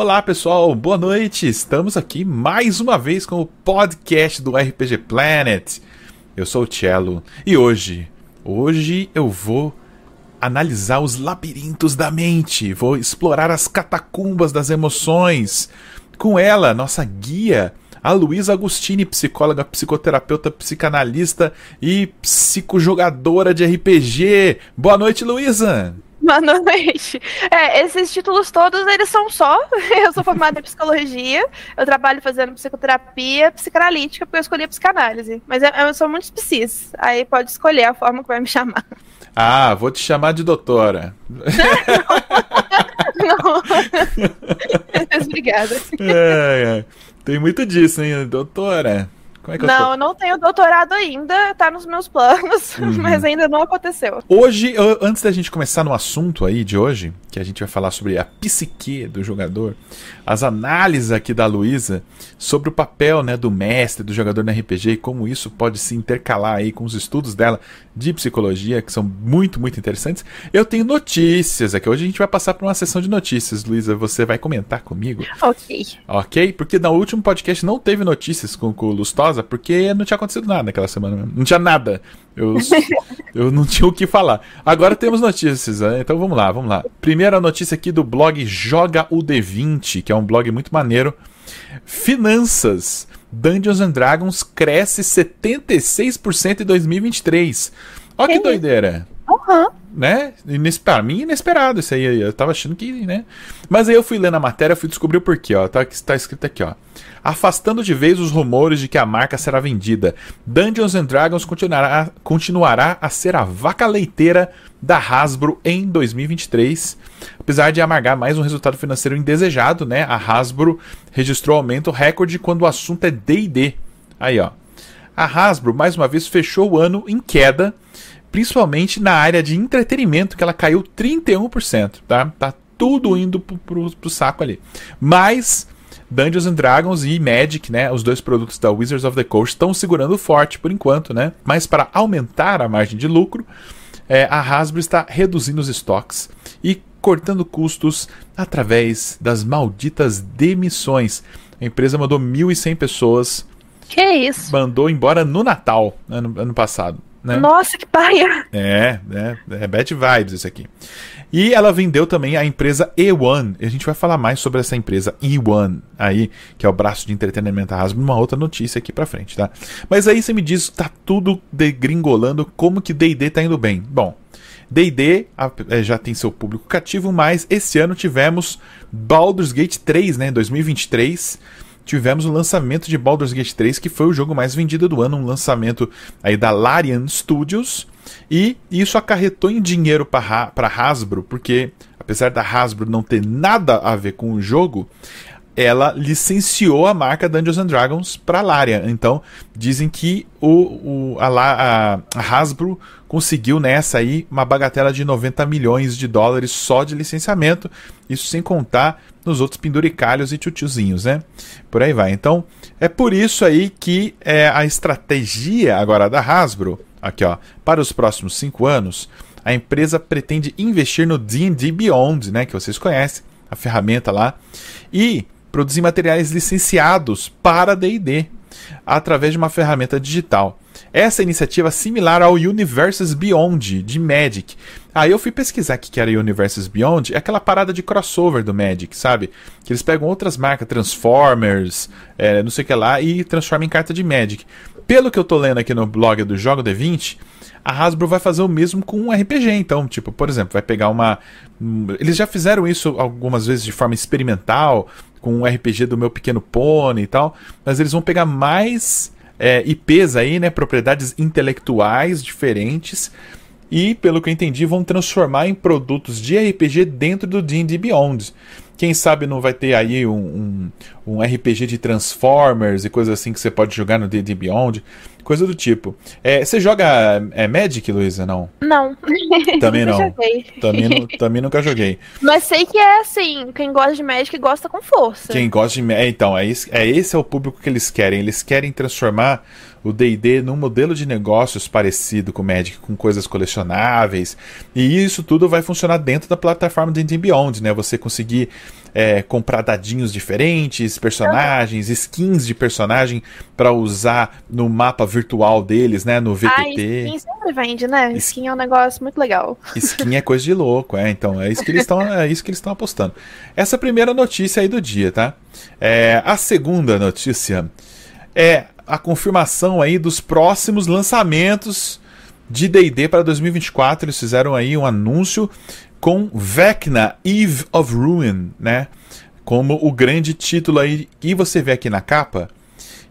Olá pessoal, boa noite. Estamos aqui mais uma vez com o podcast do RPG Planet. Eu sou o Cello e hoje, hoje eu vou analisar os labirintos da mente, vou explorar as catacumbas das emoções. Com ela, nossa guia, a Luísa Agostini, psicóloga, psicoterapeuta, psicanalista e psicojogadora de RPG. Boa noite, Luísa! Boa noite. É, esses títulos todos, eles são só. Eu sou formada em psicologia, eu trabalho fazendo psicoterapia psicanalítica, porque eu escolhi a psicanálise. Mas eu, eu sou muito especis, aí pode escolher a forma que vai me chamar. Ah, vou te chamar de doutora. Não. Obrigada. É, é. Tem muito disso, hein, doutora? Como é que não, eu, eu não tenho doutorado ainda, tá nos meus planos, uhum. mas ainda não aconteceu. Hoje, antes da gente começar no assunto aí de hoje, que a gente vai falar sobre a psique do jogador, as análises aqui da Luísa sobre o papel né, do mestre, do jogador no RPG e como isso pode se intercalar aí com os estudos dela de psicologia, que são muito, muito interessantes. Eu tenho notícias aqui. Hoje a gente vai passar por uma sessão de notícias, Luísa. Você vai comentar comigo? Ok. Ok? Porque no último podcast não teve notícias com, com o Lustosa, porque não tinha acontecido nada naquela semana. Não tinha nada. Eu, eu não tinha o que falar. Agora temos notícias, né? então vamos lá, vamos lá. Primeira notícia aqui do blog Joga o D20, que é um blog muito maneiro. Finanças. Dungeons and Dragons cresce 76% em 2023. Olha que doideira. Uhum. Né? Inesper... Pra mim, inesperado isso aí. Eu tava achando que, né? Mas aí eu fui ler na matéria, fui descobrir o porquê, ó. Tá, tá escrito aqui, ó. Afastando de vez os rumores de que a marca será vendida, Dungeons and Dragons continuará, continuará a ser a vaca leiteira da Hasbro em 2023. Apesar de amargar mais um resultado financeiro indesejado, né? A Hasbro registrou aumento recorde quando o assunto é D&D. Aí, ó. A Hasbro mais uma vez fechou o ano em queda principalmente na área de entretenimento, que ela caiu 31%, tá? Tá tudo indo pro, pro, pro saco ali. Mas Dungeons and Dragons e Magic, né, os dois produtos da Wizards of the Coast estão segurando forte por enquanto, né? Mas para aumentar a margem de lucro, é, a Hasbro está reduzindo os estoques e cortando custos através das malditas demissões. A empresa mandou 1.100 pessoas. Que isso? Mandou embora no Natal, ano, ano passado. Né? Nossa, que paia! É, é, é bad vibes isso aqui. E ela vendeu também a empresa E1. A gente vai falar mais sobre essa empresa E1 aí, que é o braço de entretenimento da Hasbro, numa outra notícia aqui pra frente, tá? Mas aí você me diz, tá tudo degringolando, como que D&D tá indo bem? Bom, D&D é, já tem seu público cativo, mas esse ano tivemos Baldur's Gate 3, né, 2023 tivemos o lançamento de Baldur's Gate 3, que foi o jogo mais vendido do ano, um lançamento aí da Larian Studios, e isso acarretou em dinheiro para Hasbro, porque apesar da Hasbro não ter nada a ver com o jogo, ela licenciou a marca Dungeons and Dragons para Larian. Então, dizem que o, o a, a, Hasbro conseguiu nessa aí uma bagatela de 90 milhões de dólares só de licenciamento, isso sem contar nos outros penduricalhos e tchutchuzinhos, né? Por aí vai. Então, é por isso aí que é, a estratégia agora da Hasbro, aqui ó, para os próximos cinco anos, a empresa pretende investir no D&D Beyond, né, que vocês conhecem, a ferramenta lá, e produzir materiais licenciados para D&D através de uma ferramenta digital. Essa iniciativa é similar ao Universes Beyond de Magic. Aí eu fui pesquisar o que era Universes Beyond, é aquela parada de crossover do Magic, sabe? Que eles pegam outras marcas, Transformers, é, não sei o que lá, e transformam em carta de Magic. Pelo que eu tô lendo aqui no blog do Jogo D20, a Hasbro vai fazer o mesmo com um RPG, então, tipo, por exemplo, vai pegar uma. Eles já fizeram isso algumas vezes de forma experimental, com um RPG do meu pequeno pônei e tal, mas eles vão pegar mais é, IPs aí, né, propriedades intelectuais diferentes e, pelo que eu entendi, vão transformar em produtos de RPG dentro do D&D Beyond. Quem sabe não vai ter aí um, um, um RPG de Transformers e coisas assim que você pode jogar no D&D Beyond, coisa do tipo. É, você joga é, Magic, Luísa, não? Não. Também não. joguei. Também, também nunca joguei. Mas sei que é assim, quem gosta de Magic gosta com força. Quem gosta de... É, então, é esse, é esse é o público que eles querem. Eles querem transformar o D&D num modelo de negócios parecido com o Magic, com coisas colecionáveis. E isso tudo vai funcionar dentro da plataforma D&D Beyond, né? Você conseguir é, comprar dadinhos diferentes, personagens, skins de personagem para usar no mapa virtual deles, né? No VTT. Ah, skin sempre vende, né? Skin é um negócio muito legal. Skin é coisa de louco, é. Então, é isso que eles estão é isso que eles estão apostando. Essa é a primeira notícia aí do dia, tá? É, a segunda notícia é a confirmação aí dos próximos lançamentos de D&D para 2024. Eles fizeram aí um anúncio com Vecna Eve of Ruin, né? Como o grande título aí. E você vê aqui na capa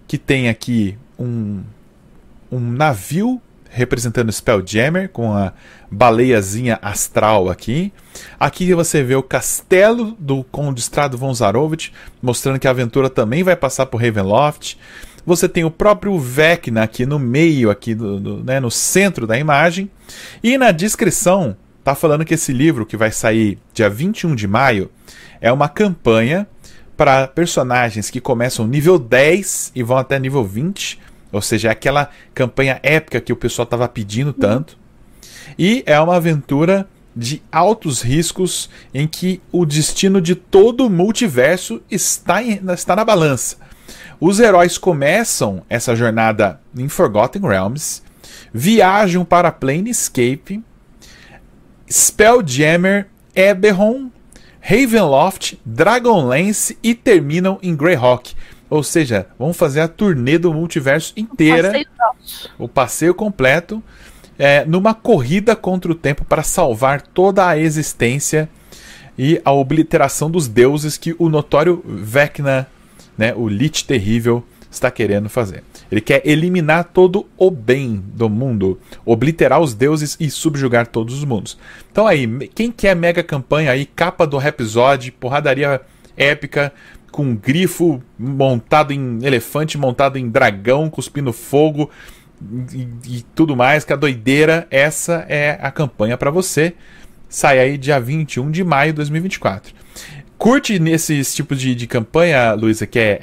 que tem aqui um, um navio representando Spelljammer com a baleiazinha astral aqui. Aqui você vê o castelo do Conde Strado von Zarovich, mostrando que a aventura também vai passar por Ravenloft. Você tem o próprio Vecna aqui no meio, aqui do, do, né, no centro da imagem. E na descrição tá falando que esse livro, que vai sair dia 21 de maio, é uma campanha para personagens que começam nível 10 e vão até nível 20. Ou seja, é aquela campanha épica que o pessoal estava pedindo tanto. E é uma aventura de altos riscos em que o destino de todo o multiverso está, em, está na balança. Os heróis começam essa jornada em Forgotten Realms, viajam para Planescape Spelljammer, Eberron, Ravenloft, Dragonlance e terminam em Greyhawk. Ou seja, vão fazer a turnê do multiverso inteira, passeio o passeio completo, é, numa corrida contra o tempo para salvar toda a existência e a obliteração dos deuses que o notório Vecna, né, o Lich terrível, está querendo fazer. Ele quer eliminar todo o bem do mundo, obliterar os deuses e subjugar todos os mundos. Então aí, quem quer mega campanha aí, capa do episódio, porradaria épica, com grifo montado em elefante, montado em dragão, cuspindo fogo e, e tudo mais, que a doideira, essa é a campanha para você. Sai aí dia 21 de maio de 2024. Curte nesses tipos de, de campanha, Luísa, que é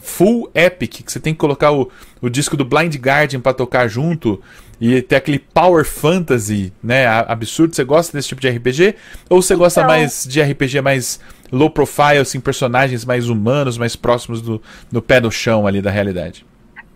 full epic, que você tem que colocar o, o disco do Blind Guardian para tocar junto e ter aquele power fantasy, né, absurdo. Você gosta desse tipo de RPG ou você então... gosta mais de RPG mais low profile, assim, personagens mais humanos, mais próximos do, do pé no chão ali da realidade?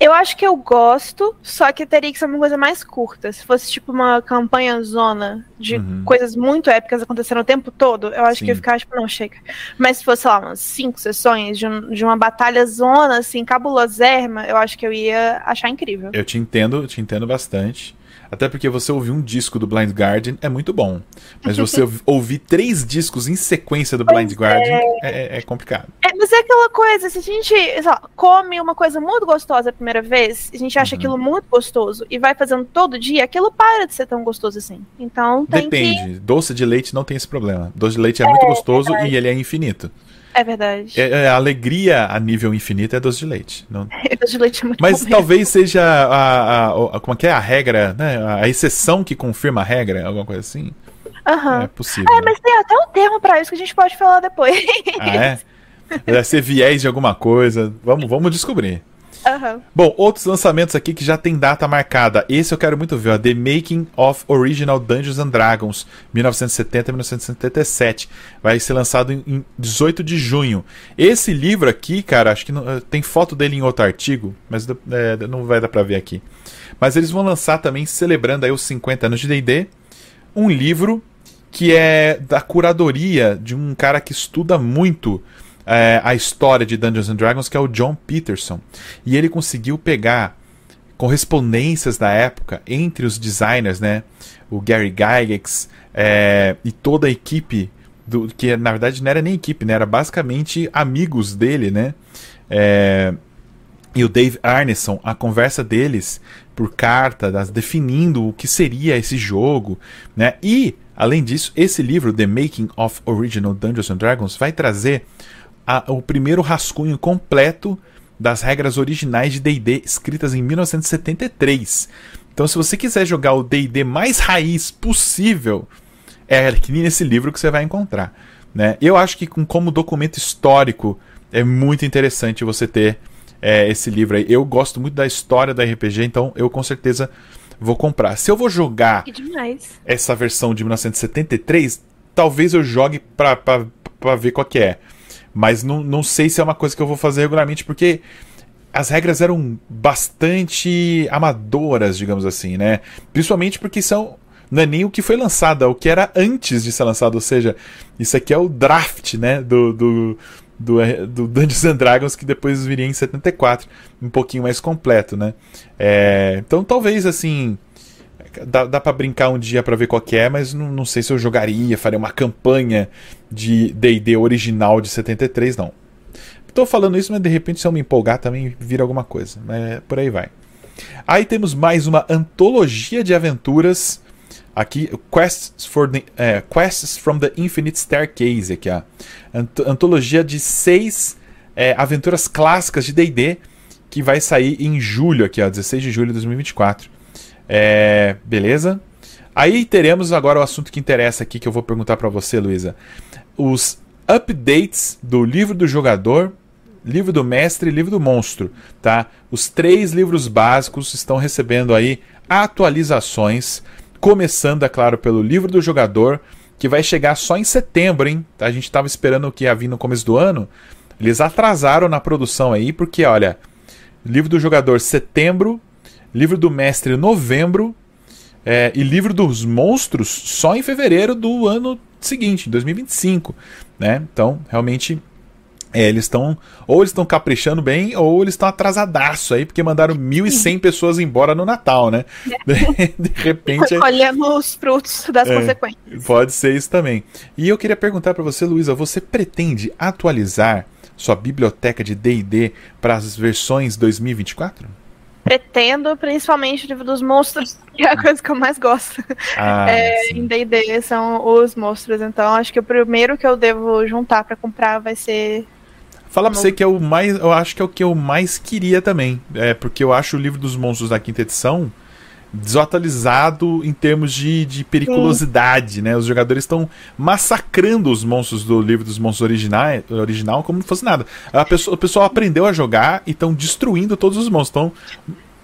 Eu acho que eu gosto, só que teria que ser uma coisa mais curta. Se fosse tipo uma campanha zona de uhum. coisas muito épicas acontecendo o tempo todo, eu acho Sim. que eu ia ficar tipo, não, chega. Mas se fosse, sei lá, umas cinco sessões de, um, de uma batalha zona, assim, cabulosérrima, eu acho que eu ia achar incrível. Eu te entendo, te entendo bastante. Até porque você ouvir um disco do Blind Guardian é muito bom. Mas você ouvir três discos em sequência do Blind Guardian é. É, é, complicado. É, mas é aquela coisa, se a gente lá, come uma coisa muito gostosa a primeira vez, a gente acha uhum. aquilo muito gostoso e vai fazendo todo dia, aquilo para de ser tão gostoso assim. Então tem Depende. Que... Doce de leite não tem esse problema. Doce de leite é, muito é, gostoso e ele é infinito. É verdade. É, é, a alegria a nível infinito é doce de leite. Não... doce de leite é muito Mas talvez seja a, a, a, Como é que é a regra, né? A exceção que confirma a regra, alguma coisa assim. Uhum. É possível. É, mas tem até um termo pra isso que a gente pode falar depois. Ah, é? Deve ser viés de alguma coisa. Vamos, vamos descobrir. Uhum. Bom, outros lançamentos aqui que já tem data marcada. Esse eu quero muito ver, ó, The Making of Original Dungeons and Dragons, 1970-1977. Vai ser lançado em, 18 de junho. Esse livro aqui, cara, acho que não, eh, tem foto dele em outro artigo, mas é, não vai dar pra ver aqui. Mas eles vão lançar também, celebrando aí os 50 anos de D&D, um livro que é da curadoria de um cara que estuda muito é, a história de Dungeons and Dragons, que é o John Peterson. E ele conseguiu pegar correspondências da época entre os designers, né? O Gary Gygax é, e toda a equipe, do, que na verdade não era nem equipe, né? Era basicamente amigos dele, né? É, e o Dave Arneson, a conversa deles por carta, das, definindo o que seria esse jogo, né? E, além disso, esse livro, The Making of Original Dungeons and Dragons, vai trazer a, o primeiro rascunho completo das regras originais de D&D escritas em 1973. Então, se você quiser jogar o D&D mais raiz possível, é aqui nesse livro que você vai encontrar. Né? Eu acho que com, como documento histórico é muito interessante você ter é, esse livro aí. Eu gosto muito da história do RPG, então eu com certeza vou comprar. Se eu vou jogar essa versão de 1973, talvez eu jogue pra, pra, pra ver qual que é. Mas não, não sei se é uma coisa que eu vou fazer regularmente, porque as regras eram bastante amadoras, digamos assim, né? Principalmente porque são. Não é nem o que foi lançado, é o que era antes de ser lançado. Ou seja, isso aqui é o draft, né? Do, do, do, do Dungeons and Dragons, que depois viria em 74. Um pouquinho mais completo, né? É, então talvez assim. Dá, dá para brincar um dia para ver qual é, mas não, não sei se eu jogaria, faria uma campanha de DD original de 73, não. Tô falando isso, mas de repente se eu me empolgar também vira alguma coisa. Mas por aí vai. Aí temos mais uma antologia de aventuras. Aqui, Quests, for the, é, Quests from the Infinite Staircase. Aqui. Ant antologia de seis é, aventuras clássicas de DD. Que vai sair em julho, aqui, ó, 16 de julho de 2024. É, beleza? Aí teremos agora o assunto que interessa aqui, que eu vou perguntar para você, Luísa. Os updates do livro do jogador, livro do mestre e livro do monstro, tá? Os três livros básicos estão recebendo aí atualizações, começando, é claro, pelo livro do jogador, que vai chegar só em setembro, hein? A gente estava esperando que ia vir no começo do ano. Eles atrasaram na produção aí, porque, olha, livro do jogador setembro, livro do mestre novembro é, e livro dos monstros só em fevereiro do ano seguinte, 2025, né? Então, realmente é, eles estão. Ou eles estão caprichando bem, ou eles estão atrasadaço aí, porque mandaram 1.100 pessoas embora no Natal, né? É. De, repente. Colhendo os frutos das é, consequências. Pode ser isso também. E eu queria perguntar para você, Luísa, você pretende atualizar sua biblioteca de DD para as versões 2024? Pretendo, principalmente o livro dos monstros, que é a coisa que eu mais gosto. Ah, é, em D&D são os monstros, então acho que o primeiro que eu devo juntar para comprar vai ser Falar pra você que é o mais. Eu acho que é o que eu mais queria também. É, porque eu acho o livro dos monstros da quinta edição desatualizado em termos de, de periculosidade, Sim. né? Os jogadores estão massacrando os monstros do livro dos monstros original, original como não fosse nada. A pessoa, o pessoal aprendeu a jogar e estão destruindo todos os monstros. Então,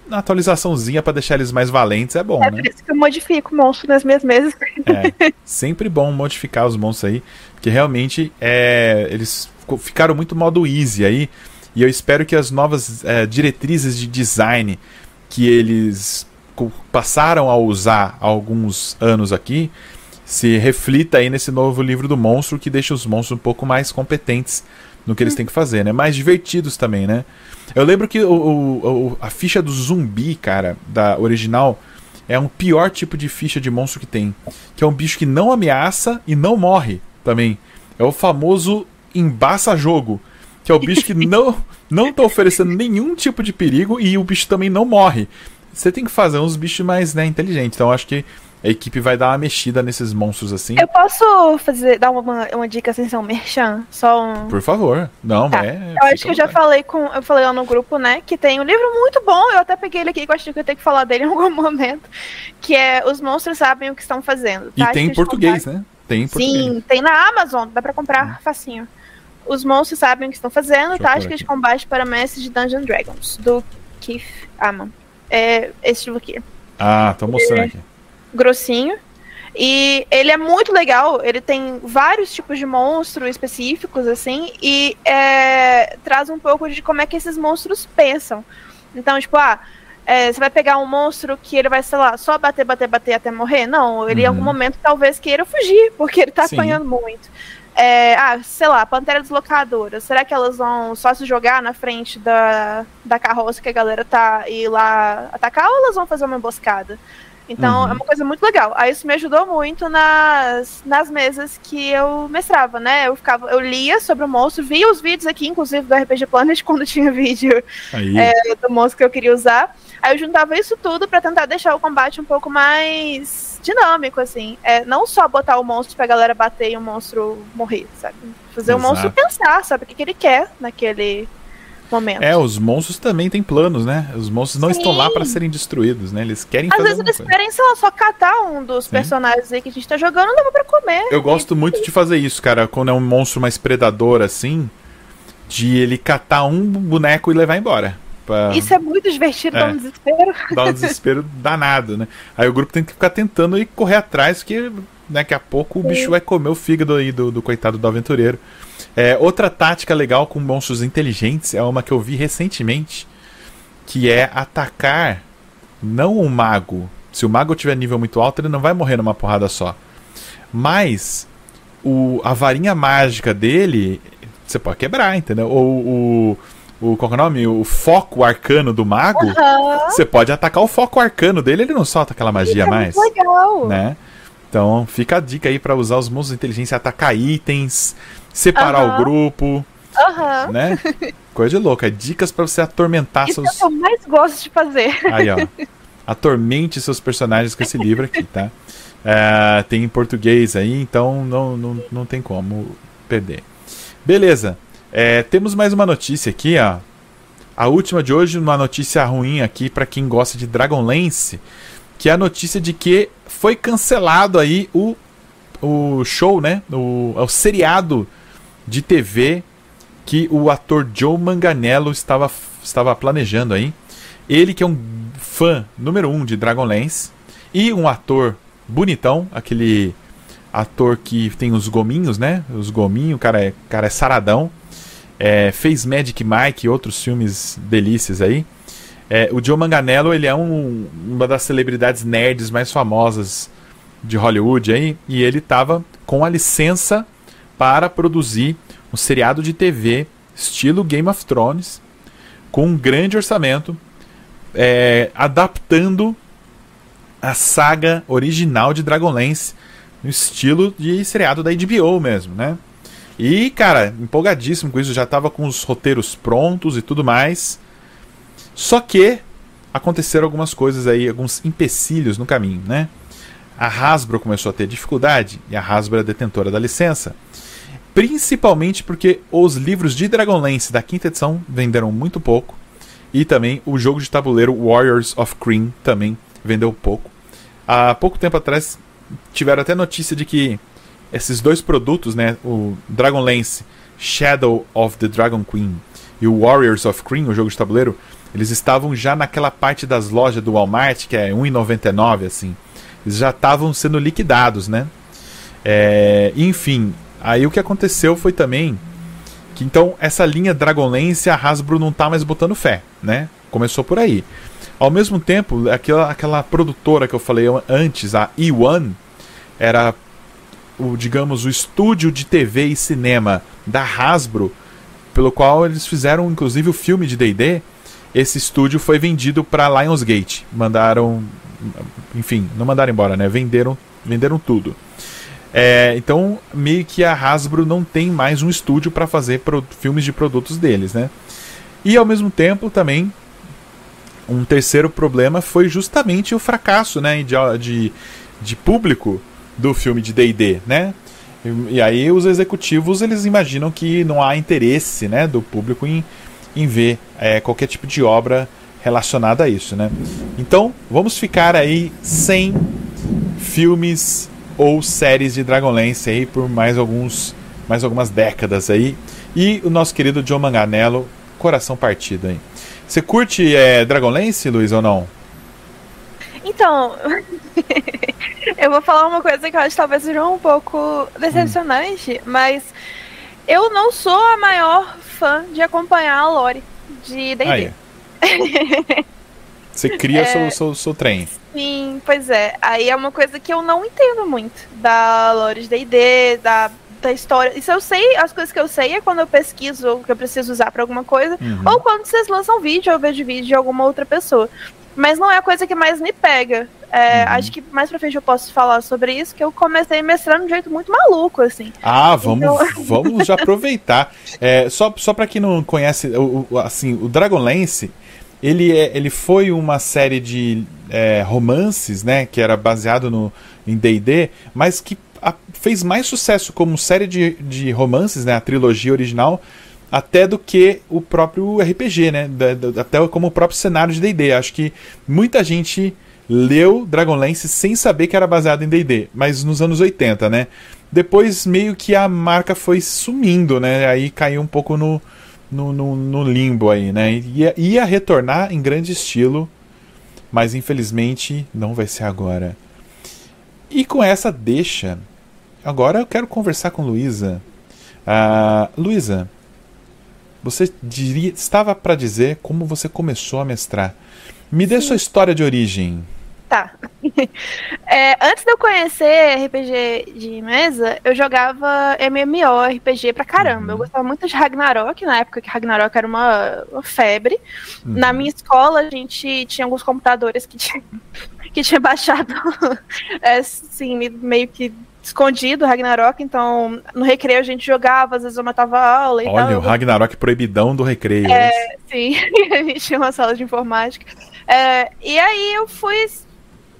uma atualizaçãozinha para deixar eles mais valentes é bom, é né? É por isso que eu modifico o monstro nas minhas mesas. É, sempre bom modificar os monstros aí, porque realmente é, eles ficaram muito modo easy aí. E eu espero que as novas é, diretrizes de design que eles passaram a usar há alguns anos aqui se reflita aí nesse novo livro do monstro que deixa os monstros um pouco mais competentes no que eles têm que fazer, né? Mais divertidos também, né? Eu lembro que o, o, a ficha do zumbi, cara, da original, é um pior tipo de ficha de monstro que tem. Que é um bicho que não ameaça e não morre também. É o famoso embaça jogo. Que é o bicho que não, não tá oferecendo nenhum tipo de perigo e o bicho também não morre. Você tem que fazer uns bichos mais né, inteligentes. Então acho que a equipe vai dar uma mexida nesses monstros assim. Eu posso fazer dar uma, uma dica sem ser um merchan? Só um. Por favor. Não, tá. é. Eu acho que eu já falei com. Eu falei lá no grupo, né? Que tem um livro muito bom. Eu até peguei ele aqui que eu acho que eu tenho que falar dele em algum momento. Que é Os Monstros Sabem o que estão fazendo. Tá? E tem em português, né? Tem em português. Sim, tem na Amazon, dá pra comprar hum. facinho. Os monstros sabem o que estão fazendo, táticas de combate para mestres de Dungeons Dragons, do Keith Amon. É esse livro aqui. Ah, tô mostrando é aqui. Grossinho. E ele é muito legal, ele tem vários tipos de monstros específicos, assim, e é, traz um pouco de como é que esses monstros pensam. Então, tipo, ah, é, você vai pegar um monstro que ele vai, sei lá, só bater, bater, bater até morrer? Não, ele uhum. em algum momento talvez queira fugir, porque ele tá Sim. apanhando muito. É, ah, sei lá, Pantera Deslocadora. Será que elas vão só se jogar na frente da, da carroça que a galera tá e ir lá atacar ou elas vão fazer uma emboscada? Então uhum. é uma coisa muito legal. Aí isso me ajudou muito nas, nas mesas que eu mestrava, né? Eu ficava, eu lia sobre o monstro, via os vídeos aqui, inclusive do RPG Planet, quando tinha vídeo é, do monstro que eu queria usar. Aí eu juntava isso tudo para tentar deixar o combate um pouco mais dinâmico, assim. É, não só botar o monstro pra galera bater e o monstro morrer, sabe? Fazer Exato. o monstro pensar, sabe? O que, que ele quer naquele momento. É, os monstros também têm planos, né? Os monstros não Sim. estão lá para serem destruídos, né? Eles querem Às fazer vezes eles querem, sei lá, só catar um dos Sim. personagens aí que a gente tá jogando e levar pra comer. Eu gosto muito de fazer isso, cara, quando é um monstro mais predador assim, de ele catar um boneco e levar embora. Pra... Isso é muito divertido, é. dá um desespero. Dá um desespero danado, né? Aí o grupo tem que ficar tentando e correr atrás, porque daqui a pouco o bicho vai comer o fígado aí do, do coitado do aventureiro. É, outra tática legal com monstros inteligentes é uma que eu vi recentemente, que é atacar não o mago. Se o mago tiver nível muito alto, ele não vai morrer numa porrada só. Mas o, a varinha mágica dele, você pode quebrar, entendeu? Ou o, o qual é o nome? O foco arcano do mago, uhum. você pode atacar o foco arcano dele, ele não solta aquela magia mais. legal. Né? Então fica a dica aí para usar os monstros de inteligência, atacar itens, separar uhum. o grupo. Uhum. Né? Coisa de louca. Dicas para você atormentar Isso seus. É o que eu mais gosto de fazer. Aí, ó. Atormente seus personagens com esse livro aqui, tá? É, tem em português aí, então não, não, não tem como perder. Beleza. É, temos mais uma notícia aqui, ó. A última de hoje, uma notícia ruim aqui para quem gosta de Dragonlance, que é a notícia de que foi cancelado aí o, o show, né? O, o seriado de TV que o ator Joe Manganello estava, estava planejando aí. Ele que é um fã número um de Dragonlance e um ator bonitão, aquele ator que tem os gominhos, né? Os gominhos, o cara é, cara é saradão. É, fez Magic Mike e outros filmes delícias aí. É, o Joe Manganello ele é um, uma das celebridades nerds mais famosas de Hollywood aí, e ele estava com a licença para produzir um seriado de TV estilo Game of Thrones, com um grande orçamento, é, adaptando a saga original de Dragonlance no estilo de seriado da HBO mesmo, né? E, cara, empolgadíssimo com isso, já tava com os roteiros prontos e tudo mais. Só que aconteceram algumas coisas aí, alguns empecilhos no caminho, né? A Hasbro começou a ter dificuldade, e a Hasbro é detentora da licença. Principalmente porque os livros de Dragonlance da quinta edição venderam muito pouco. E também o jogo de tabuleiro Warriors of Kryn também vendeu pouco. Há pouco tempo atrás tiveram até notícia de que esses dois produtos, né, o Dragonlance Shadow of the Dragon Queen e o Warriors of Kryn, o jogo de tabuleiro, eles estavam já naquela parte das lojas do Walmart, que é 1,99 assim. Eles já estavam sendo liquidados, né? É, enfim, aí o que aconteceu foi também que então essa linha Dragonlance a Hasbro não tá mais botando fé, né? Começou por aí. Ao mesmo tempo, aquela, aquela produtora que eu falei antes, a E1, era o, digamos, o estúdio de TV e cinema da Hasbro, pelo qual eles fizeram inclusive o filme de D&D. Esse estúdio foi vendido para Lionsgate. Mandaram, enfim, não mandaram embora, né? Venderam, venderam tudo. É, então, meio que a Hasbro não tem mais um estúdio para fazer pro, filmes de produtos deles, né? E ao mesmo tempo também um terceiro problema foi justamente o fracasso, né, de, de, de público do filme de D&D, né? E, e, aí os executivos eles imaginam que não há interesse, né, do público em, em ver é, qualquer tipo de obra relacionada a isso, né? Então vamos ficar aí sem filmes ou séries de Dragonlance aí por mais alguns mais algumas décadas aí e o nosso querido John Manganello coração partido aí. Você curte é, Dragonlance, Luiz, ou não? Então, eu vou falar uma coisa que eu acho que talvez seja um pouco decepcionante, hum. mas eu não sou a maior fã de acompanhar a lore de D&D. Você cria é... seu, seu, seu trem. Sim, pois é. Aí é uma coisa que eu não entendo muito da lore de D&D, da da história. Isso eu sei, as coisas que eu sei é quando eu pesquiso ou que eu preciso usar para alguma coisa, uhum. ou quando vocês lançam vídeo, eu vejo vídeo de alguma outra pessoa. Mas não é a coisa que mais me pega. É, uhum. Acho que mais pra frente eu posso falar sobre isso, que eu comecei mestrando de um jeito muito maluco, assim. Ah, vamos, então... vamos já aproveitar. É, só só para quem não conhece, o, o, assim, o Dragonlance, ele, é, ele foi uma série de é, romances, né, que era baseado no, em D&D, mas que a, fez mais sucesso como série de, de romances, né, a trilogia original, até do que o próprio RPG, né? Da, da, até como o próprio cenário de D&D. Acho que muita gente leu Dragonlance sem saber que era baseado em D&D, mas nos anos 80, né? Depois meio que a marca foi sumindo, né? Aí caiu um pouco no, no, no, no limbo aí, né? Ia, ia retornar em grande estilo, mas infelizmente não vai ser agora. E com essa deixa, agora eu quero conversar com Luísa. Uh, Luísa, você diria, estava para dizer como você começou a mestrar. Me dê Sim. sua história de origem. Tá. É, antes de eu conhecer RPG de mesa, eu jogava MMORPG pra caramba. Uhum. Eu gostava muito de Ragnarok, na época que Ragnarok era uma, uma febre. Uhum. Na minha escola, a gente tinha alguns computadores que tinha, que tinha baixado, é, assim, meio que escondido Ragnarok, então no recreio a gente jogava, às vezes eu matava aula e Olha, tal. Olha, o Ragnarok proibidão do recreio. É, é sim, a gente tinha uma sala de informática. É, e aí eu fui.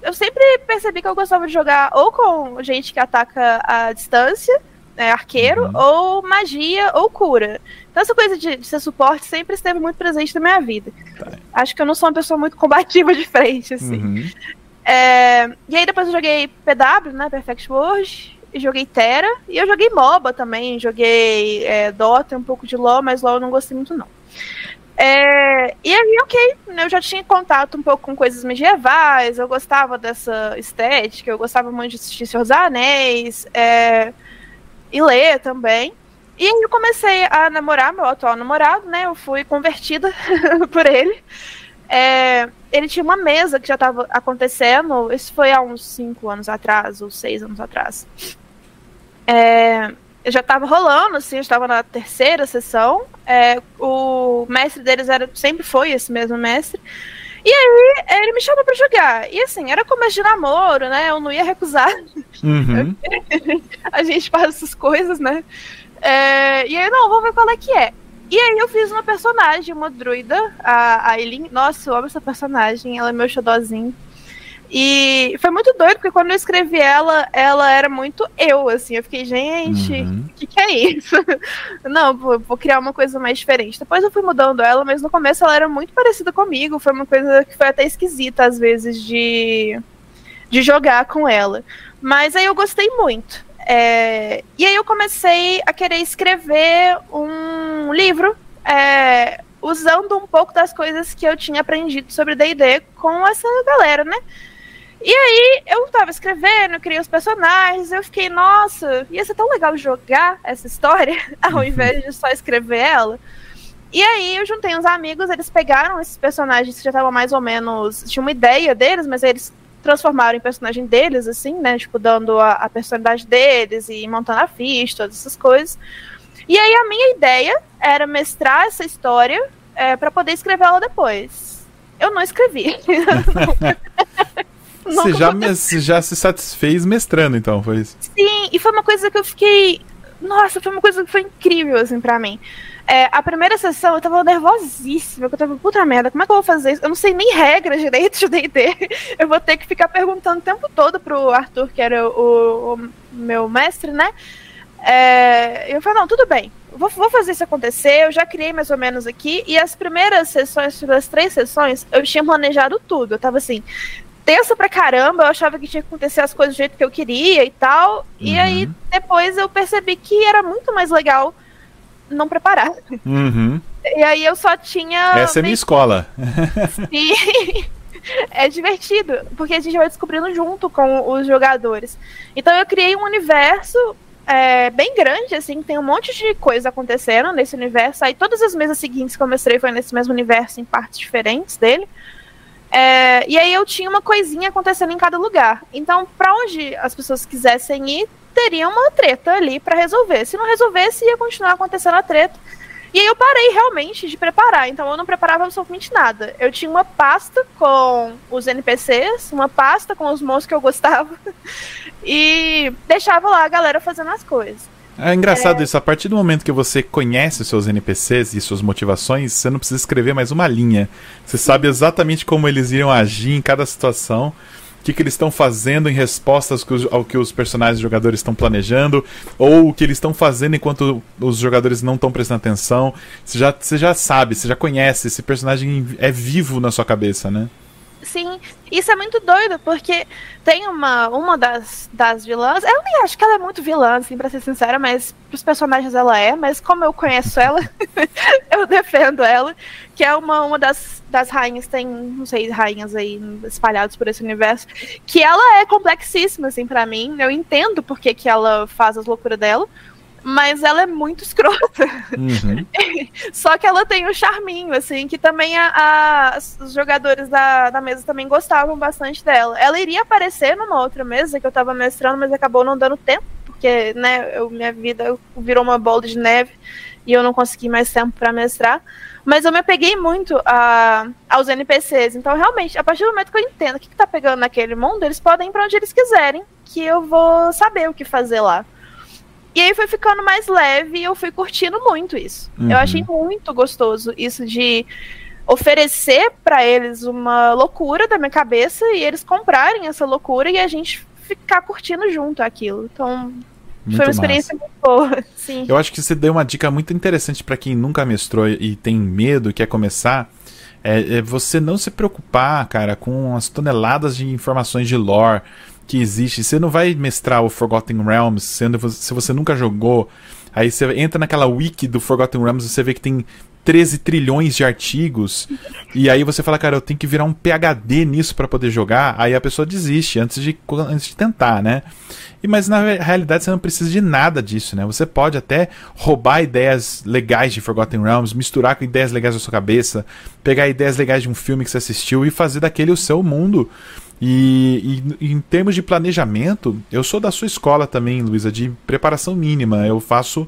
Eu sempre percebi que eu gostava de jogar ou com gente que ataca a distância, né, arqueiro, uhum. ou magia ou cura. Então essa coisa de, de, ser suporte sempre esteve muito presente na minha vida. Tá. Acho que eu não sou uma pessoa muito combativa de frente, assim. Uhum. É, e aí depois eu joguei PW, né, Perfect World, e joguei Terra, e eu joguei MOBA também, joguei é, Dota, um pouco de LoL, mas LoL eu não gostei muito não. É, e aí, ok, eu já tinha contato um pouco com coisas medievais, eu gostava dessa estética, eu gostava muito de assistir Senhor dos Anéis, é, e ler também. E aí eu comecei a namorar meu atual namorado, né? Eu fui convertida por ele. É, ele tinha uma mesa que já estava acontecendo, isso foi há uns cinco anos atrás, ou seis anos atrás. É, já estava rolando, assim, eu estava na terceira sessão. É, o mestre deles era, sempre foi esse mesmo mestre. E aí ele me chamou para jogar. E assim, era começo de namoro, né? Eu não ia recusar. Uhum. a gente faz essas coisas, né? É, e aí, não, vamos ver qual é que é. E aí eu fiz uma personagem, uma druida, a, a Eileen. Nossa, eu amo essa personagem, ela é meu xodózinho. E foi muito doido, porque quando eu escrevi ela, ela era muito eu, assim. Eu fiquei, gente, o uhum. que, que é isso? Não, vou, vou, criar uma coisa mais diferente. Depois eu fui mudando ela, mas no começo ela era muito parecida comigo. Foi uma coisa que foi até esquisita, às vezes, de, de jogar com ela. Mas aí eu gostei muito. É, e aí eu comecei a querer escrever um livro é, usando um pouco das coisas que eu tinha aprendido sobre D&D com essa galera, né? E aí eu tava escrevendo, eu criei os personagens, eu fiquei, nossa, ia ser tão legal jogar essa história ao uhum. invés de só escrever ela. E aí eu juntei uns amigos, eles pegaram esses personagens que já estavam mais ou menos. Tinha uma ideia deles, mas eles transformaram em personagem deles, assim, né? Tipo, dando a, a personalidade deles e montando a ficha, todas essas coisas. E aí a minha ideia era mestrar essa história é, para poder escrever ela depois. Eu não escrevi. Você já, você já se satisfez mestrando, então, foi isso? Sim, e foi uma coisa que eu fiquei. Nossa, foi uma coisa que foi incrível, assim, pra mim. É, a primeira sessão eu tava nervosíssima, eu tava, puta merda, como é que eu vou fazer isso? Eu não sei nem regras direito de D&D. Eu vou ter que ficar perguntando o tempo todo pro Arthur, que era o, o meu mestre, né? É, eu falei, não, tudo bem, vou, vou, fazer isso acontecer, eu já criei mais ou menos aqui, e as primeiras sessões, as três sessões, eu tinha planejado tudo. Eu tava assim, tensa pra caramba, eu achava que tinha que acontecer as coisas do jeito que eu queria e tal. Uhum. E aí depois eu percebi que era muito mais legal não preparar. Uhum. E aí eu só tinha. Essa é minha escola. Sim. é divertido, porque a gente vai descobrindo junto com os jogadores. Então eu criei um universo é, bem grande, assim, tem um monte de coisa acontecendo nesse universo. Aí todas as mesas seguintes que eu mostrei foi nesse mesmo universo, em partes diferentes dele. É, e aí eu tinha uma coisinha acontecendo em cada lugar. Então, para onde as pessoas quisessem ir, teria uma treta ali para resolver. Se não resolvesse, ia continuar acontecendo a treta. E aí eu parei realmente de preparar. Então eu não preparava absolutamente nada. Eu tinha uma pasta com os NPCs, uma pasta com os monstros que eu gostava. e deixava lá a galera fazendo as coisas. É engraçado é... isso, a partir do momento que você conhece os seus NPCs e suas motivações, você não precisa escrever mais uma linha. Você Sim. sabe exatamente como eles iriam agir em cada situação, o que, que eles estão fazendo em resposta ao que os personagens e jogadores estão planejando, ou o que eles estão fazendo enquanto os jogadores não estão prestando atenção. Você já, você já sabe, você já conhece, esse personagem é vivo na sua cabeça, né? Sim, isso é muito doido, porque tem uma, uma das, das vilãs. Eu nem acho que ela é muito vilã, assim, pra ser sincera, mas pros personagens ela é, mas como eu conheço ela, eu defendo ela. Que é uma, uma das, das rainhas, tem, não sei, rainhas aí espalhadas por esse universo, que ela é complexíssima, assim, para mim. Eu entendo porque que ela faz as loucuras dela mas ela é muito escrota. Uhum. Só que ela tem um charminho, assim, que também a, a, os jogadores da, da mesa também gostavam bastante dela. Ela iria aparecer numa outra mesa que eu tava mestrando, mas acabou não dando tempo, porque, né, eu, minha vida virou uma bola de neve e eu não consegui mais tempo para mestrar. Mas eu me apeguei muito a, aos NPCs. Então, realmente, a partir do momento que eu entendo o que, que tá pegando naquele mundo, eles podem ir pra onde eles quiserem, que eu vou saber o que fazer lá. E aí foi ficando mais leve e eu fui curtindo muito isso. Uhum. Eu achei muito gostoso isso de oferecer para eles uma loucura da minha cabeça e eles comprarem essa loucura e a gente ficar curtindo junto aquilo. Então, muito foi uma experiência massa. muito boa. Sim. Eu acho que você deu uma dica muito interessante para quem nunca mestrou e tem medo, quer começar. É, é você não se preocupar, cara, com as toneladas de informações de lore que existe. Você não vai mestrar o Forgotten Realms sendo, se você nunca jogou. Aí você entra naquela wiki do Forgotten Realms e você vê que tem 13 trilhões de artigos. E aí você fala, cara, eu tenho que virar um PhD nisso para poder jogar. Aí a pessoa desiste antes de, antes de tentar, né? E, mas na realidade você não precisa de nada disso, né? Você pode até roubar ideias legais de Forgotten Realms, misturar com ideias legais da sua cabeça, pegar ideias legais de um filme que você assistiu e fazer daquele o seu mundo. E, e, em termos de planejamento, eu sou da sua escola também, Luísa, de preparação mínima. Eu faço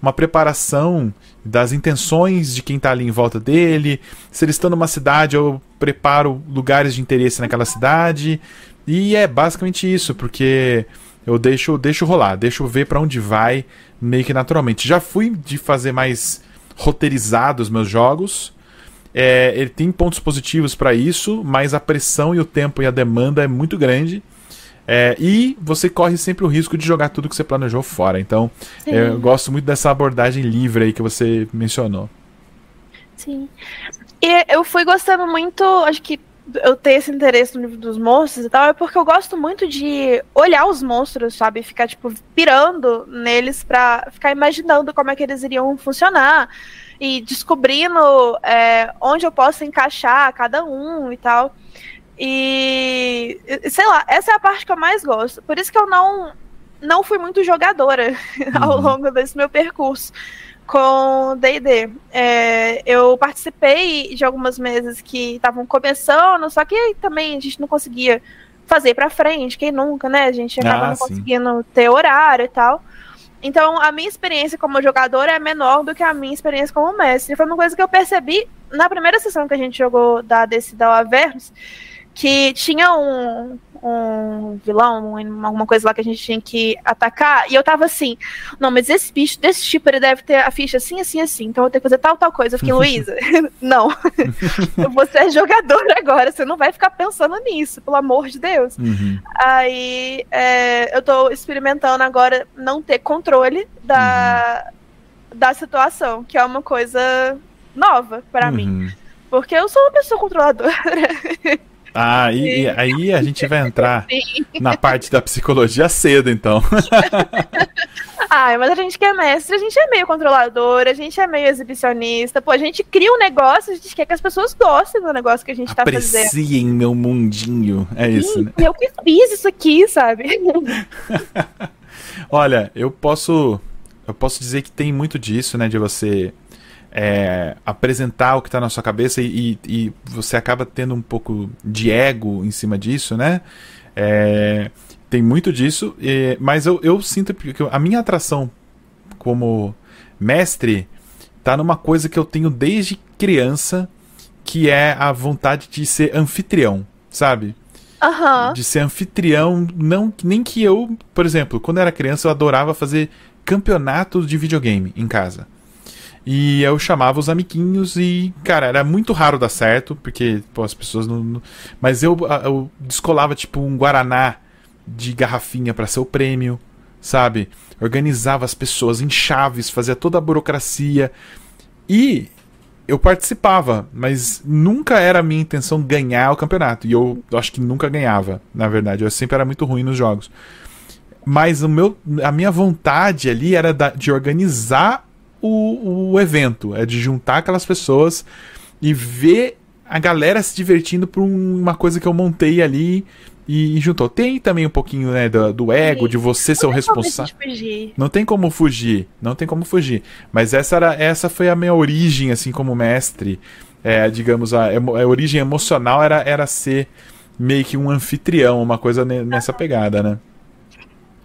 uma preparação das intenções de quem está ali em volta dele. Se eles estão numa cidade, eu preparo lugares de interesse naquela cidade. E é basicamente isso, porque eu deixo, deixo rolar, deixo ver para onde vai, meio que naturalmente. Já fui de fazer mais roteirizados meus jogos. É, ele tem pontos positivos para isso, mas a pressão e o tempo e a demanda é muito grande. É, e você corre sempre o risco de jogar tudo que você planejou fora. Então, eu gosto muito dessa abordagem livre aí que você mencionou. Sim. E eu fui gostando muito, acho que eu ter esse interesse no livro dos monstros e tal, é porque eu gosto muito de olhar os monstros, sabe? Ficar, tipo, pirando neles pra ficar imaginando como é que eles iriam funcionar e descobrindo é, onde eu posso encaixar cada um e tal. E sei lá, essa é a parte que eu mais gosto. Por isso que eu não não fui muito jogadora uhum. ao longo desse meu percurso com D&D. É, eu participei de algumas mesas que estavam começando, só que também a gente não conseguia fazer para frente, quem nunca, né? A gente acaba ah, não sim. conseguindo ter horário e tal. Então, a minha experiência como jogadora é menor do que a minha experiência como mestre. Foi uma coisa que eu percebi na primeira sessão que a gente jogou da Decidal Avernus, que tinha um, um vilão, alguma coisa lá que a gente tinha que atacar, e eu tava assim, não, mas esse bicho desse tipo, ele deve ter a ficha assim, assim, assim, então eu vou ter que fazer tal, tal coisa. Eu fiquei, Luísa, não, você é jogador agora, você não vai ficar pensando nisso, pelo amor de Deus. Uhum. Aí é, eu tô experimentando agora não ter controle da, uhum. da situação, que é uma coisa nova para uhum. mim. Porque eu sou uma pessoa controladora. Ah, e, e, aí a gente vai entrar Sim. na parte da psicologia cedo, então. Ai, mas a gente que é mestre, a gente é meio controlador, a gente é meio exibicionista. Pô, a gente cria um negócio, a gente quer que as pessoas gostem do negócio que a gente Apreciem tá fazendo. Apreciem meu mundinho. É Sim, isso, né? Eu que fiz isso aqui, sabe? Olha, eu posso. Eu posso dizer que tem muito disso, né? De você é, apresentar o que está na sua cabeça e, e, você acaba tendo um pouco de ego em cima disso, né? É, tem muito disso, e, mas eu, eu sinto que a minha atração como mestre tá numa coisa que eu tenho desde criança, que é a vontade de ser anfitrião, sabe? Uhum. De ser anfitrião, não nem que eu, por exemplo, quando eu era criança eu adorava fazer campeonatos de videogame em casa. E eu chamava os amiguinhos e, cara, era muito raro dar certo, porque, pô, as pessoas não. não... Mas eu, eu descolava, tipo, um Guaraná de garrafinha para ser o prêmio, sabe? Organizava as pessoas em chaves, fazia toda a burocracia. E eu participava, mas nunca era a minha intenção ganhar o campeonato. E eu, eu acho que nunca ganhava, na verdade. Eu sempre era muito ruim nos jogos. Mas o meu, a minha vontade ali era da, de organizar o, o evento, é de juntar aquelas pessoas e ver a galera se divertindo por uma coisa que eu montei ali e, e juntou. Tem também um pouquinho né, do, do ego, de você ser o responsável. Não tem como fugir, não tem como fugir. Mas essa, era, essa foi a minha origem, assim, como mestre. É, digamos, a, a origem emocional era, era ser meio que um anfitrião, uma coisa nessa pegada, né?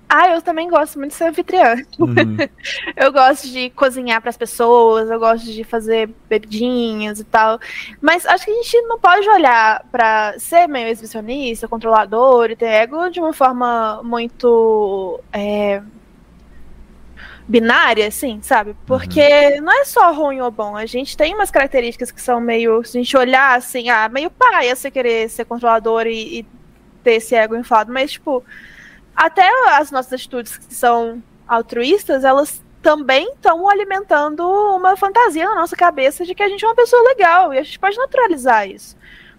Ah, eu também gosto muito de ser anfitriã. Uhum. eu gosto de cozinhar para as pessoas, eu gosto de fazer bebidinhas e tal. Mas acho que a gente não pode olhar para ser meio exibicionista, controlador e ter ego de uma forma muito é, binária, assim, sabe? Porque uhum. não é só ruim ou bom. A gente tem umas características que são meio. Se a gente olhar assim, ah, meio paia você querer ser controlador e, e ter esse ego inflado, mas, tipo até as nossas atitudes que são altruístas, elas também estão alimentando uma fantasia na nossa cabeça de que a gente é uma pessoa legal e a gente pode naturalizar isso.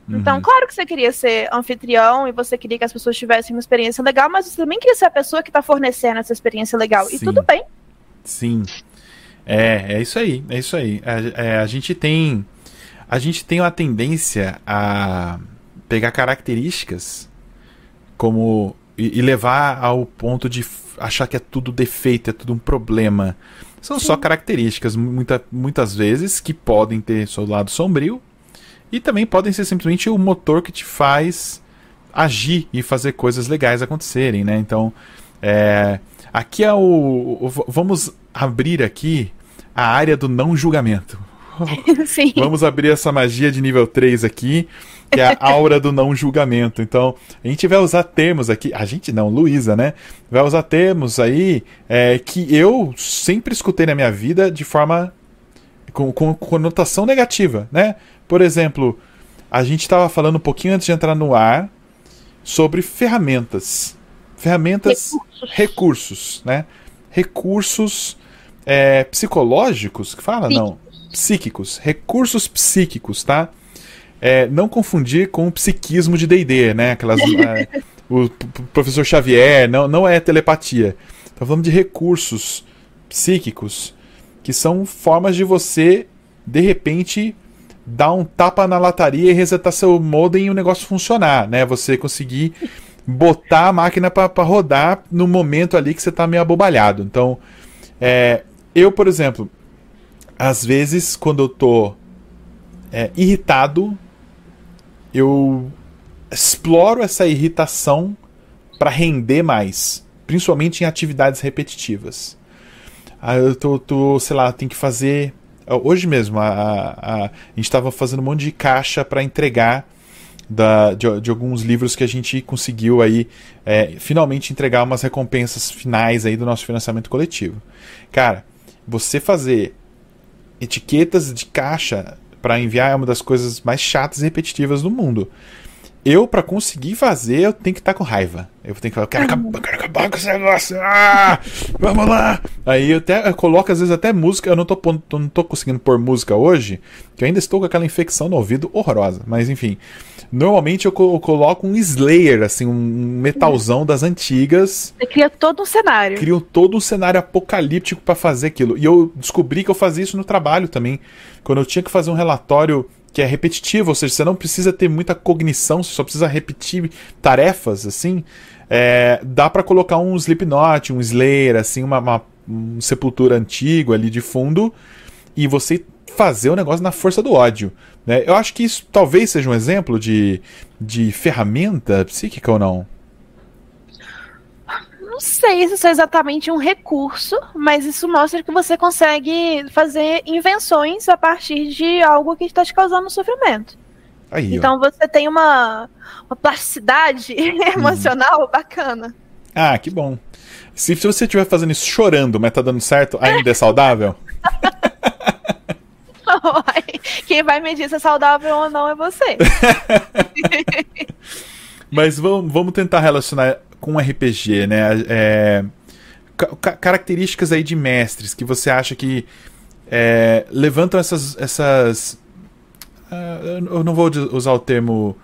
Uhum. Então, claro que você queria ser anfitrião e você queria que as pessoas tivessem uma experiência legal, mas você também queria ser a pessoa que está fornecendo essa experiência legal. Sim. E tudo bem. Sim. É, é isso aí, é isso aí. É, é, a gente tem. A gente tem uma tendência a pegar características como e, e, levar ao ponto de achar que é tudo defeito, é tudo um problema. São Sim. só características, muita, muitas vezes, que podem ter seu lado sombrio e também podem ser simplesmente o motor que te faz agir e fazer coisas legais acontecerem, né? Então, é, aqui é o, o, Vamos abrir aqui a área do não julgamento. Sim. Vamos abrir essa magia de nível 3 aqui que é a aura do não julgamento. Então, a gente vai usar termos aqui, a gente não, Luísa, né? Vai usar termos aí é, que eu sempre escutei na minha vida de forma com, com conotação negativa, né? Por exemplo, a gente estava falando um pouquinho antes de entrar no ar sobre ferramentas. Ferramentas, recursos, recursos né? Recursos é, psicológicos, que fala? Psíquicos. Não. Psíquicos. Recursos psíquicos, tá? é, não confundir com o psiquismo de D&D, né? Aquelas, é, o professor Xavier, não, não é telepatia. Tá falando de recursos psíquicos que são formas de você, de repente, dar um tapa na lataria e resetar seu modem e o negócio funcionar, né? Você conseguir botar a máquina para rodar no momento ali que você tá meio abobalhado. Então, é, eu, por exemplo, às vezes, quando eu tô é, irritado eu exploro essa irritação para render mais, principalmente em atividades repetitivas. Ah, eu tô, tô, sei lá, tem que fazer. Hoje mesmo, a, a, a gente estava fazendo um monte de caixa para entregar da, de, de, alguns livros que a gente conseguiu aí é, finalmente entregar umas recompensas finais aí do nosso financiamento coletivo. Cara, você fazer etiquetas de caixa para enviar é uma das coisas mais chatas e repetitivas do mundo. Eu, para conseguir fazer, eu tenho que estar tá com raiva. Eu tenho que falar, quero acabar, quero acabar com esse negócio. Ah, vamos lá. Aí eu até eu coloco, às vezes, até música. Eu não tô, não tô conseguindo pôr música hoje, que eu ainda estou com aquela infecção no ouvido horrorosa. Mas enfim. Normalmente eu, coloco um Slayer, assim, um metalzão das antigas. Você cria todo um cenário. Crio todo um cenário apocalíptico para fazer aquilo. E eu descobri que eu fazia isso no trabalho também. Quando eu tinha que fazer um relatório que é repetitivo, ou seja, você não precisa ter muita cognição, você só precisa repetir tarefas, assim, é, dá para colocar um Slipknot, um Slayer, assim, uma, uma um Sepultura antigo ali de fundo, e você fazer o negócio na força do ódio. Né? Eu acho que isso talvez seja um exemplo de, de ferramenta psíquica ou não não sei se isso é exatamente um recurso, mas isso mostra que você consegue fazer invenções a partir de algo que está te causando sofrimento. Aí, então ó. você tem uma, uma plasticidade emocional uhum. bacana. Ah, que bom. Se, se você estiver fazendo isso chorando, mas tá dando certo, ainda é saudável? Quem vai medir se é saudável ou não é você. Mas vamos, vamos tentar relacionar com RPG, né? É, ca características aí de mestres que você acha que é, levantam essas. essas uh, eu não vou usar o termo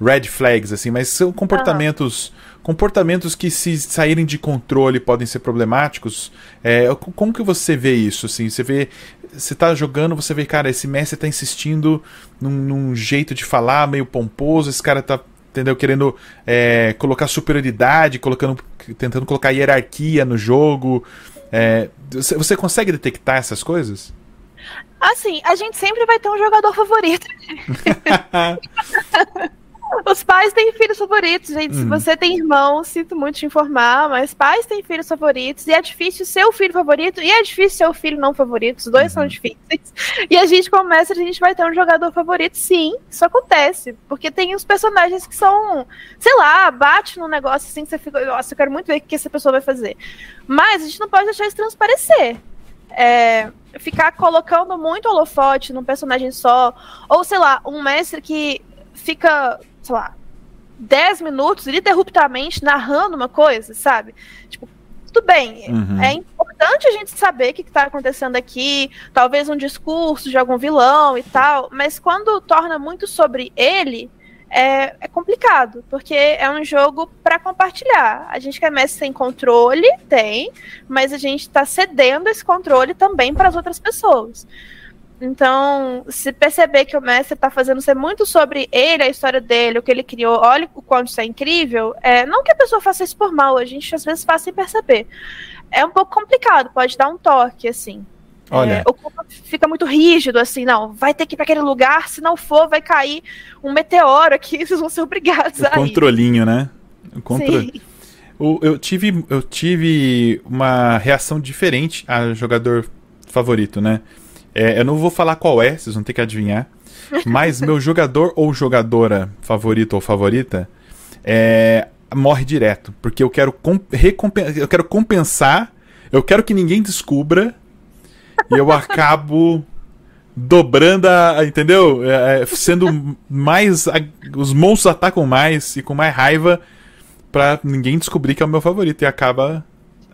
red flags, assim, mas são comportamentos. Comportamentos que, se saírem de controle, podem ser problemáticos. É, como que você vê isso? Assim, você vê. Você tá jogando, você vê, cara, esse mestre tá insistindo num, num jeito de falar meio pomposo, esse cara tá entendeu? Querendo é, colocar superioridade, colocando, tentando colocar hierarquia no jogo. É, você, você consegue detectar essas coisas? Assim, a gente sempre vai ter um jogador favorito. Os pais têm filhos favoritos, gente. Uhum. Se você tem irmão, sinto muito te informar, mas pais têm filhos favoritos. E é difícil ser o filho favorito e é difícil ser o filho não favorito. Os dois uhum. são difíceis. E a gente começa, a gente vai ter um jogador favorito, sim. Isso acontece. Porque tem os personagens que são, sei lá, bate num negócio assim que você fica, nossa, eu quero muito ver o que essa pessoa vai fazer. Mas a gente não pode deixar isso transparecer. É, ficar colocando muito holofote num personagem só, ou sei lá, um mestre que fica sei lá, 10 minutos ininterruptamente narrando uma coisa, sabe? Tipo, tudo bem, uhum. é importante a gente saber o que está acontecendo aqui, talvez um discurso de algum vilão e tal, mas quando torna muito sobre ele, é, é complicado, porque é um jogo para compartilhar. A gente quer mestre sem controle, tem, mas a gente está cedendo esse controle também para as outras pessoas. Então, se perceber que o mestre está fazendo ser muito sobre ele, a história dele, o que ele criou, olha o quanto isso é incrível, é, não que a pessoa faça isso por mal, a gente às vezes faz sem perceber. É um pouco complicado, pode dar um toque, assim. Olha. É, o corpo fica muito rígido, assim, não, vai ter que ir para aquele lugar, se não for, vai cair um meteoro aqui, vocês vão ser obrigados o a controlinho, né? O controle. O, eu, tive, eu tive uma reação diferente a jogador favorito, né? É, eu não vou falar qual é, vocês vão ter que adivinhar. Mas meu jogador ou jogadora favorito ou favorita é, morre direto. Porque eu quero, eu quero compensar, eu quero que ninguém descubra. E eu acabo dobrando a. Entendeu? É, é sendo mais. A, os monstros atacam mais e com mais raiva pra ninguém descobrir que é o meu favorito. E acaba.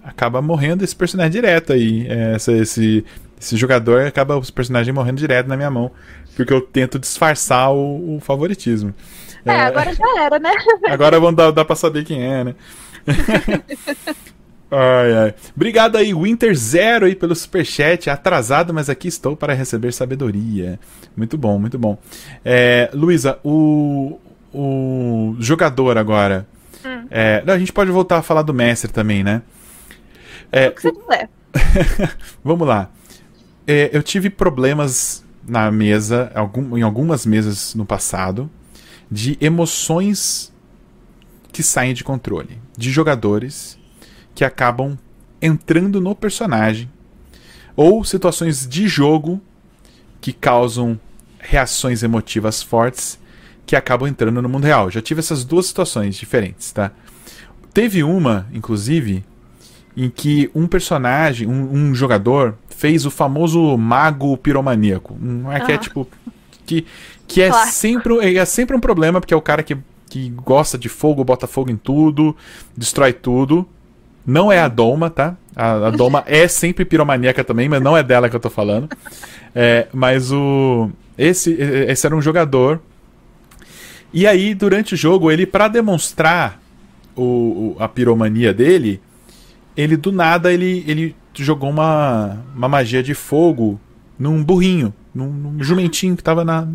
Acaba morrendo esse personagem direto aí. É, essa, esse esse jogador acaba os personagens morrendo direto na minha mão. Porque eu tento disfarçar o, o favoritismo. É, é, agora já era, né? agora vamos dar, dar pra saber quem é, né? ai, ai. Obrigado aí, Winter Zero aí pelo superchat. Atrasado, mas aqui estou para receber sabedoria. Muito bom, muito bom. É, Luísa, o, o jogador agora. Hum. É, a gente pode voltar a falar do mestre também, né? É, o que você quiser. Vamos lá. É, eu tive problemas na mesa, algum, em algumas mesas no passado, de emoções que saem de controle, de jogadores que acabam entrando no personagem, ou situações de jogo que causam reações emotivas fortes que acabam entrando no mundo real. Já tive essas duas situações diferentes, tá? Teve uma, inclusive, em que um personagem, um, um jogador, fez o famoso mago piromaníaco. Um arquétipo ah. que, que é, sempre, é sempre um problema, porque é o cara que, que gosta de fogo, bota fogo em tudo, destrói tudo. Não é a Doma, tá? A, a Doma é sempre piromaníaca também, mas não é dela que eu tô falando. É, mas o. Esse, esse era um jogador. E aí, durante o jogo, ele, para demonstrar o, o, a piromania dele, ele do nada ele, ele jogou uma, uma magia de fogo num burrinho, num, num jumentinho que tava na.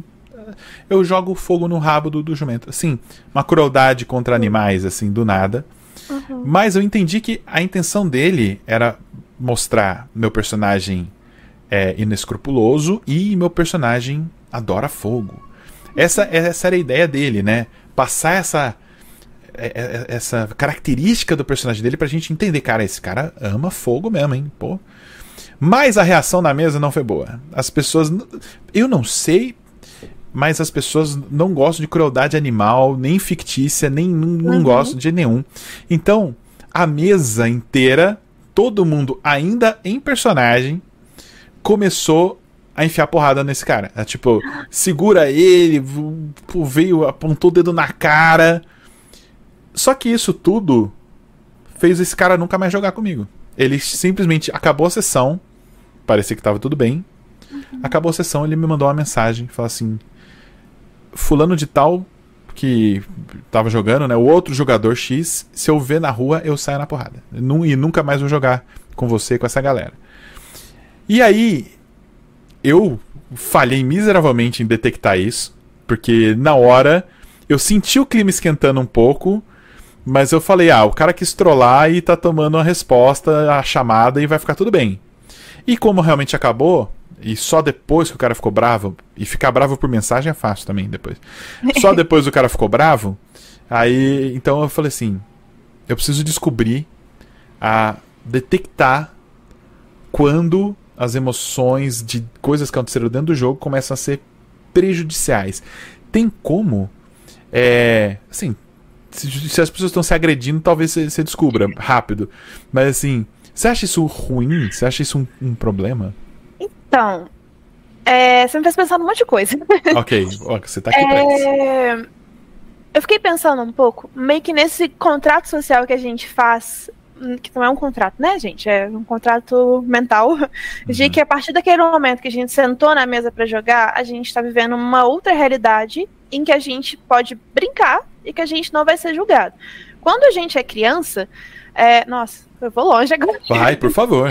Eu jogo fogo no rabo do, do jumento. Assim, uma crueldade contra animais, assim, do nada. Uhum. Mas eu entendi que a intenção dele era mostrar meu personagem é, inescrupuloso e meu personagem adora fogo. Essa, essa era a ideia dele, né? Passar essa essa característica do personagem dele pra gente entender, cara, esse cara ama fogo mesmo, hein? Pô. Mas a reação na mesa não foi boa. As pessoas. Eu não sei, mas as pessoas não gostam de crueldade animal, nem fictícia, nem não, não uhum. gostam de nenhum. Então, a mesa inteira, todo mundo ainda em personagem, começou a enfiar porrada nesse cara. É, tipo, segura ele, veio, apontou o dedo na cara. Só que isso tudo fez esse cara nunca mais jogar comigo. Ele simplesmente acabou a sessão, parecia que tava tudo bem. Acabou a sessão, ele me mandou uma mensagem, falou assim: Fulano de tal que tava jogando, né? O outro jogador X, se eu ver na rua, eu saio na porrada. E nunca mais vou jogar com você, com essa galera. E aí, eu falhei miseravelmente em detectar isso, porque na hora eu senti o clima esquentando um pouco, mas eu falei, ah, o cara quis trollar e tá tomando a resposta, a chamada e vai ficar tudo bem. E como realmente acabou, e só depois que o cara ficou bravo, e ficar bravo por mensagem é fácil também depois. Só depois o cara ficou bravo, aí então eu falei assim, eu preciso descobrir a detectar quando as emoções de coisas que aconteceram dentro do jogo começam a ser prejudiciais. Tem como? É. Assim. Se, se as pessoas estão se agredindo, talvez você, descubra rápido. Mas assim. Você acha isso ruim? Você acha isso um, um problema? Então, é, você me fez pensar num monte de coisa. ok, você tá aqui pra isso. É, eu fiquei pensando um pouco, meio que nesse contrato social que a gente faz, hum, que não é um contrato, né, gente? É um contrato mental, de Uhum. que a partir daquele momento que a gente sentou na mesa pra jogar, a gente tá vivendo uma outra realidade em que a gente pode brincar e que a gente não vai ser julgado. Quando a gente é criança, é, nossa, eu vou longe agora. Vai, por favor.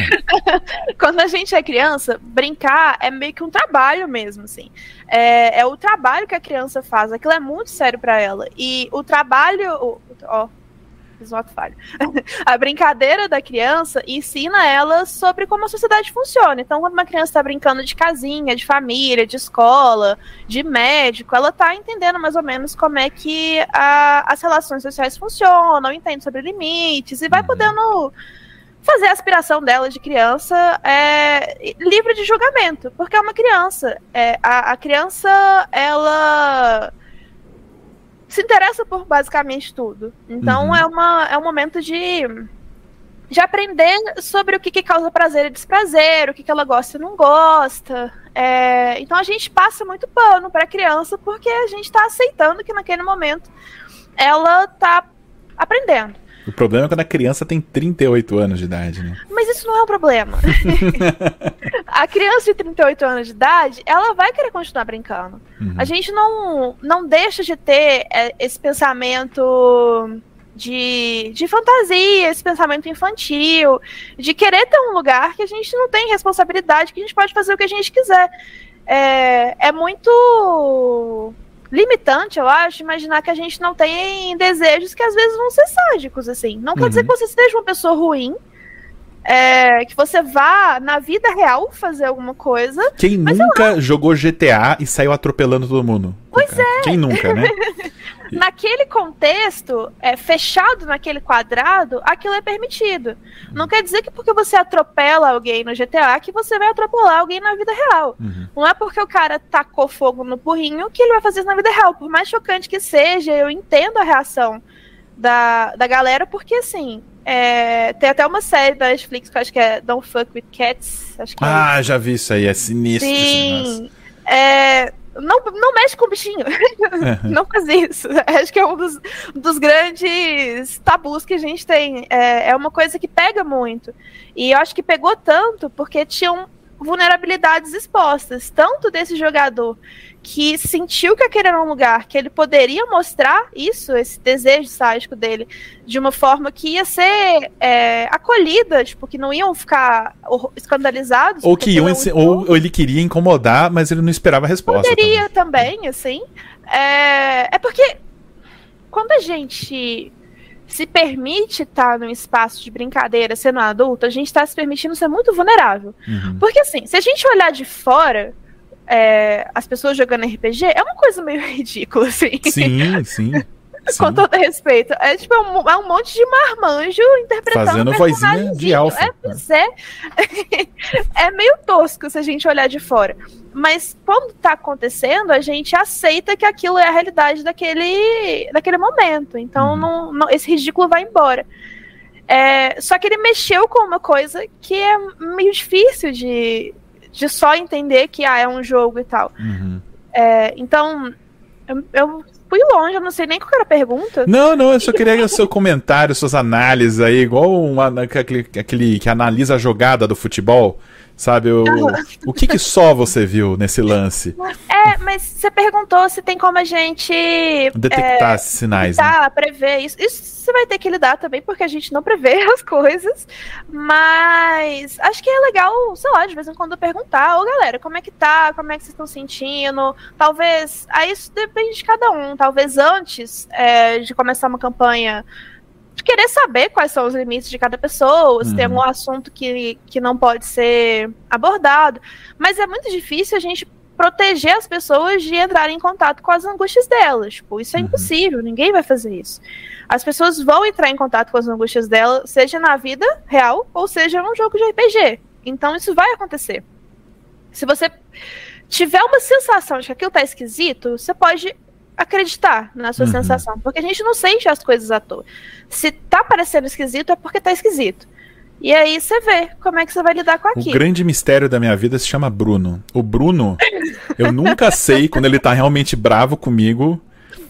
Quando a gente é criança, brincar é meio que um trabalho mesmo, assim. É, é o trabalho que a criança faz, aquilo é muito sério pra ela. E o trabalho. Ó, fiz um ato falho. a brincadeira da criança ensina ela sobre como a sociedade funciona. Então, quando uma criança tá brincando de casinha, de família, de escola, de médico, ela tá entendendo mais ou menos como é que a- as relações sociais funcionam, entende sobre limites e vai Uhum. podendo fazer a aspiração dela de criança é, livre de julgamento, porque é uma criança. É, a, a criança, ela se interessa por basicamente tudo. Então Uhum. é, uma, é um momento de, de aprender sobre o que, que causa prazer e desprazer, o que, que ela gosta e não gosta. É, então a gente passa muito pano para a criança porque a gente está aceitando que naquele momento ela está aprendendo. O problema é quando a criança tem 38 anos de idade, né? Mas isso não é um problema. a criança de 38 anos de idade, ela vai querer continuar brincando. Uhum. A gente não, não deixa de ter é, esse pensamento de, de fantasia, esse pensamento infantil, de querer ter um lugar que a gente não tem responsabilidade, que a gente pode fazer o que a gente quiser. É, é muito limitante, eu acho, imaginar que a gente não tem desejos que às vezes vão ser sádicos, assim. Não quer Uhum. dizer que você seja uma pessoa ruim, é, que você vá na vida real fazer alguma coisa, Quem nunca jogou GTA e saiu atropelando todo mundo? Pois é. Quem nunca, né? naquele contexto, é, fechado naquele quadrado, aquilo é permitido. Não quer dizer que porque você atropela alguém no GTA que você vai atropelar alguém na vida real. Uhum. Não é porque o cara tacou fogo no burrinho que ele vai fazer isso na vida real. Por mais chocante que seja, eu entendo a reação da, da galera, porque assim. é, tem até uma série da Netflix que eu acho que é Don't Fuck with Cats. Acho que é Ah, já vi isso aí, é sinistro. Sim. É, não, não mexe com o bichinho. não faz isso. Acho que é um dos, dos grandes tabus que a gente tem. É, é uma coisa que pega muito. E eu acho que pegou tanto porque tinham vulnerabilidades expostas, tanto desse jogador que sentiu que aquele era um lugar que ele poderia mostrar isso, esse desejo sádico dele, de uma forma que ia ser é, acolhida, tipo, que não iam ficar escandalizados. Ou que iam, ou, ou ele queria incomodar, mas ele não esperava a resposta. Poderia também, assim. É, é porque quando a gente se permite estar num espaço de brincadeira sendo adulto, a gente está se permitindo ser muito vulnerável. também. Uhum. Porque assim, se a gente olhar de fora, é, as pessoas jogando RPG, é uma coisa meio ridícula, assim. Sim, sim. Com sim. todo respeito. É tipo, é um, é um monte de marmanjo interpretando Fazendo um vozinha de alfa. É, pois é. é meio tosco se a gente olhar de fora. Mas quando tá acontecendo, a gente aceita que aquilo é a realidade daquele, daquele momento. Então Uhum. não, não- esse ridículo vai embora. É, só que ele mexeu com uma coisa que é meio difícil de, de só entender que ah, é um jogo e tal. Uhum. É, então, eu, eu fui longe, eu não sei nem qual era a pergunta. Não, não, eu só queria o seu comentário, suas análises aí, igual um, aquele, aquele que analisa a jogada do futebol. Sabe? O, o que, que só você viu nesse lance? É, mas você perguntou se tem como a gente. Detectar é, sinais. Tá, né? prever isso. Isso você vai ter que lidar também, porque a gente não prevê as coisas. Mas acho que é legal, sei lá, de vez em quando perguntar, ô galera, como é que tá? Como é que vocês estão sentindo? Talvez. Aí isso depende de cada um. Talvez antes é, de começar uma campanha de querer saber quais são os limites de cada pessoa, se uhum. tem algum assunto que, que não pode ser abordado. Mas é muito difícil a gente proteger as pessoas de entrar em contato com as angústias delas. Tipo, isso é uhum. impossível, ninguém vai fazer isso. As pessoas vão entrar em contato com as angústias delas, seja na vida real ou seja num jogo de RPG. Então isso vai acontecer. Se você tiver uma sensação de que aquilo tá esquisito, você pode acreditar na sua uhum. sensação, porque a gente não sente as coisas à toa. Se tá parecendo esquisito é porque tá esquisito. E aí você vê como é que você vai lidar com aquilo. O grande mistério da minha vida se chama Bruno. O Bruno, eu nunca sei quando ele tá realmente bravo comigo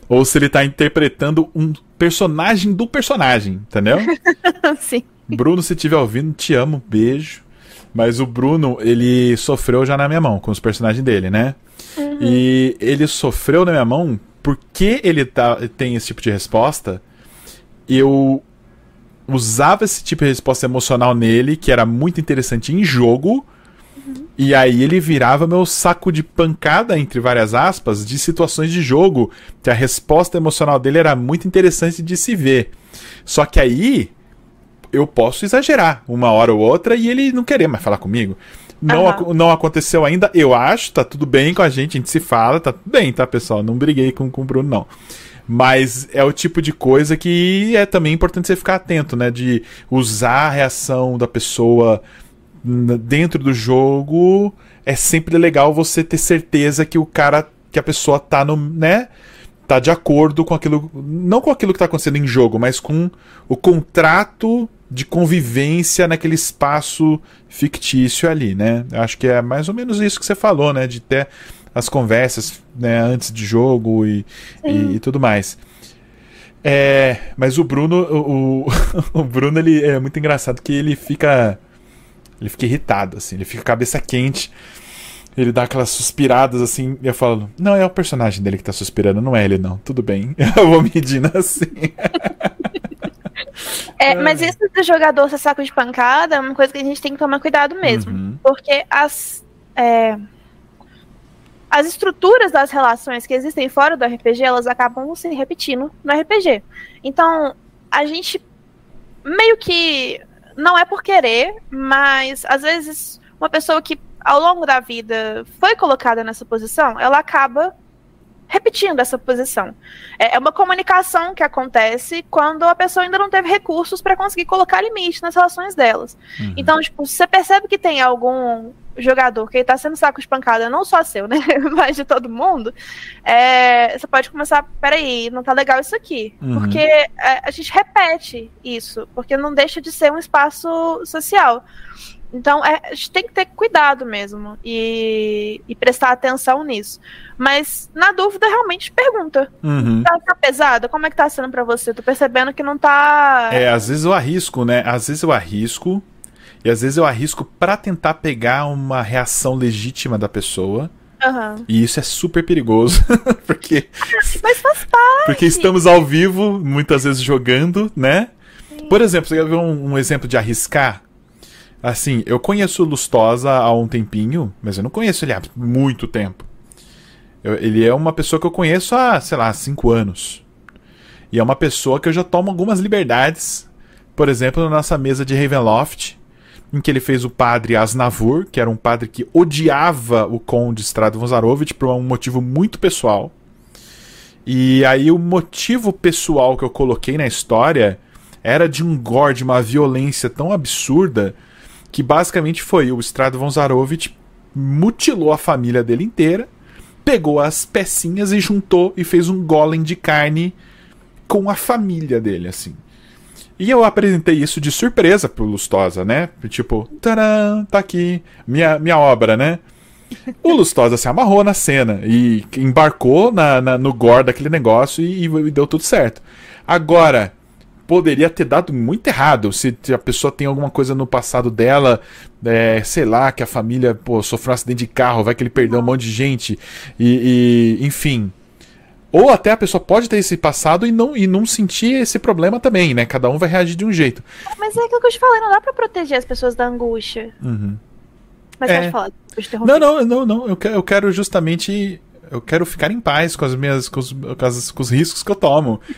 ou se ele tá interpretando um personagem do personagem, entendeu? Sim. Bruno, se estiver ouvindo, te amo, beijo. Mas o Bruno, ele sofreu já na minha mão, com os personagens dele, né? Uhum. E ele sofreu na minha mão porque ele tá, tem esse tipo de resposta. Eu usava esse tipo de resposta emocional nele, que era muito interessante em jogo. Uhum. E aí ele virava meu saco de pancada, entre várias aspas, de situações de jogo, que a resposta emocional dele era muito interessante de se ver. Só que aí eu posso exagerar uma hora ou outra e ele não querer mais falar comigo. Não, uhum. não aconteceu ainda, eu acho, tá tudo bem com a gente, a gente se fala, tá tudo bem, tá, pessoal? Não briguei com, com o Bruno, não. Mas é o tipo de coisa que é também importante você ficar atento, né? De usar a reação da pessoa dentro do jogo. É sempre legal você ter certeza que o cara, que a pessoa tá no, né? Tá de acordo com aquilo, não com aquilo que tá acontecendo em jogo, mas com o contrato de convivência naquele espaço fictício ali, né? Acho que é mais ou menos isso que você falou, né? De ter as conversas né, antes de jogo e, e, e tudo mais. É, mas o Bruno, o, o, Bruno ele é muito engraçado que ele fica ele fica irritado assim, ele fica cabeça quente. Ele dá aquelas suspiradas assim, e eu falo: "Não, é o personagem dele que tá suspirando, não é ele não. Tudo bem". Eu vou medindo assim. É, mas isso do jogador ser saco de pancada é uma coisa que a gente tem que tomar cuidado mesmo. Uhum. Porque as. É, as estruturas das relações que existem fora do RPG, elas acabam se repetindo no RPG. Então, a gente meio que não é por querer, mas às vezes uma pessoa que ao longo da vida foi colocada nessa posição, ela acaba repetindo essa posição. É, é uma comunicação que acontece quando a pessoa ainda não teve recursos para conseguir colocar limite nas relações delas. Uhum. Então, tipo, você percebe que tem algum jogador que está sendo saco de pancada, não só seu, né? Mas de todo mundo, é, você pode começar, peraí, não tá legal isso aqui. Uhum. Porque é, a gente repete isso, porque não deixa de ser um espaço social. Então, é, a gente tem que ter cuidado mesmo e, e, prestar atenção nisso. Mas, na dúvida, realmente pergunta. Uhum. Tá, tá pesado? Como é que tá sendo para você? Tô percebendo que não tá. É, às vezes eu arrisco, né? Às vezes eu arrisco. E às vezes eu arrisco para tentar pegar uma reação legítima da pessoa. Uhum. E isso é super perigoso. porque. Mas faz parte. Porque estamos ao vivo, muitas vezes jogando, né? Sim. Por exemplo, você quer ver um, um exemplo de arriscar? Assim, eu conheço o Lustosa há um tempinho, mas eu não conheço ele há muito tempo. Eu, ele é uma pessoa que eu conheço há, sei lá, cinco anos. E é uma pessoa que eu já tomo algumas liberdades. Por exemplo, na nossa mesa de Ravenloft, em que ele fez o padre Asnavur, que era um padre que odiava o conde Strado Vozarovich por um motivo muito pessoal. E aí o motivo pessoal que eu coloquei na história era de um gore, de uma violência tão absurda que basicamente foi o Strado Vonzarovich mutilou a família dele inteira, pegou as pecinhas e juntou e fez um golem de carne com a família dele, assim. E eu apresentei isso de surpresa pro Lustosa, né? Tipo, taran, tá aqui, minha, minha obra, né? O Lustosa se amarrou na cena e embarcou na, na no gore daquele negócio e, e, deu tudo certo. Agora, poderia ter dado muito errado. Se a pessoa tem alguma coisa no passado dela, é, sei lá, que a família pô, sofreu um acidente de carro, vai que ele perdeu um monte de gente, e, e enfim. Ou até a pessoa pode ter esse passado e não, e não sentir esse problema também, né? Cada um vai reagir de um jeito. Mas é aquilo que eu te falei, não dá pra proteger as pessoas da angústia. Uhum. Mas É. pode falar. eu te interrompi. Não, não, não, não. Eu quero justamente. Eu quero ficar em paz com as minhas. com os, com as- com os riscos que eu tomo.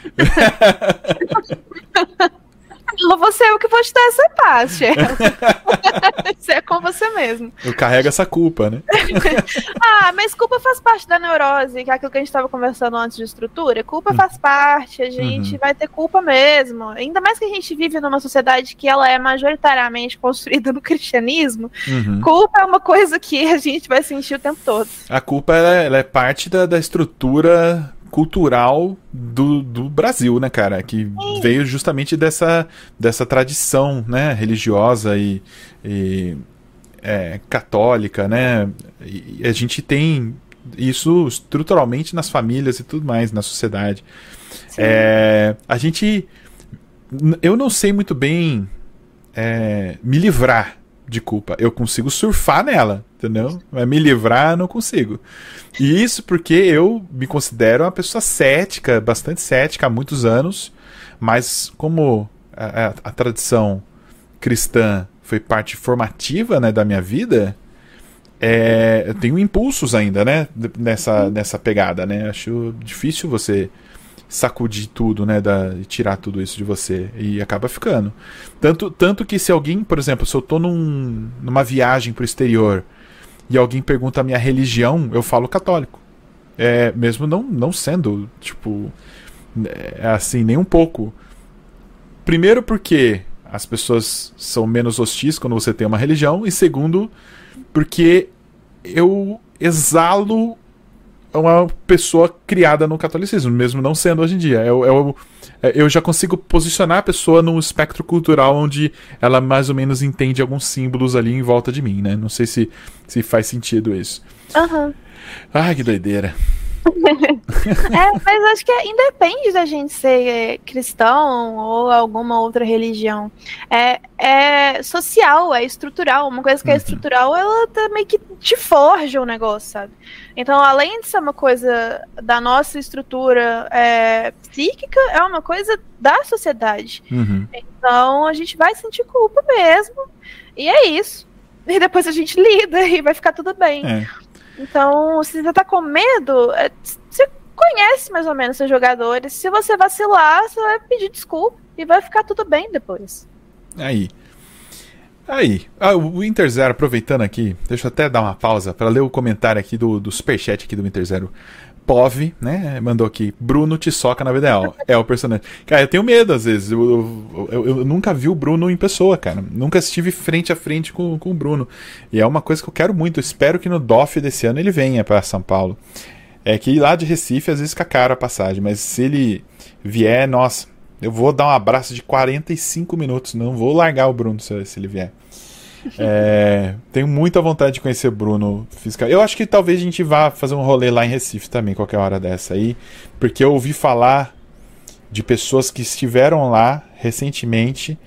Vou ser eu que vou te dar essa chefe. Isso é com você mesmo. Eu carrego essa culpa, né? Ah, mas culpa faz parte da neurose, que é aquilo que a gente estava conversando antes de estrutura. Culpa faz parte, a gente Uhum. vai ter culpa mesmo. Ainda mais que a gente vive numa sociedade que ela é majoritariamente construída no cristianismo. Uhum. Culpa é uma coisa que a gente vai sentir o tempo todo. A culpa ela, ela é parte da, da estrutura cultural do, do Brasil, né, cara? Que veio justamente dessa, dessa tradição, né, religiosa e, e, é, católica, né? E a gente tem isso estruturalmente nas famílias e tudo mais, na sociedade. É, a gente. Eu não sei muito bem é, me livrar de culpa. Eu consigo surfar nela, entendeu? Mas me livrar, não consigo. E isso porque eu me considero uma pessoa cética, bastante cética há muitos anos, mas como a, a- a tradição cristã foi parte formativa né, da minha vida, é, eu tenho impulsos ainda, né? Nessa, nessa pegada, né? Acho difícil você sacudir tudo, né? Da, tirar tudo isso de você. E acaba ficando. Tanto, tanto que se alguém, por exemplo, se eu tô num, numa viagem pro exterior e alguém pergunta a minha religião, eu falo católico. É, mesmo não, não sendo, tipo, é, assim, nem um pouco. Primeiro porque as pessoas são menos hostis quando você tem uma religião, e segundo, porque eu exalo uma pessoa criada no catolicismo, mesmo não sendo hoje em dia. Eu, eu, eu já consigo posicionar a pessoa num espectro cultural onde ela mais ou menos entende alguns símbolos ali em volta de mim, né? Não sei se, se faz sentido isso. Aham. Ai, que doideira. É, mas acho que é- independe da gente ser é, cristão ou alguma outra religião. É, é social, é estrutural. Uma coisa que é Uhum. estrutural, ela tá meio que te forja o negócio, sabe? Então, além de ser uma coisa da nossa estrutura é, psíquica, é uma coisa da sociedade. Uhum. Então, a gente vai sentir culpa mesmo. E é isso. E depois a gente lida e vai ficar tudo bem. É. Então, se você tá com medo, é, você conhece mais ou menos seus jogadores. Se você vacilar, você vai pedir desculpa e vai ficar tudo bem depois. Aí. Aí. Ah, o Inter Zero, aproveitando aqui, deixa eu até dar uma pausa para ler o comentário aqui do, do superchat aqui do Inter Zero. Pove, né? Mandou aqui. Bruno te soca na vida real. É o personagem. Cara, eu tenho medo às vezes. Eu, eu, eu- eu nunca vi o Bruno em pessoa, cara. Nunca estive frente a frente com, com o Bruno. E é uma coisa que eu quero muito. Eu espero que no DOF desse ano ele venha para São Paulo. É que lá de Recife às vezes fica caro a passagem, mas se ele vier, nossa, eu vou dar um abraço de 45 minutos. Não vou largar o Bruno se, se ele vier. É, tenho muita vontade de conhecer o Bruno fiscal. Eu acho que talvez a gente vá fazer um rolê lá em Recife também, qualquer hora dessa aí. Porque eu ouvi falar de pessoas que estiveram lá recentemente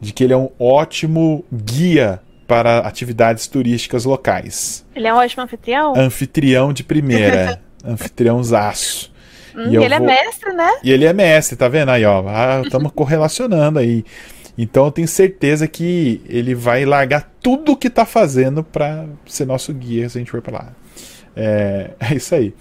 de que ele é um ótimo guia para atividades turísticas locais. Ele é um ótimo anfitrião. Anfitrião de primeira. Anfitriãozaço. Hum, e ele vou- é mestre, né? E ele é mestre, tá vendo aí, ó? Estamos correlacionando aí. Então eu tenho certeza que ele vai largar tudo que tá fazendo pra ser nosso guia se a gente for pra lá. É, é isso aí.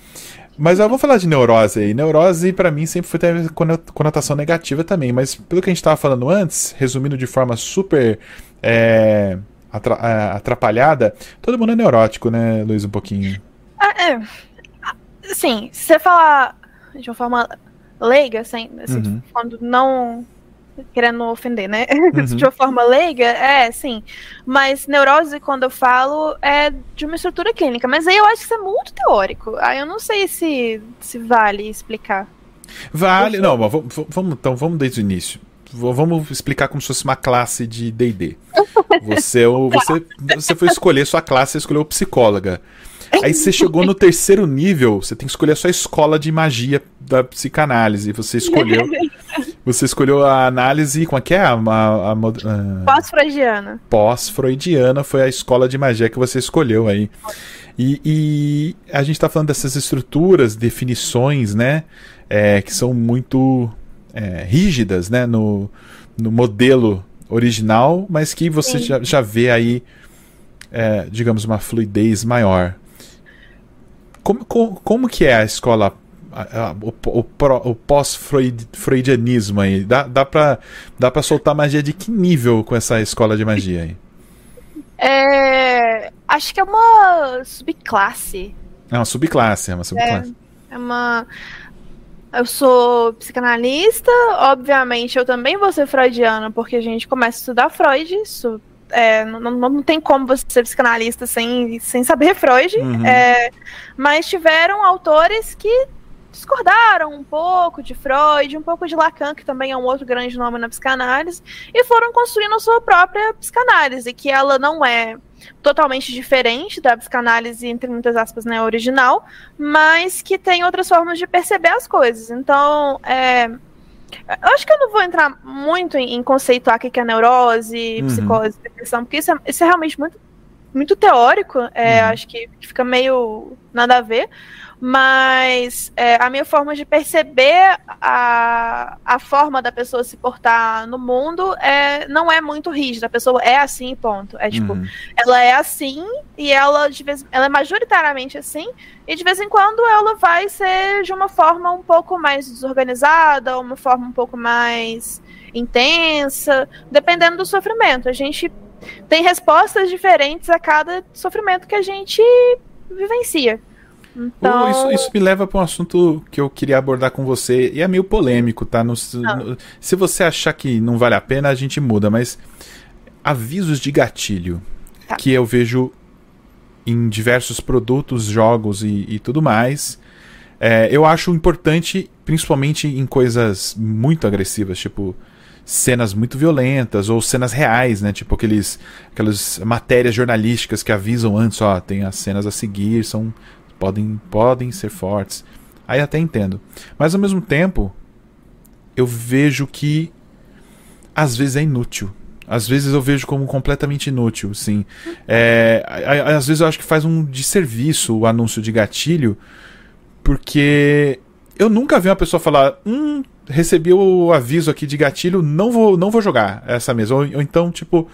Mas eu vou falar de neurose aí. Neurose pra mim sempre foi ter cono- conotação negativa também. Mas pelo que a gente tava falando antes, resumindo de forma super é, é, atrapalhada, todo mundo é neurótico, né, Luiz? Um pouquinho. Ah, é. Assim, se você falar de uma forma leiga, assim, assim, Uhum. quando não querendo ofender, né? Uhum. de uma forma leiga, é, sim. Mas neurose, quando eu falo, é de uma estrutura clínica. Mas aí eu acho que isso é muito teórico. Aí eu não sei se, se vale explicar. Vale. Não, mas vamos, então vamos desde o início. Vamos explicar como se fosse uma classe de D&D. Você, é você, você foi escolher sua classe, você escolheu psicóloga. Aí você chegou no terceiro nível, você tem que escolher a sua escola de magia da psicanálise. Você escolheu Você escolheu a análise, como é que é? A, a, a, Pós-freudiana. Pós-freudiana foi a escola de magia que você escolheu aí. E, e a gente está falando dessas estruturas, definições, né? É, que são muito é, rígidas, né? No, no modelo original, mas que você já, já vê aí, é, digamos, uma fluidez maior. Como, como, como que é a escola o, o, o pós-freudianismo aí? Dá, dá, pra, dá pra soltar magia de que nível com essa escola de magia aí? É, acho que é uma subclasse. É uma subclasse, é uma subclasse. É, é uma. Eu sou psicanalista, obviamente eu também vou ser freudiana, porque a gente começa a estudar Freud, isso é, não, não, tem como você ser psicanalista sem, sem saber Freud, uhum. é, mas tiveram autores que discordaram um pouco de Freud, um pouco de Lacan, que também é um outro grande nome na psicanálise, e foram construindo a sua própria psicanálise, que ela não é totalmente diferente da psicanálise, entre muitas aspas, né, original, mas que tem outras formas de perceber as coisas. Então, é, eu acho que eu não vou entrar muito em, em conceituar o que é neurose, uhum. psicose, depressão, porque isso é, isso é realmente muito, muito teórico, é, uhum. acho que fica meio nada a ver mas é, a minha forma de perceber a, a forma da pessoa se portar no mundo é, não é muito rígida. A pessoa é assim, ponto. É tipo, uhum. ela é assim e ela, de vez, ela é majoritariamente assim, e de vez em quando ela vai ser de uma forma um pouco mais desorganizada, uma forma um pouco mais intensa, dependendo do sofrimento. A gente tem respostas diferentes a cada sofrimento que a gente vivencia. Então... Isso, isso, me leva para um assunto que eu queria abordar com você, e é meio polêmico, tá? No, no, se você achar que não vale a pena, a gente muda, mas avisos de gatilho tá. que eu vejo em diversos produtos, jogos e, e tudo mais. É, eu acho importante, principalmente em coisas muito agressivas, tipo cenas muito violentas ou cenas reais, né? Tipo aqueles, aquelas matérias jornalísticas que avisam antes, ó, tem as cenas a seguir, são podem, podem ser fortes. Aí até entendo. Mas ao mesmo tempo, eu vejo que às vezes é inútil. Às vezes eu vejo como completamente inútil, sim. É, às vezes eu acho que faz um desserviço o anúncio de gatilho, porque eu nunca vi uma pessoa falar, hum, recebi o aviso aqui de gatilho, não vou, não vou jogar essa mesa. Ou, ou então, tipo,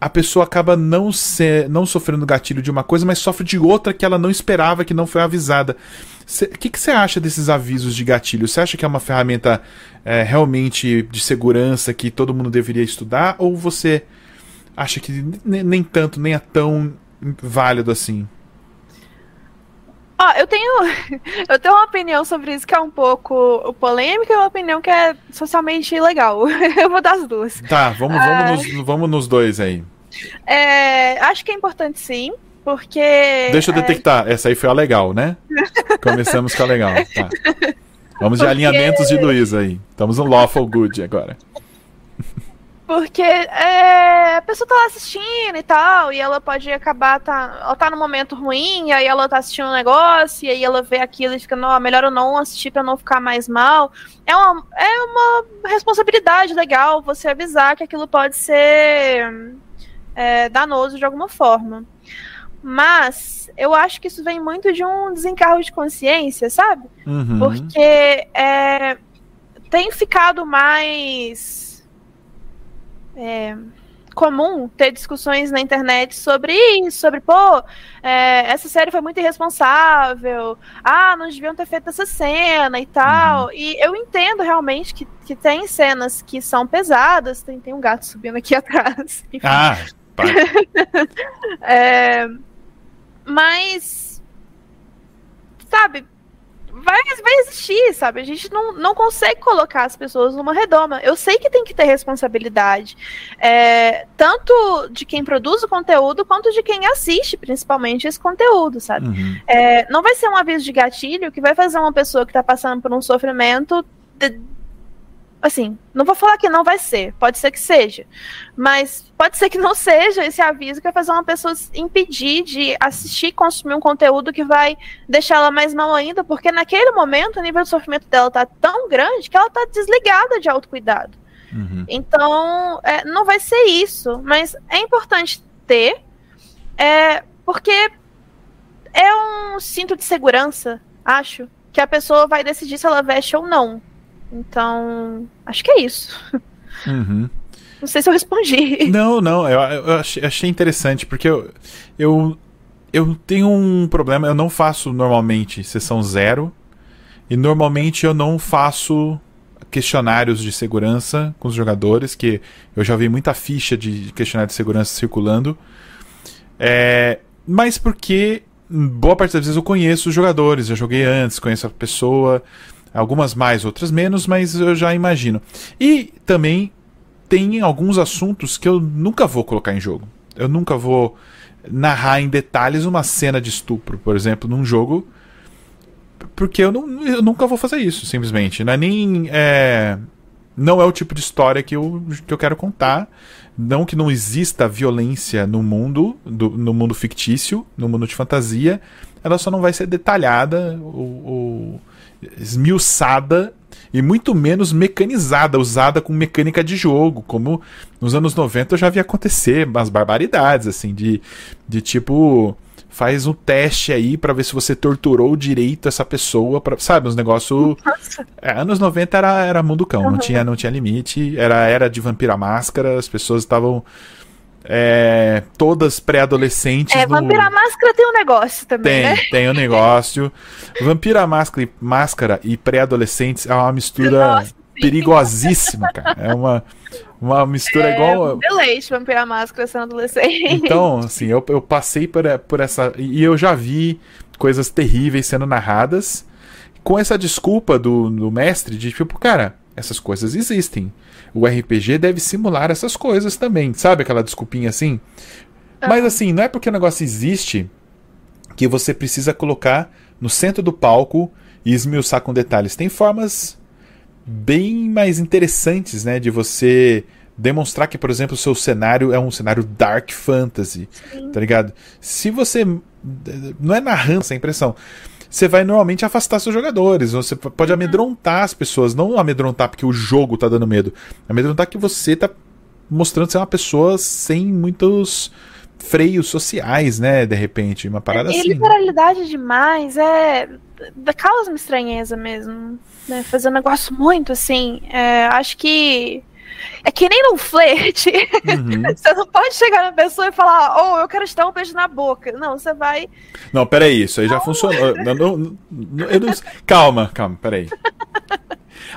a pessoa acaba não, ser, não sofrendo gatilho de uma coisa, mas sofre de outra que ela não esperava, que não foi avisada. O que, você acha desses avisos de gatilho? Você acha que é uma ferramenta é, realmente de segurança que todo mundo deveria estudar? Ou você acha que nem tanto, nem é tão válido assim? Ó, eu tenho eu tenho uma opinião sobre isso que é um pouco polêmica e uma opinião que é socialmente legal. eu vou dar as duas. Tá, vamos, vamos, nos, vamos nos dois aí. É, acho que é importante sim, porque. Deixa eu é, detectar, essa aí foi a legal, né? Começamos com a legal. Tá. Vamos porque... de alinhamentos de Luiz aí. Estamos no Lawful Good agora. Porque é, a pessoa tá lá assistindo e tal, e ela pode acabar, tá, ela tá num momento ruim, aí ela tá assistindo um negócio, e aí ela vê aquilo e fica, não, melhor eu não assistir pra não ficar mais mal. É uma, é uma responsabilidade legal você avisar que aquilo pode ser é, danoso de alguma forma. Mas eu acho que isso vem muito de um desencargo de consciência, sabe? Uhum. Porque é, tem ficado mais é, comum ter discussões na internet sobre isso, sobre, pô, é, essa série foi muito irresponsável, ah, não deviam ter feito essa cena e tal. Uhum. E eu entendo realmente que, que tem cenas que são pesadas, tem, tem um gato subindo aqui atrás. Enfim. Ah, é, mas, sabe, vai, vai existir, sabe? A gente não, não consegue colocar as pessoas numa redoma. Eu sei que tem que ter responsabilidade, é, tanto de quem produz o conteúdo, quanto de quem assiste, principalmente, esse conteúdo, sabe? Uhum. É, não vai ser um aviso de gatilho que vai fazer uma pessoa que está passando por um sofrimento. De, assim, não vou falar que não vai ser, pode ser que seja, mas pode ser que não seja esse aviso que vai fazer uma pessoa impedir de assistir e consumir um conteúdo que vai deixar ela mais mal ainda, porque naquele momento o nível de sofrimento dela tá tão grande que ela tá desligada de autocuidado. Uhum. Então, é, não vai ser isso, mas é importante ter, é, porque é um cinto de segurança, acho, que a pessoa vai decidir se ela veste ou não. Então, acho que é isso. Uhum. Não sei se eu respondi. Não, não, eu, eu achei, interessante, porque eu, eu, eu tenho um problema, eu não faço normalmente sessão zero, e normalmente eu não faço questionários de segurança com os jogadores, que eu já vi muita ficha de questionário de segurança circulando. É, mas porque boa parte das vezes eu conheço os jogadores, já joguei antes, conheço a pessoa, algumas mais, outras menos, mas eu já imagino. E também tem alguns assuntos que eu nunca vou colocar em jogo. Eu nunca vou narrar em detalhes uma cena de estupro, por exemplo, num jogo, porque eu, não, eu nunca vou fazer isso, simplesmente. Não é nem. É, não é o tipo de história que eu, que eu quero contar. Não que não exista violência no mundo, do, no mundo fictício, no mundo de fantasia, ela só não vai ser detalhada ou, ou esmiuçada e muito menos mecanizada, usada com mecânica de jogo, como nos anos 90 já havia acontecer umas barbaridades, assim, de, de tipo faz um teste aí para ver se você torturou direito essa pessoa, pra, sabe, uns negócios... É, anos 90 era, era mundo cão, uhum. não, tinha, não tinha limite, era era de vampira máscara, as pessoas estavam é, todas pré-adolescentes. É, no... Vampira Máscara tem um negócio também, tem, né? Tem um negócio. Vampira Máscara, máscara e pré-adolescentes é uma mistura Nossa, perigosíssima, cara. É uma, uma mistura é, igual. Leite, Vampira Máscara sendo adolescente. Então, assim, eu, eu passei por, por essa. E eu já vi coisas terríveis sendo narradas com essa desculpa do, do mestre de tipo, cara, essas coisas existem. O RPG deve simular essas coisas também, sabe aquela desculpinha assim? Mas assim, não é porque o negócio existe que você precisa colocar no centro do palco e esmiuçar com detalhes. Tem formas bem mais interessantes, né, de você demonstrar que, por exemplo, o seu cenário é um cenário dark fantasy, Sim. tá ligado? Se você não é narrando essa impressão, você vai normalmente afastar seus jogadores. Você pode uhum. amedrontar as pessoas. Não amedrontar porque o jogo tá dando medo. Amedrontar que você tá mostrando ser uma pessoa sem muitos freios sociais, né? De repente, uma parada é, assim. literalidade demais, é. causa uma estranheza mesmo. Né? Fazer um negócio muito assim. É, acho que é que nem num flerte. Uhum. você não pode chegar na pessoa e falar, oh, eu quero te dar um beijo na boca. Não, você vai. Não, peraí, isso aí já funcionou. não, não, não, não... Calma, calma, peraí.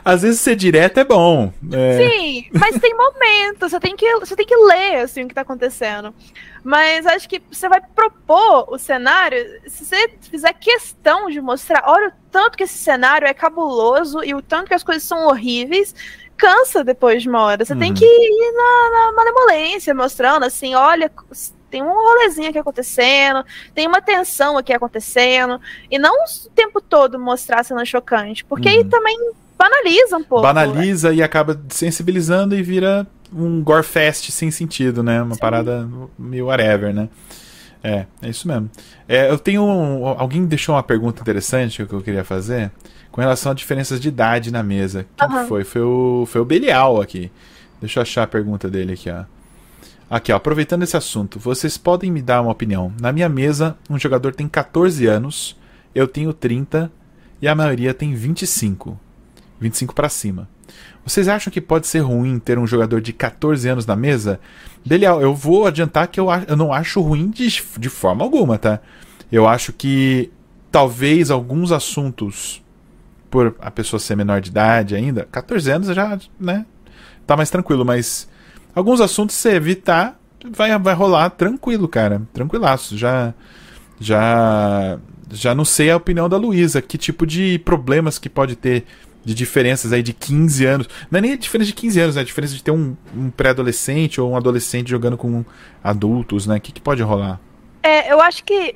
Às vezes ser direto é bom. É... Sim, mas tem momentos, você tem que, você tem que ler assim, o que está acontecendo. Mas acho que você vai propor o cenário, se você fizer questão de mostrar, olha o tanto que esse cenário é cabuloso e o tanto que as coisas são horríveis, cansa depois de uma hora. Você uhum. tem que ir na, na malemolência, mostrando assim, olha, tem um rolezinho aqui acontecendo, tem uma tensão aqui acontecendo, e não o tempo todo mostrar cena chocante, porque uhum. aí também banaliza um pouco. Banaliza e acaba sensibilizando e vira um gore fest sem sentido, né? Uma Sim. parada meio whatever, né? É, é isso mesmo. É, eu tenho. Um, alguém deixou uma pergunta interessante que eu queria fazer com relação a diferenças de idade na mesa. Quem uhum. foi? Foi o, foi o Belial aqui. Deixa eu achar a pergunta dele aqui, ó. Aqui, ó, aproveitando esse assunto, vocês podem me dar uma opinião. Na minha mesa, um jogador tem 14 anos, eu tenho 30 e a maioria tem 25. 25 para cima. Vocês acham que pode ser ruim ter um jogador de 14 anos na mesa? Belial, eu vou adiantar que eu, eu não acho ruim de, de forma alguma, tá? Eu acho que talvez alguns assuntos por a pessoa ser menor de idade ainda, 14 anos já, né, tá mais tranquilo, mas alguns assuntos se evitar, vai, vai rolar tranquilo, cara, tranquilaço, já já já não sei a opinião da Luísa, que tipo de problemas que pode ter de diferenças aí de 15 anos. Não é nem a diferença de 15 anos, né? A diferença de ter um, um pré-adolescente ou um adolescente jogando com adultos, né? O que, que pode rolar? É, eu acho que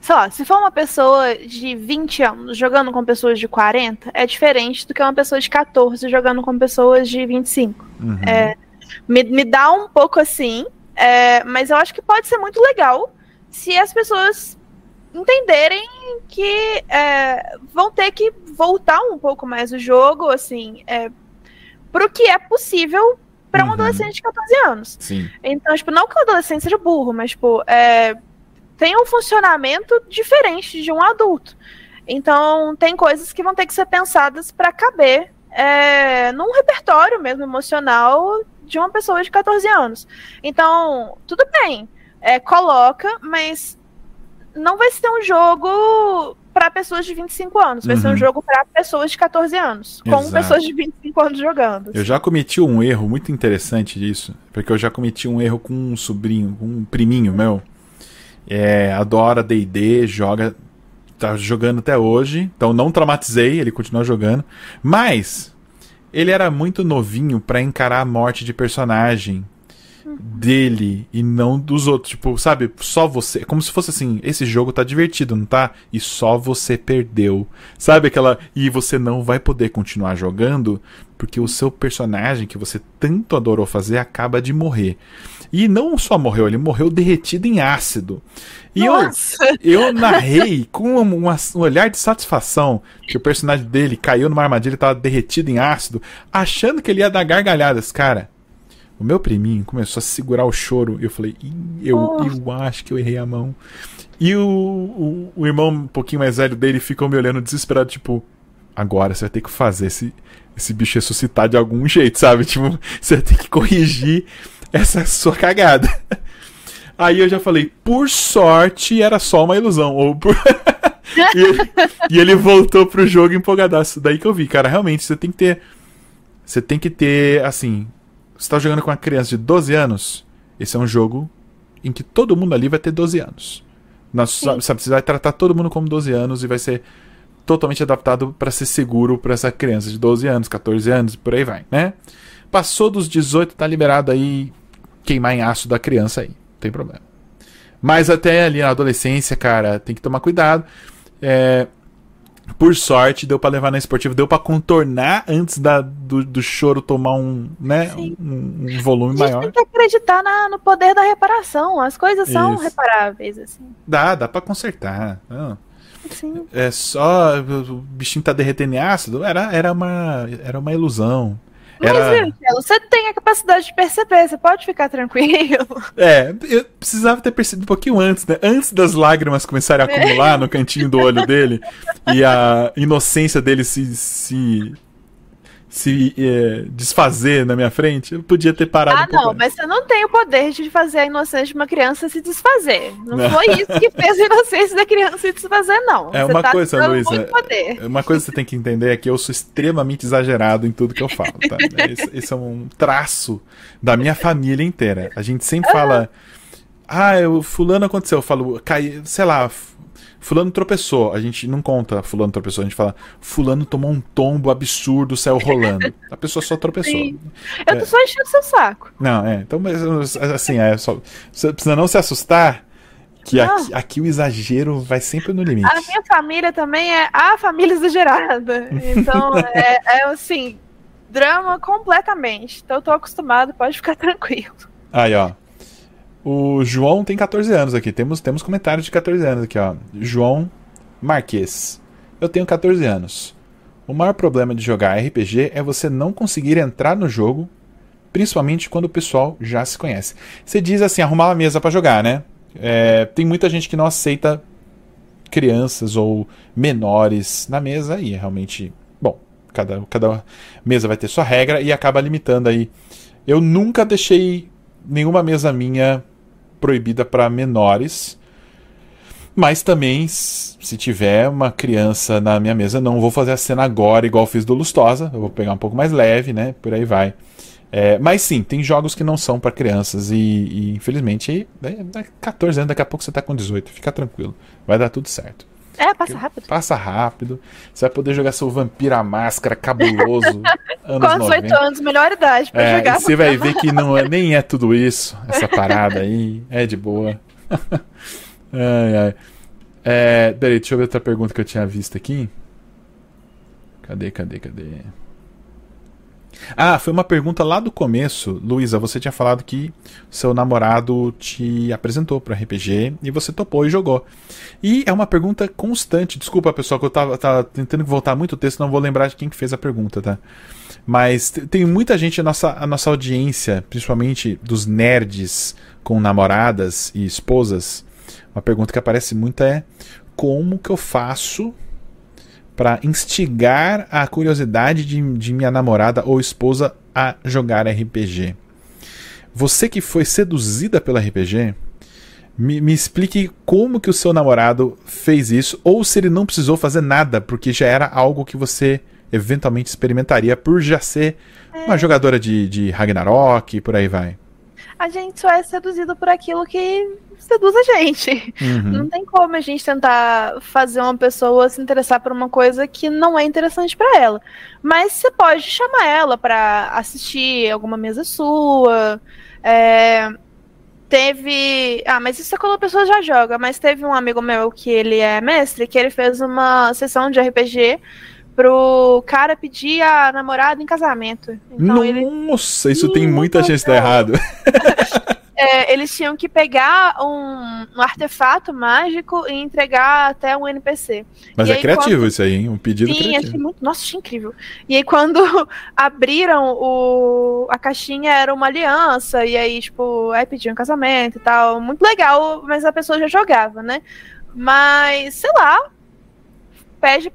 sei lá, se for uma pessoa de 20 anos jogando com pessoas de 40, é diferente do que uma pessoa de 14 jogando com pessoas de 25. Uhum. É, me, me dá um pouco assim, é, mas eu acho que pode ser muito legal se as pessoas entenderem que é, vão ter que voltar um pouco mais o jogo, assim, é, pro que é possível para um Uhum. adolescente de 14 anos. Sim. Então, tipo, não que o adolescente seja burro, mas, tipo, é, tem um funcionamento diferente de um adulto. Então, tem coisas que vão ter que ser pensadas para caber é, num repertório mesmo emocional de uma pessoa de 14 anos. Então, tudo bem, é, coloca, mas não vai ser um jogo para pessoas de 25 anos, vai ser Uhum. um jogo para pessoas de 14 anos, com Exato. pessoas de 25 anos jogando. Eu já cometi um erro muito interessante disso, porque eu já cometi um erro com um sobrinho, com um priminho meu. É, adora D&D, joga, tá jogando até hoje, então não traumatizei, ele continua jogando, mas ele era muito novinho pra encarar a morte de personagem dele e não dos outros, tipo, sabe, só você, como se fosse assim, esse jogo tá divertido, não tá? E só você perdeu. Sabe aquela e você não vai poder continuar jogando porque o seu personagem que você tanto adorou fazer acaba de morrer. E não só morreu, ele morreu derretido em ácido. E eu, Nossa! eu narrei com uma- um olhar de satisfação que o personagem dele caiu numa armadilha e tava derretido em ácido, achando que ele ia dar gargalhadas. Cara, o meu priminho começou a segurar o choro. E eu falei, "Ih, eu, Oh. eu acho que eu errei a mão. E o, o, o irmão um pouquinho mais velho dele ficou me olhando desesperado, tipo, agora você vai ter que fazer esse, esse bicho ressuscitar de algum jeito, sabe? Tipo, você vai ter que corrigir essa sua cagada. Aí eu já falei, por sorte era só uma ilusão. Ou por... e, ele, e ele voltou pro jogo empolgadaço. Daí que eu vi, cara, realmente você tem que ter. Você tem que ter, assim. Você tá jogando com uma criança de 12 anos. Esse é um jogo em que todo mundo ali vai ter 12 anos. Nós, sabe, você vai tratar todo mundo como 12 anos e vai ser totalmente adaptado para ser seguro para essa criança de 12 anos, 14 anos, por aí vai, né? Passou dos 18, tá liberado aí queimar em aço da criança aí, não tem problema. Mas até ali na adolescência, cara, tem que tomar cuidado. É, por sorte, deu pra levar na esportiva, deu pra contornar antes da, do, do choro tomar um, né, um, um volume A gente maior. tem que acreditar na- no poder da reparação. As coisas são Isso. reparáveis, assim. Dá, dá pra consertar. Não. Sim. É só o bichinho tá derretendo ácido, era, era, uma, era uma ilusão. Mas, Era, viu, você tem a capacidade de perceber, você pode ficar tranquilo. é, eu precisava ter percebido um pouquinho antes, né? Antes das lágrimas começarem a acumular no cantinho do olho dele e a inocência dele se, se, se é, desfazer na minha frente, eu podia ter parado Ah, um não, mas você não tem o poder de fazer a inocência de uma criança se desfazer. Não, Não. foi isso que fez a inocência da criança se desfazer, não. É Você uma tá coisa, Luísa, poder. Uma coisa que você tem que entender é que eu sou extremamente exagerado em tudo que eu falo, tá? Esse, esse é um traço da minha família inteira. A gente sempre fala, ah, o fulano aconteceu, eu falo, cai, sei lá, fulano tropeçou. A gente não conta fulano tropeçou, a gente fala, fulano tomou um tombo absurdo, saiu rolando. A pessoa só tropeçou. Sim. Eu tô só enchendo seu saco. Não, é, então, mas assim, é só, você precisa não se assustar que aqui, aqui o exagero vai sempre no limite. A minha família também é a família exagerada. Então, é, é assim, drama completamente. Então, eu tô acostumado, pode ficar tranquilo. Aí, ó. O João tem 14 anos aqui. Temos, temos comentários de 14 anos aqui, ó. João Marques. Eu tenho 14 anos. O maior problema de jogar RPG é você não conseguir entrar no jogo, principalmente quando o pessoal já se conhece. Você diz assim, arrumar uma mesa pra jogar, né? É, tem muita gente que não aceita crianças ou menores na mesa e realmente, bom, cada, cada mesa vai ter sua regra e acaba limitando aí. Eu nunca deixei nenhuma mesa minha proibida para menores. Mas também, se tiver uma criança na minha mesa, não vou fazer a cena agora igual fiz do Lustosa. Eu vou pegar um pouco mais leve, né? Por aí vai. É, mas sim, tem jogos que não são para crianças e, e, infelizmente é, é 14 anos, daqui a pouco você tá com 18. Fica tranquilo, vai dar tudo certo. É, passa rápido. Passa rápido, você vai poder jogar seu Vampiro à Máscara cabuloso. anos Com 18 90. anos, melhor idade pra É, jogar. e você vai ver que não é, nem é tudo isso, essa parada aí, é de boa. ai, ai. É, peraí, deixa eu ver outra pergunta que eu tinha visto aqui. Cadê, cadê, cadê? Ah, foi uma pergunta lá do começo. Luísa, você tinha falado que seu namorado te apresentou para RPG e você topou e jogou. E é uma pergunta constante. Desculpa, pessoal, que eu tava, tava tentando voltar muito o texto, não vou lembrar de quem que fez a pergunta, tá? Mas tem muita gente, a nossa, a nossa audiência, principalmente dos nerds com namoradas e esposas, uma pergunta que aparece muito é: como que eu faço para instigar a curiosidade de, de minha namorada ou esposa a jogar RPG? Você que foi seduzida pela RPG, me, me, explique como que o seu namorado fez isso, ou se ele não precisou fazer nada, porque já era algo que você eventualmente experimentaria por já ser é. uma jogadora de, de Ragnarok e por aí vai. A gente só é seduzido por aquilo que seduz a gente. Uhum. Não tem como a gente tentar fazer uma pessoa se interessar por uma coisa que não é interessante para ela. Mas você pode chamar ela para assistir alguma mesa sua. É, teve. Ah, mas isso é quando a pessoa já joga. Mas teve um amigo meu que ele é mestre, que ele fez uma sessão de RPG pro cara pedir a namorada em casamento. Então, Nossa, ele... isso tem muita chance de dar errado. é, eles tinham que pegar um, um, artefato mágico e entregar até um NPC. Mas e é aí, criativo quando... isso aí, hein? Um pedido Sim, criativo. Achei muito... Nossa, achei incrível. E aí, quando abriram o... a caixinha, era uma aliança, e aí, tipo, aí pediam um casamento e tal. Muito legal, mas a pessoa já jogava, né? Mas, sei lá, pede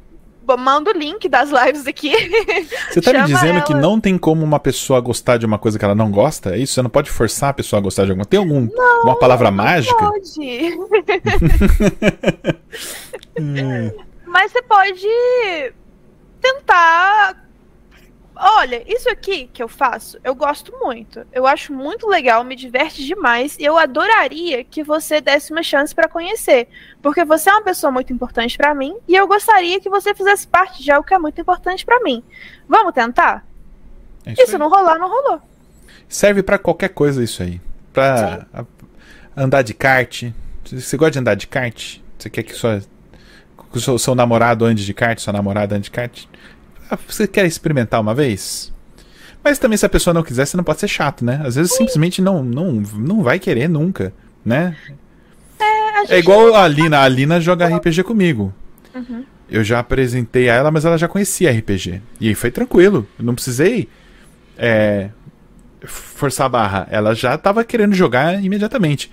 manda o link das lives aqui. Você tá me dizendo ela. que não tem como uma pessoa gostar de uma coisa que ela não gosta? É isso? Você não pode forçar a pessoa a gostar de alguma Tem algum, não, uma palavra não mágica? Pode. hum. Mas você pode tentar olha, isso aqui que eu faço, eu gosto muito. Eu acho muito legal, me diverte demais e eu adoraria que você desse uma chance para conhecer, porque você é uma pessoa muito importante para mim e eu gostaria que você fizesse parte de algo que é muito importante para mim. Vamos tentar? É isso, isso não rolar, não rolou. Serve para qualquer coisa isso aí. Pra andar de kart. Você gosta de andar de kart? Você quer que, sua, que o seu, seu namorado ande de kart, sua namorada ande de kart? Ah, você quer experimentar uma vez? Mas também se a pessoa não quiser, você não pode ser chato, né? Às vezes Sim. simplesmente não, não, não vai querer nunca, né? É, é igual a Alina. A Alina joga RPG comigo. Uhum. Eu já apresentei a ela, mas ela já conhecia RPG. E aí foi tranquilo. Eu não precisei é, forçar a barra. Ela já estava querendo jogar imediatamente.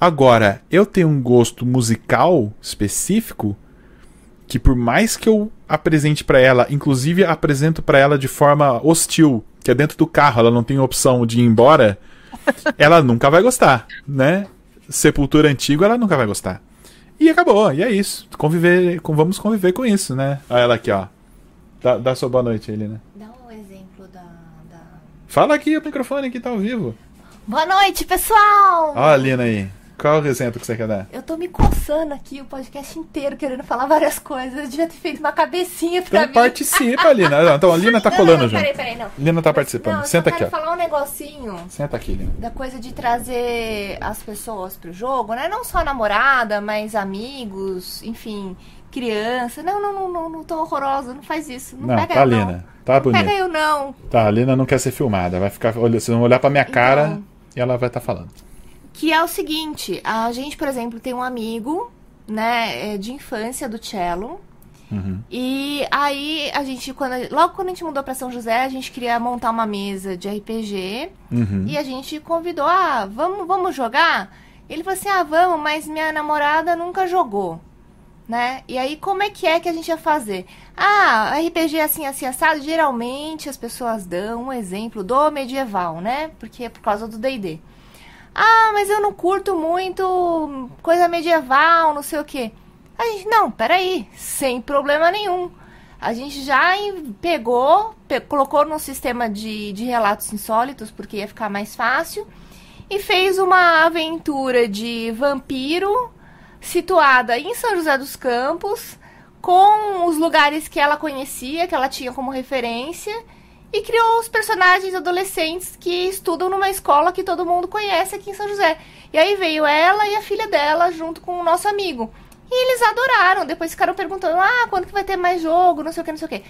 Agora, eu tenho um gosto musical específico que por mais que eu apresente para ela, inclusive apresento para ela de forma hostil, que é dentro do carro, ela não tem opção de ir embora, ela nunca vai gostar, né? Sepultura antigo, ela nunca vai gostar. E acabou, e é isso. Conviver, vamos conviver com isso, né? Olha ela aqui, ó. Dá, dá sua boa noite, ele, né? Dá um exemplo da, da. Fala aqui, o microfone aqui tá ao vivo. Boa noite, pessoal! Olha a Lina aí. Qual o exemplo que você quer dar? Eu tô me coçando aqui o podcast inteiro, querendo falar várias coisas. Eu devia ter feito uma cabecinha pra então mim. participa, Lina. Então a Lina tá não, colando não, já. Peraí, peraí, não. Lina tá participando. Não, Senta aqui, ó. falar um negocinho. Senta aqui, Lina. Da coisa de trazer as pessoas pro jogo, né? Não só namorada, mas amigos, enfim, criança. Não, não, não, não, não tô horrorosa, não faz isso. Não, não pega tá, eu, Lina. Não. Tá bonito. Pega eu, não. Tá, a Lina não quer ser filmada. Vai ficar. Vocês vão olhar pra minha cara então, e ela vai estar tá falando. Que é o seguinte, a gente, por exemplo, tem um amigo, né, é, de infância do cello. Uhum. E aí a gente, quando, logo quando a gente mudou para São José, a gente queria montar uma mesa de RPG. Uhum. E a gente convidou, ah, vamos, vamos jogar? Ele falou assim, ah, vamos, mas minha namorada nunca jogou. Né? E aí, como é que é que a gente ia fazer? Ah, RPG assim, assim, assado, geralmente as pessoas dão um exemplo do medieval, né? Porque é por causa do D&D. Ah, mas eu não curto muito coisa medieval, não sei o quê. A gente, não, peraí, sem problema nenhum. A gente já pegou, pe colocou num sistema de, de relatos insólitos, porque ia ficar mais fácil, e fez uma aventura de vampiro situada em São José dos Campos, com os lugares que ela conhecia, que ela tinha como referência, e criou os personagens adolescentes que estudam numa escola que todo mundo conhece aqui em São José. E aí veio ela e a filha dela junto com o nosso amigo. E eles adoraram. Depois ficaram perguntando: ah, quando que vai ter mais jogo? Não sei o que, não sei o que.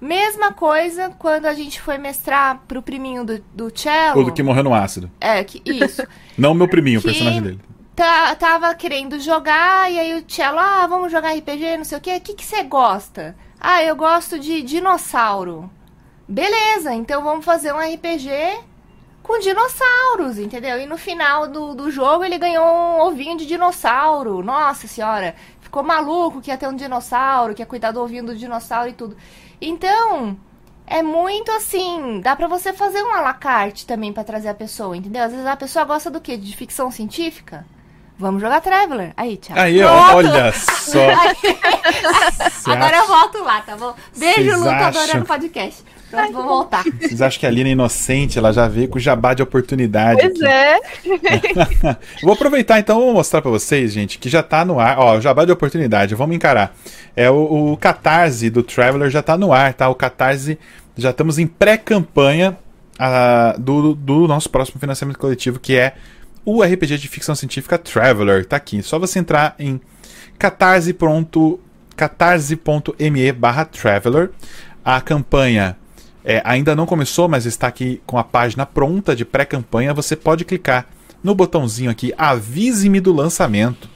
Mesma coisa quando a gente foi mestrar pro priminho do, do cello. O do que morreu no ácido. É, que, isso. Não o meu priminho, o Que- personagem dele. tá, tava querendo jogar, e aí o cello, ah, vamos jogar RPG, não sei o que. O que você gosta? Ah, eu gosto de dinossauro. Beleza, então vamos fazer um RPG com dinossauros, entendeu? E no final do, do jogo ele ganhou um ovinho de dinossauro. Nossa senhora, ficou maluco que ia ter um dinossauro, que ia cuidar do ovinho do dinossauro e tudo. Então, é muito assim, dá pra você fazer um alacarte também pra trazer a pessoa, entendeu? Às vezes a pessoa gosta do quê? De ficção científica? Vamos jogar Traveler. Aí, tchau. Aí, ó, olha só. Agora eu volto lá, tá bom? Beijo, Lu, tô adorando o podcast. Pronto, vou voltar. Vocês acham que a Lina é inocente? Ela já veio com jabá de oportunidade. Pois aqui. é. Vou aproveitar então, vou mostrar pra vocês, gente, que já tá no ar. Ó, jabá de oportunidade, vamos encarar. É o, o Catarse do Traveler já tá no ar, tá? O Catarse, já estamos em pré-campanha ah, do, do nosso próximo financiamento coletivo, que é o RPG de ficção científica Traveler. Tá aqui. Só você entrar em catarse.me catarse.me barra Traveler. A campanha é, ainda não começou, mas está aqui com a página pronta de pré-campanha. Você pode clicar no botãozinho aqui, avise-me do lançamento,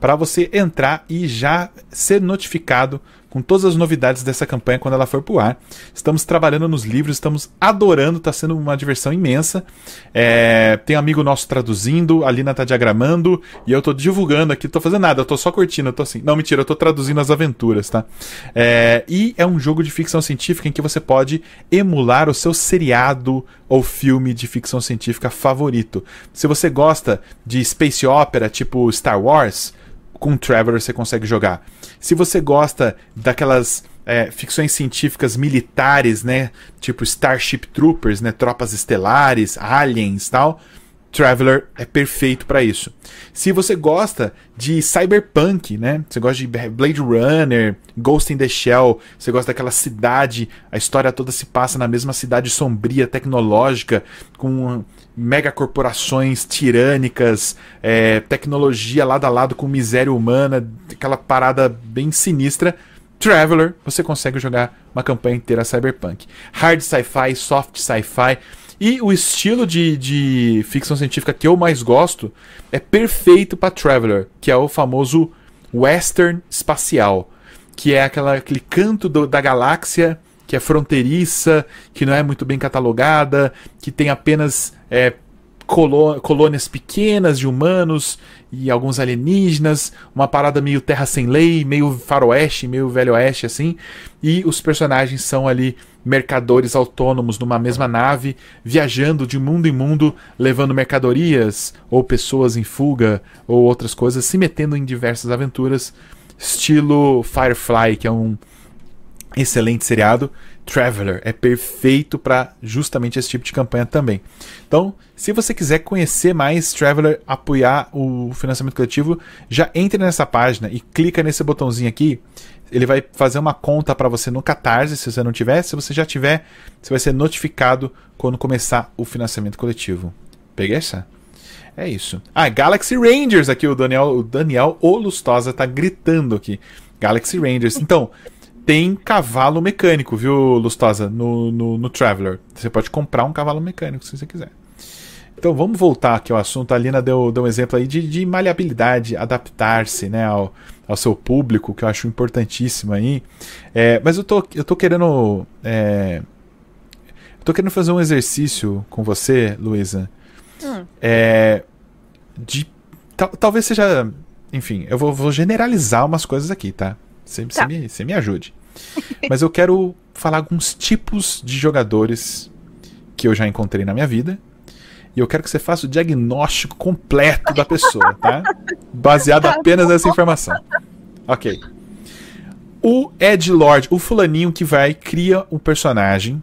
para você entrar e já ser notificado com todas as novidades dessa campanha quando ela for pro ar. Estamos trabalhando nos livros, estamos adorando, está sendo uma diversão imensa. É, tem um amigo nosso traduzindo, a Lina tá diagramando e eu tô divulgando aqui, tô fazendo nada, eu tô só curtindo, eu tô assim. Não, mentira, eu tô traduzindo as aventuras, tá? É, e é um jogo de ficção científica em que você pode emular o seu seriado ou filme de ficção científica favorito. Se você gosta de space opera, tipo Star Wars, com Traveler você consegue jogar. Se você gosta daquelas é, ficções científicas militares, né? Tipo Starship Troopers, né? Tropas estelares, aliens tal. Traveler é perfeito para isso. Se você gosta de cyberpunk, né? Você gosta de Blade Runner, Ghost in the Shell, você gosta daquela cidade, a história toda se passa na mesma cidade sombria, tecnológica, com megacorporações tirânicas, é, tecnologia lado a lado com miséria humana, aquela parada bem sinistra. Traveler, você consegue jogar uma campanha inteira cyberpunk. Hard sci-fi, soft sci-fi. E o estilo de, de ficção científica que eu mais gosto é perfeito para Traveler, que é o famoso western espacial, que é aquela, aquele canto do- da galáxia que é fronteiriça, que não é muito bem catalogada, que tem apenas é, colô- colônias pequenas de humanos e alguns alienígenas, uma parada meio terra sem lei, meio faroeste, meio velho oeste assim, e os personagens são ali mercadores autônomos numa mesma nave, viajando de mundo em mundo, levando mercadorias ou pessoas em fuga ou outras coisas, se metendo em diversas aventuras, estilo Firefly, que é um excelente seriado. Traveler é perfeito para justamente esse tipo de campanha também. Então, se você quiser conhecer mais Traveler, apoiar o financiamento coletivo, já entre nessa página e clica nesse botãozinho aqui. Ele vai fazer uma conta para você no Catarse, se você não tiver. Se você já tiver, você vai ser notificado quando começar o financiamento coletivo. Peguei essa? É isso. Ah, Galaxy Rangers aqui, o Daniel, o Daniel O Lustosa tá gritando aqui. Galaxy Rangers. Então, tem cavalo mecânico, viu, Lustosa, no, no, no Traveler. Você pode comprar um cavalo mecânico se você quiser. Então vamos voltar aqui ao assunto. A Lina deu, deu um exemplo aí de, de maleabilidade, adaptar-se né, ao, ao seu público, que eu acho importantíssimo aí. É, mas eu tô, eu tô querendo. É, eu tô querendo fazer um exercício com você, Luísa. Hum. É, de. tal- talvez seja. Enfim, eu vou, vou generalizar umas coisas aqui, tá? Você Tá. me, você me ajude. Mas eu quero falar alguns tipos de jogadores que eu já encontrei na minha vida. E eu quero que você faça o diagnóstico completo da pessoa, tá? Baseado Tá apenas nessa informação. Ok. O Ed Lord, o fulaninho que vai, cria um personagem,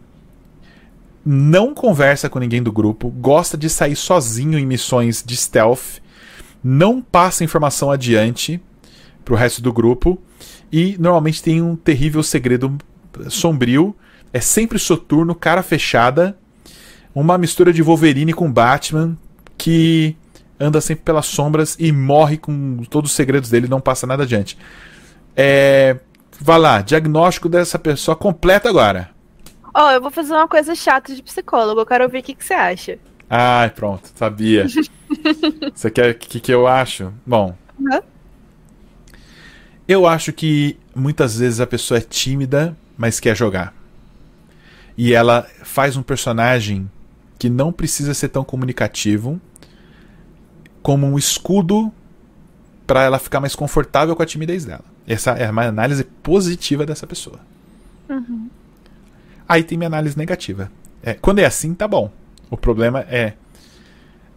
não conversa com ninguém do grupo, gosta de sair sozinho em missões de stealth, não passa informação adiante pro resto do grupo e normalmente tem um terrível segredo sombrio, é sempre soturno, cara fechada, uma mistura de Wolverine com Batman que anda sempre pelas sombras e morre com todos os segredos dele, não passa nada adiante. É, vai lá, diagnóstico dessa pessoa completa agora. Ó, oh, eu vou fazer uma coisa chata de psicólogo, eu quero ouvir o que, que você acha. Ai, pronto, sabia. você quer o que, que eu acho? Bom. Uhum. Eu acho que muitas vezes a pessoa é tímida, mas quer jogar. E ela faz um personagem que não precisa ser tão comunicativo como um escudo para ela ficar mais confortável com a timidez dela. Essa é uma análise positiva dessa pessoa. Uhum. Aí tem minha análise negativa. É, quando é assim, tá bom. O problema é.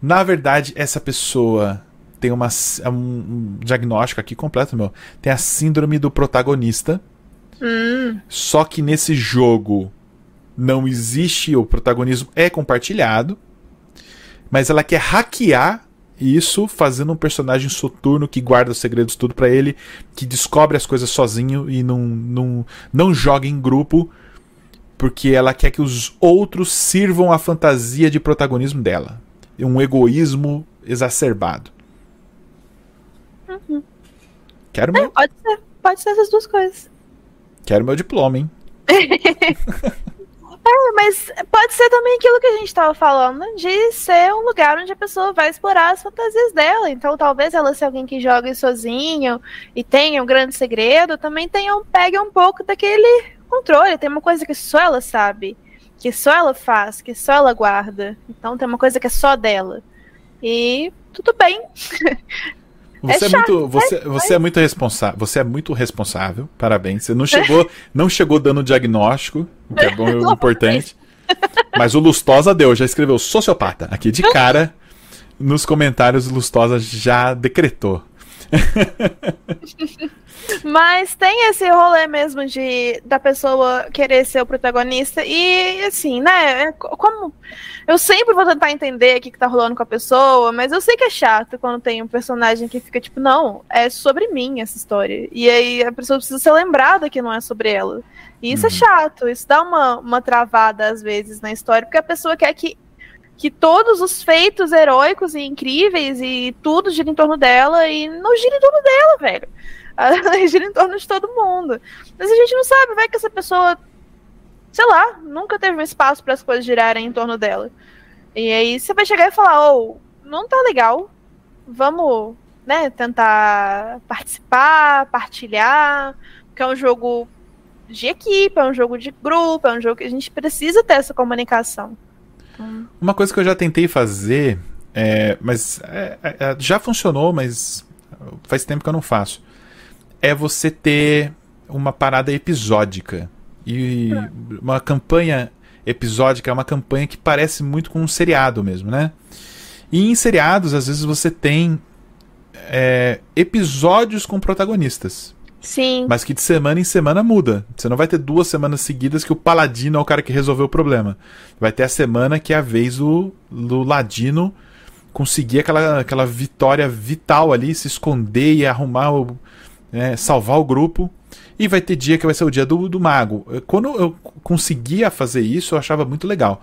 Na verdade, essa pessoa tem uma, é um, diagnóstico aqui completo, meu. Tem a síndrome do protagonista. Hum. Só que nesse jogo não existe, o protagonismo é compartilhado. Mas ela quer hackear isso fazendo um personagem soturno que guarda os segredos tudo para ele, que descobre as coisas sozinho e não, não, não joga em grupo, porque ela quer que os outros sirvam a fantasia de protagonismo dela. Um egoísmo exacerbado. Uhum. Quero meu. É, pode ser. Pode ser essas duas coisas. Quero meu diploma, hein? É, mas pode ser também aquilo que a gente estava falando, de ser um lugar onde a pessoa vai explorar as fantasias dela. Então, talvez ela seja alguém que joga sozinho e tenha um grande segredo, também tenha um, pegue um pouco daquele controle. Tem uma coisa que só ela sabe, que só ela faz, que só ela guarda. Então, tem uma coisa que é só dela. E tudo bem. Você é, é muito, você, você é muito responsável. Você é muito responsável. Parabéns. Você não chegou, não chegou dando diagnóstico, o que é bom e importante. Mas o Lustosa deu, já escreveu sociopata. Aqui de cara, nos comentários, o Lustosa já decretou. Mas tem esse rolê mesmo de da pessoa querer ser o protagonista e assim, né? É como eu sempre vou tentar entender o que, que tá rolando com a pessoa, mas eu sei que é chato quando tem um personagem que fica tipo, não, é sobre mim essa história. E aí a pessoa precisa ser lembrada que não é sobre ela. E isso é uhum. é chato, isso dá uma, uma travada às vezes na história, porque a pessoa quer que que todos os feitos heróicos e incríveis e tudo gira em torno dela e não gira em torno dela, velho. Gira em torno de todo mundo. Mas a gente não sabe, vai que essa pessoa sei lá, nunca teve um espaço para as coisas girarem em torno dela. E aí você vai chegar e falar, oh, não tá legal. Vamos, né, tentar participar, partilhar, porque é um jogo de equipe, é um jogo de grupo, é um jogo que a gente precisa ter essa comunicação. Então... Uma coisa que eu já tentei fazer, é, mas é, é já funcionou, mas faz tempo que eu não faço. É você ter uma parada episódica. E uma campanha episódica é uma campanha que parece muito com um seriado mesmo, né? E em seriados, às vezes você tem é, episódios com protagonistas. Sim. Mas que de semana em semana muda. Você não vai ter duas semanas seguidas que o Paladino é o cara que resolveu o problema. Vai ter a semana que é a vez do, do Ladino conseguir aquela, aquela vitória vital ali, se esconder e arrumar o. É, salvar o grupo. E vai ter dia que vai ser o dia do, do mago. Quando eu conseguia fazer isso, eu achava muito legal.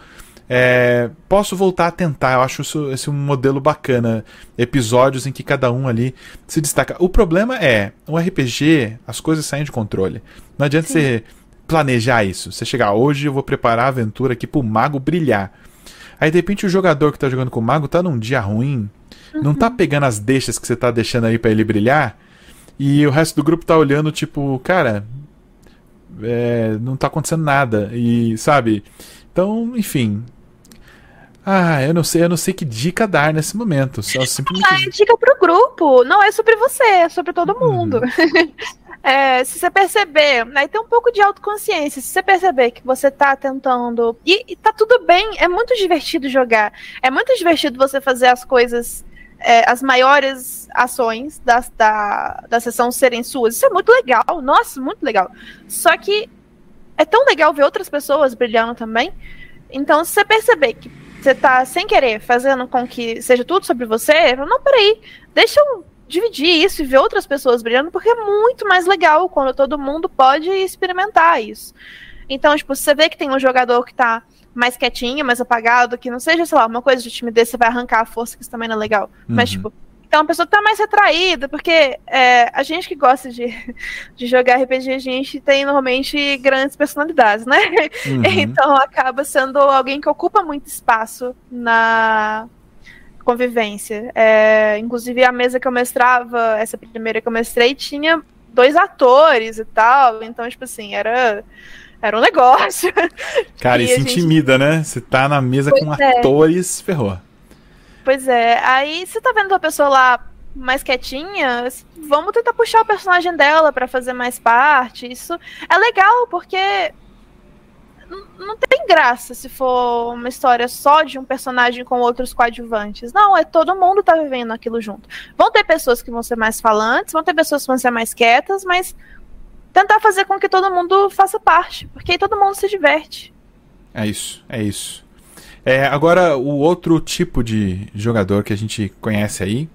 É, posso voltar a tentar, eu acho isso, esse um modelo bacana. Episódios em que cada um ali se destaca. O problema é, o RPG, as coisas saem de controle. Não adianta Sim. você planejar isso. Você chegar hoje, eu vou preparar a aventura aqui pro mago brilhar. Aí de repente o jogador que tá jogando com o mago tá num dia ruim, uhum. não tá uhum. pegando as deixas que você tá deixando aí para ele brilhar. E o resto do grupo tá olhando, tipo, cara, é, não tá acontecendo nada. E, sabe? Então, enfim. Ah, eu não sei, eu não sei que dica dar nesse momento. Só simplesmente... Ah, é dica pro grupo. Não é sobre você, é sobre todo mundo. Uhum. É, se você perceber, aí tem um pouco de autoconsciência. Se você perceber que você tá tentando. E, e tá tudo bem, é muito divertido jogar. É muito divertido você fazer as coisas é, as maiores ações da, da, sessão serem suas. Isso é muito legal, nossa, muito legal. Só que é tão legal ver outras pessoas brilhando também. Então, se você perceber que você tá sem querer fazendo com que seja tudo sobre você, não, peraí, deixa eu dividir isso e ver outras pessoas brilhando, porque é muito mais legal quando todo mundo pode experimentar isso. Então, tipo, você vê que tem um jogador que tá mais quietinho, mais apagado, que não seja, sei lá, uma coisa de timidez, você vai arrancar a força, que isso também não é legal. Uhum. Mas, tipo, então a pessoa tá mais retraída, porque é, a gente que gosta de, de jogar RPG, a gente tem normalmente grandes personalidades, né? Uhum. Então acaba sendo alguém que ocupa muito espaço na convivência. É, inclusive a mesa que eu mestrava, essa primeira que eu mestrei, tinha dois atores e tal. Então, tipo assim, era era um negócio. Cara, e isso gente... intimida, né? Você tá na mesa pois com é. atores, ferrou. Pois é. Aí você tá vendo a pessoa lá mais quietinha, vamos tentar puxar o personagem dela para fazer mais parte. Isso é legal porque não tem graça se for uma história só de um personagem com outros coadjuvantes. Não, é todo mundo tá vivendo aquilo junto. Vão ter pessoas que vão ser mais falantes, vão ter pessoas que vão ser mais quietas, mas tentar fazer com que todo mundo faça parte, porque aí todo mundo se diverte. É isso, é isso. É, agora, o outro tipo de jogador que a gente conhece aí,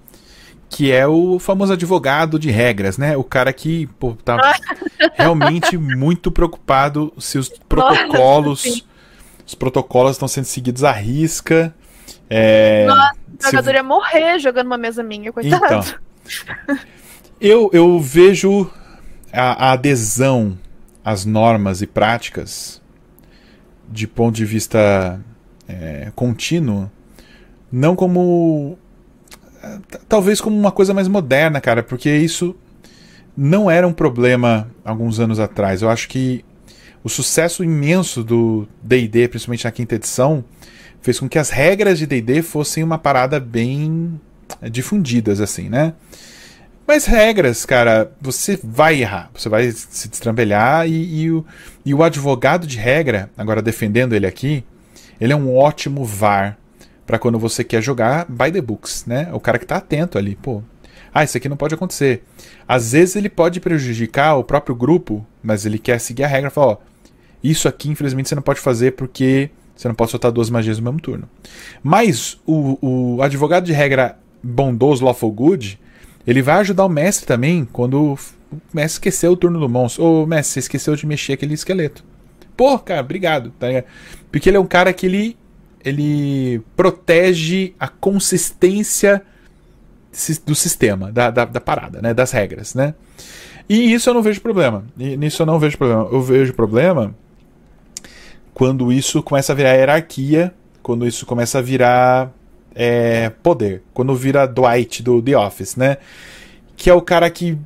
que é o famoso advogado de regras, né? O cara que pô, tá realmente muito preocupado se os protocolos, Nossa, os protocolos estão sendo seguidos à risca. É, Nossa, o jogador se... ia morrer jogando uma mesa minha, coitado. Então, eu, eu vejo a, a adesão às normas e práticas de ponto de vista é, contínuo, não como. Talvez como uma coisa mais moderna, cara, porque isso não era um problema alguns anos atrás. Eu acho que o sucesso imenso do DD, principalmente na quinta edição, fez com que as regras de DD fossem uma parada bem difundidas, assim, né? Mas regras, cara, você vai errar, você vai se destrambelhar e, e, o, e o advogado de regra, agora defendendo ele aqui, ele é um ótimo VAR para quando você quer jogar by the books, né? O cara que tá atento ali, pô. Ah, isso aqui não pode acontecer. Às vezes ele pode prejudicar o próprio grupo, mas ele quer seguir a regra e falar, ó, isso aqui infelizmente você não pode fazer porque você não pode soltar duas magias no mesmo turno. Mas o, o advogado de regra bondoso, lawful good, ele vai ajudar o mestre também quando o mestre esqueceu o turno do monstro. Ô, mestre, você esqueceu de mexer aquele esqueleto. Pô, cara, obrigado. Tá Porque ele é um cara que ele, ele protege a consistência do sistema, da, da, da, parada, né? Das regras, né? E isso eu não vejo problema. E nisso eu não vejo problema. Eu vejo problema quando isso começa a virar hierarquia, quando isso começa a virar é, poder. Quando vira Dwight do The Office, né? Que é o cara que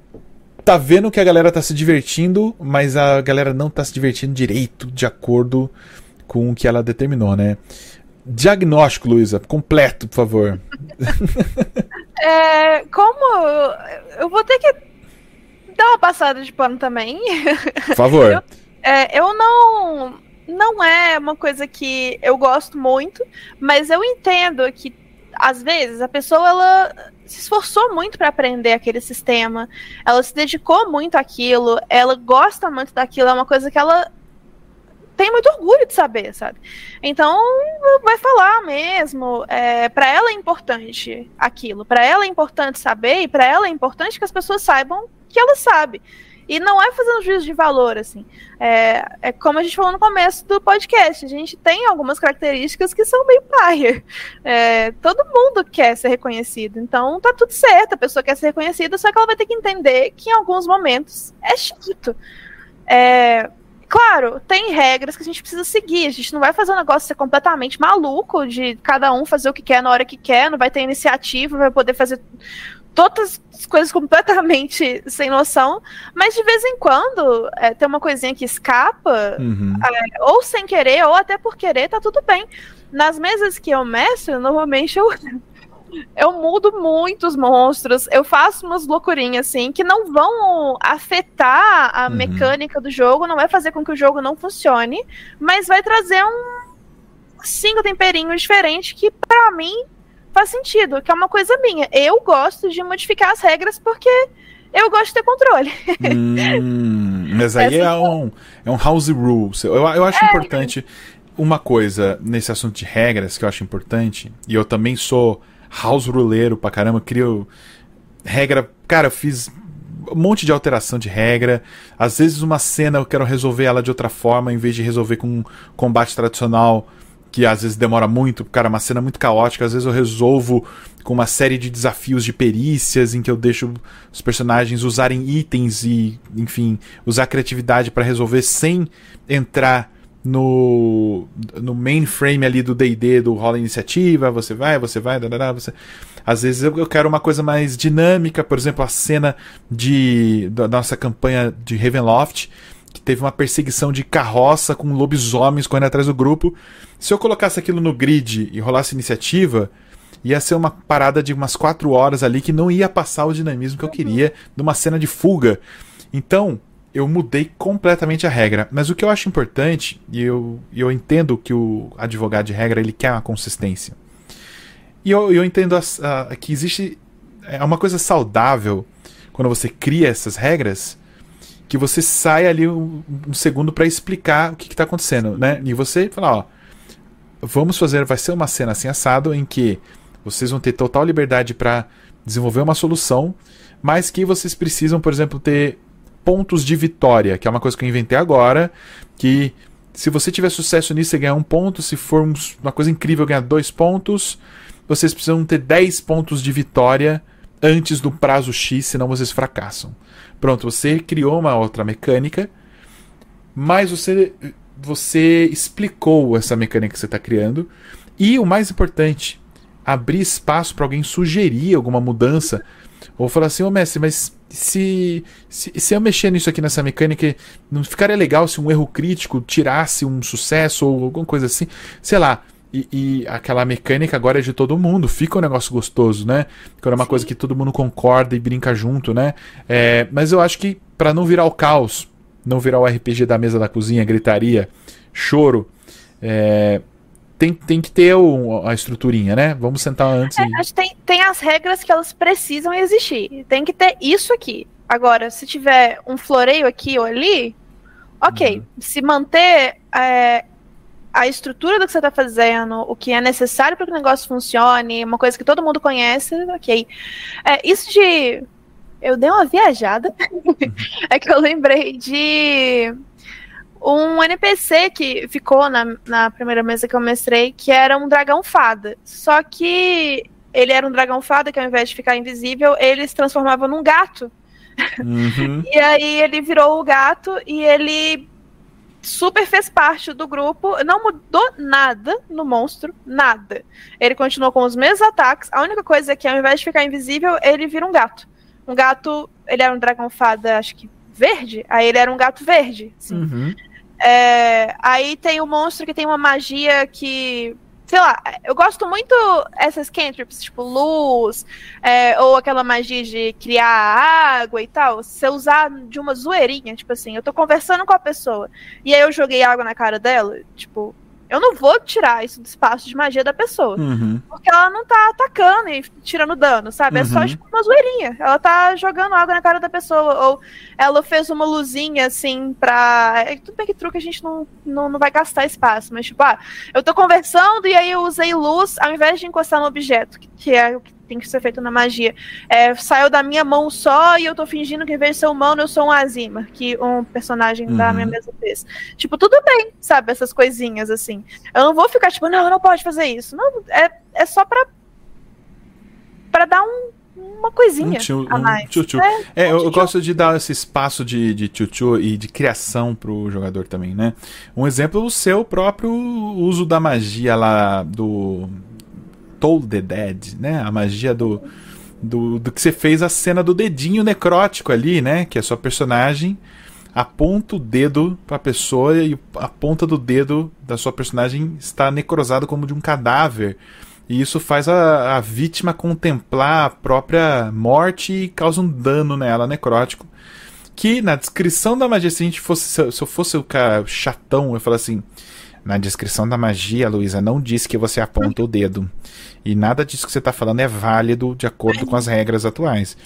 tá vendo que a galera tá se divertindo, mas a galera não tá se divertindo direito de acordo com o que ela determinou, né? Diagnóstico, Luísa, completo, por favor. é, como eu vou ter que dar uma passada de pano também. Por favor. Eu, é, eu não não é uma coisa que eu gosto muito, mas eu entendo que às vezes a pessoa ela se esforçou muito para aprender aquele sistema, ela se dedicou muito àquilo, ela gosta muito daquilo, é uma coisa que ela tem muito orgulho de saber, sabe? Então vai falar mesmo. É, para ela é importante aquilo, para ela é importante saber e para ela é importante que as pessoas saibam que ela sabe. E não é fazendo juízo de valor, assim. É, é como a gente falou no começo do podcast. A gente tem algumas características que são meio paia. É, todo mundo quer ser reconhecido. Então tá tudo certo, a pessoa quer ser reconhecida, só que ela vai ter que entender que em alguns momentos é chato. É, claro, tem regras que a gente precisa seguir. A gente não vai fazer um negócio ser completamente maluco de cada um fazer o que quer na hora que quer, não vai ter iniciativa, vai poder fazer todas as coisas completamente sem noção, mas de vez em quando é, tem uma coisinha que escapa, uhum. é, ou sem querer, ou até por querer, tá tudo bem. Nas mesas que eu mestro, normalmente eu, eu mudo muitos monstros, eu faço umas loucurinhas assim, que não vão afetar a uhum. mecânica do jogo, não vai fazer com que o jogo não funcione, mas vai trazer um cinco temperinhos diferentes que para mim faz sentido, que é uma coisa minha. Eu gosto de modificar as regras porque eu gosto de ter controle. Hum, mas aí é um, é um house rules. Eu, eu acho é, importante uma coisa nesse assunto de regras que eu acho importante, e eu também sou house ruleiro pra caramba, crio regra. Cara, eu fiz um monte de alteração de regra. Às vezes uma cena eu quero resolver ela de outra forma, em vez de resolver com um combate tradicional, que às vezes demora muito, cara, uma cena muito caótica. Às vezes eu resolvo com uma série de desafios de perícias em que eu deixo os personagens usarem itens e, enfim, usar criatividade para resolver sem entrar no, no mainframe ali do D&D do rola iniciativa, você vai, você vai, dadada, você... Às vezes eu, eu quero uma coisa mais dinâmica, por exemplo, a cena de da nossa campanha de Ravenloft, que teve uma perseguição de carroça com lobisomens correndo atrás do grupo. Se eu colocasse aquilo no grid e rolasse iniciativa, ia ser uma parada de umas 4 horas ali que não ia passar o dinamismo que eu queria numa cena de fuga. Então, eu mudei completamente a regra. Mas o que eu acho importante, e eu, eu entendo que o advogado de regra ele quer uma consistência. E eu, eu entendo que existe é uma coisa saudável quando você cria essas regras que você sai ali um, um segundo para explicar o que está acontecendo, né? E você fala, ó, vamos fazer, vai ser uma cena assim assado em que vocês vão ter total liberdade para desenvolver uma solução, mas que vocês precisam, por exemplo, ter pontos de vitória, que é uma coisa que eu inventei agora, que se você tiver sucesso nisso, você ganha um ponto, se for uma coisa incrível, ganhar dois pontos, vocês precisam ter 10 pontos de vitória antes do prazo X, senão vocês fracassam. Pronto, você criou uma outra mecânica, mas você, você explicou essa mecânica que você está criando, e o mais importante, abrir espaço para alguém sugerir alguma mudança, ou falar assim, ô oh, mestre, mas se, se, se eu mexer nisso aqui nessa mecânica, não ficaria legal se um erro crítico tirasse um sucesso ou alguma coisa assim? Sei lá. E, e, aquela mecânica agora é de todo mundo, fica um negócio gostoso, né? Quando é uma Sim. coisa que todo mundo concorda e brinca junto, né? É, mas eu acho que para não virar o caos, não virar o RPG da mesa da cozinha, gritaria, choro, é, tem, tem que ter o, a estruturinha, né? Vamos sentar antes. É, e... tem, tem as regras que elas precisam existir. Tem que ter isso aqui. Agora, se tiver um floreio aqui ou ali, ok. Uhum. Se manter é, a estrutura do que você está fazendo, o que é necessário para que o negócio funcione, uma coisa que todo mundo conhece, ok. É, isso de. Eu dei uma viajada. É que eu lembrei de um NPC que ficou na, na primeira mesa que eu mestrei, que era um dragão fada. Só que ele era um dragão fada que ao invés de ficar invisível, ele se transformava num gato. Uhum. e aí ele virou o gato e ele super fez parte do grupo, não mudou nada no monstro, nada. Ele continuou com os mesmos ataques, a única coisa é que ao invés de ficar invisível, ele vira um gato. Um gato, ele era um dragão fada, acho que verde, aí ele era um gato verde. Assim. Uhum. É, aí tem o monstro que tem uma magia que. Sei lá, eu gosto muito essas cantrips, tipo luz, é, ou aquela magia de criar água e tal. Se eu usar de uma zoeirinha, tipo assim, eu tô conversando com a pessoa e aí eu joguei água na cara dela, tipo, eu não vou tirar isso do espaço de magia da pessoa. Uhum. Porque ela não tá atacando e tirando dano, sabe? Uhum. É só uhum. tipo uma zoeirinha. Ela tá jogando água na cara da pessoa. Ou ela fez uma luzinha assim pra. É, tudo bem que truque a gente não, não, não vai gastar espaço, mas tipo, ah, eu tô conversando e aí eu usei luz ao invés de encostar no objeto, que é o que tem que ser feito na magia. É, saiu da minha mão só e eu tô fingindo que em vez de ser humano, eu sou um Azima, que um personagem uhum. da minha mesa fez. Tipo, tudo bem, sabe? Essas coisinhas assim. Eu não vou ficar tipo, não, não pode fazer isso. Não, é, é só pra. pra dar um uma coisinha um a mais. Um -tchu. É, é eu, eu, gosto de dar esse espaço de, de tchu e de criação pro jogador também, né? Um exemplo, o seu próprio uso da magia lá do Toll the Dead, né? A magia do, do, do que você fez a cena do dedinho necrótico ali, né? Que a sua personagem aponta o dedo para a pessoa e a ponta do dedo da sua personagem está necrosado como de um cadáver. E isso faz a, a vítima contemplar a própria morte e causa um dano nela necrótico. Que na descrição da magia, se a gente fosse. Se eu fosse o cara chatão, eu falo assim. Na descrição da magia, Luísa, não diz que você aponta o dedo. E nada disso que você está falando é válido de acordo com as regras atuais.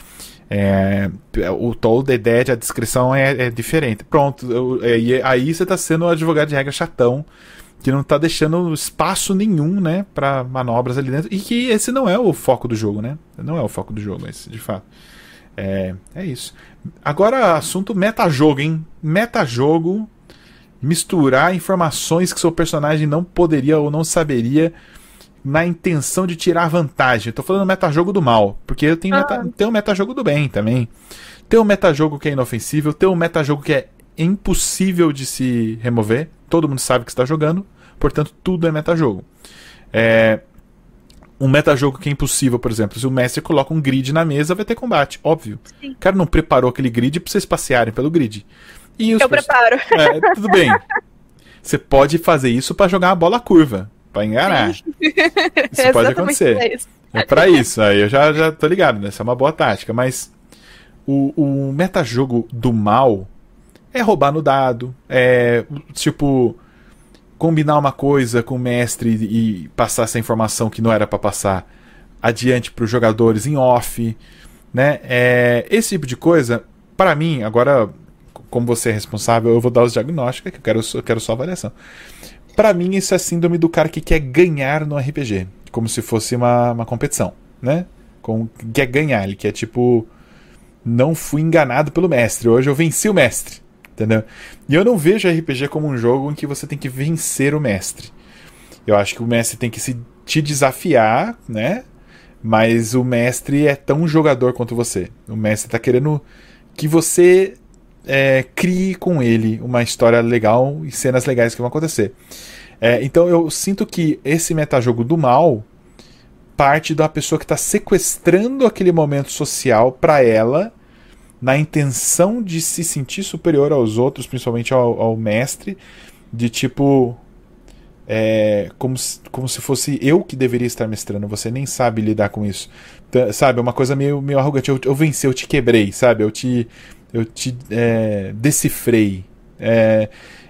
É, o Toll the Dead, a descrição é, é diferente. Pronto, eu, é, aí você está sendo o advogado de regra chatão, que não está deixando espaço nenhum, né, para manobras ali dentro. E que esse não é o foco do jogo, né? Não é o foco do jogo, esse, de fato. É, é isso. Agora, assunto metajogo, hein? Metajogo. Misturar informações que seu personagem não poderia ou não saberia na intenção de tirar vantagem. Eu tô falando metajogo do mal, porque eu tenho, ah. meta, tem um metajogo do bem também. Tem um metajogo que é inofensível, tem um metajogo que é impossível de se remover. Todo mundo sabe que está jogando, portanto, tudo é metajogo. É, um metajogo que é impossível, por exemplo, se o mestre coloca um grid na mesa, vai ter combate, óbvio. Sim. O cara não preparou aquele grid pra vocês passearem pelo grid. Eu preparo. É, tudo bem. Você pode fazer isso para jogar a bola curva, para enganar. Sim. Isso pode acontecer. É, isso. é para isso, aí eu já, já tô ligado, né? Essa é uma boa tática, mas o, o metajogo do mal é roubar no dado, é tipo combinar uma coisa com o mestre e passar essa informação que não era para passar adiante para os jogadores em off, né? É, esse tipo de coisa, para mim, agora como você é responsável, eu vou dar os diagnósticos, que eu quero, eu quero só avaliação. Para mim, isso é síndrome do cara que quer ganhar no RPG, como se fosse uma, uma competição, né? Com, quer ganhar, ele quer tipo, não fui enganado pelo mestre, hoje eu venci o mestre. Entendeu? E eu não vejo RPG como um jogo em que você tem que vencer o mestre. Eu acho que o mestre tem que se te desafiar, né? Mas o mestre é tão jogador quanto você. O mestre tá querendo que você é, crie com ele uma história legal e cenas legais que vão acontecer. É, então eu sinto que esse metajogo do mal parte da pessoa que está sequestrando aquele momento social para ela na intenção de se sentir superior aos outros, principalmente ao, ao mestre, de tipo. É, como, se, como se fosse eu que deveria estar mestrando, você nem sabe lidar com isso. Sabe, é uma coisa meio, meio arrogante. Eu, eu venci, eu te quebrei, sabe? Eu te, eu te é, decifrei. É,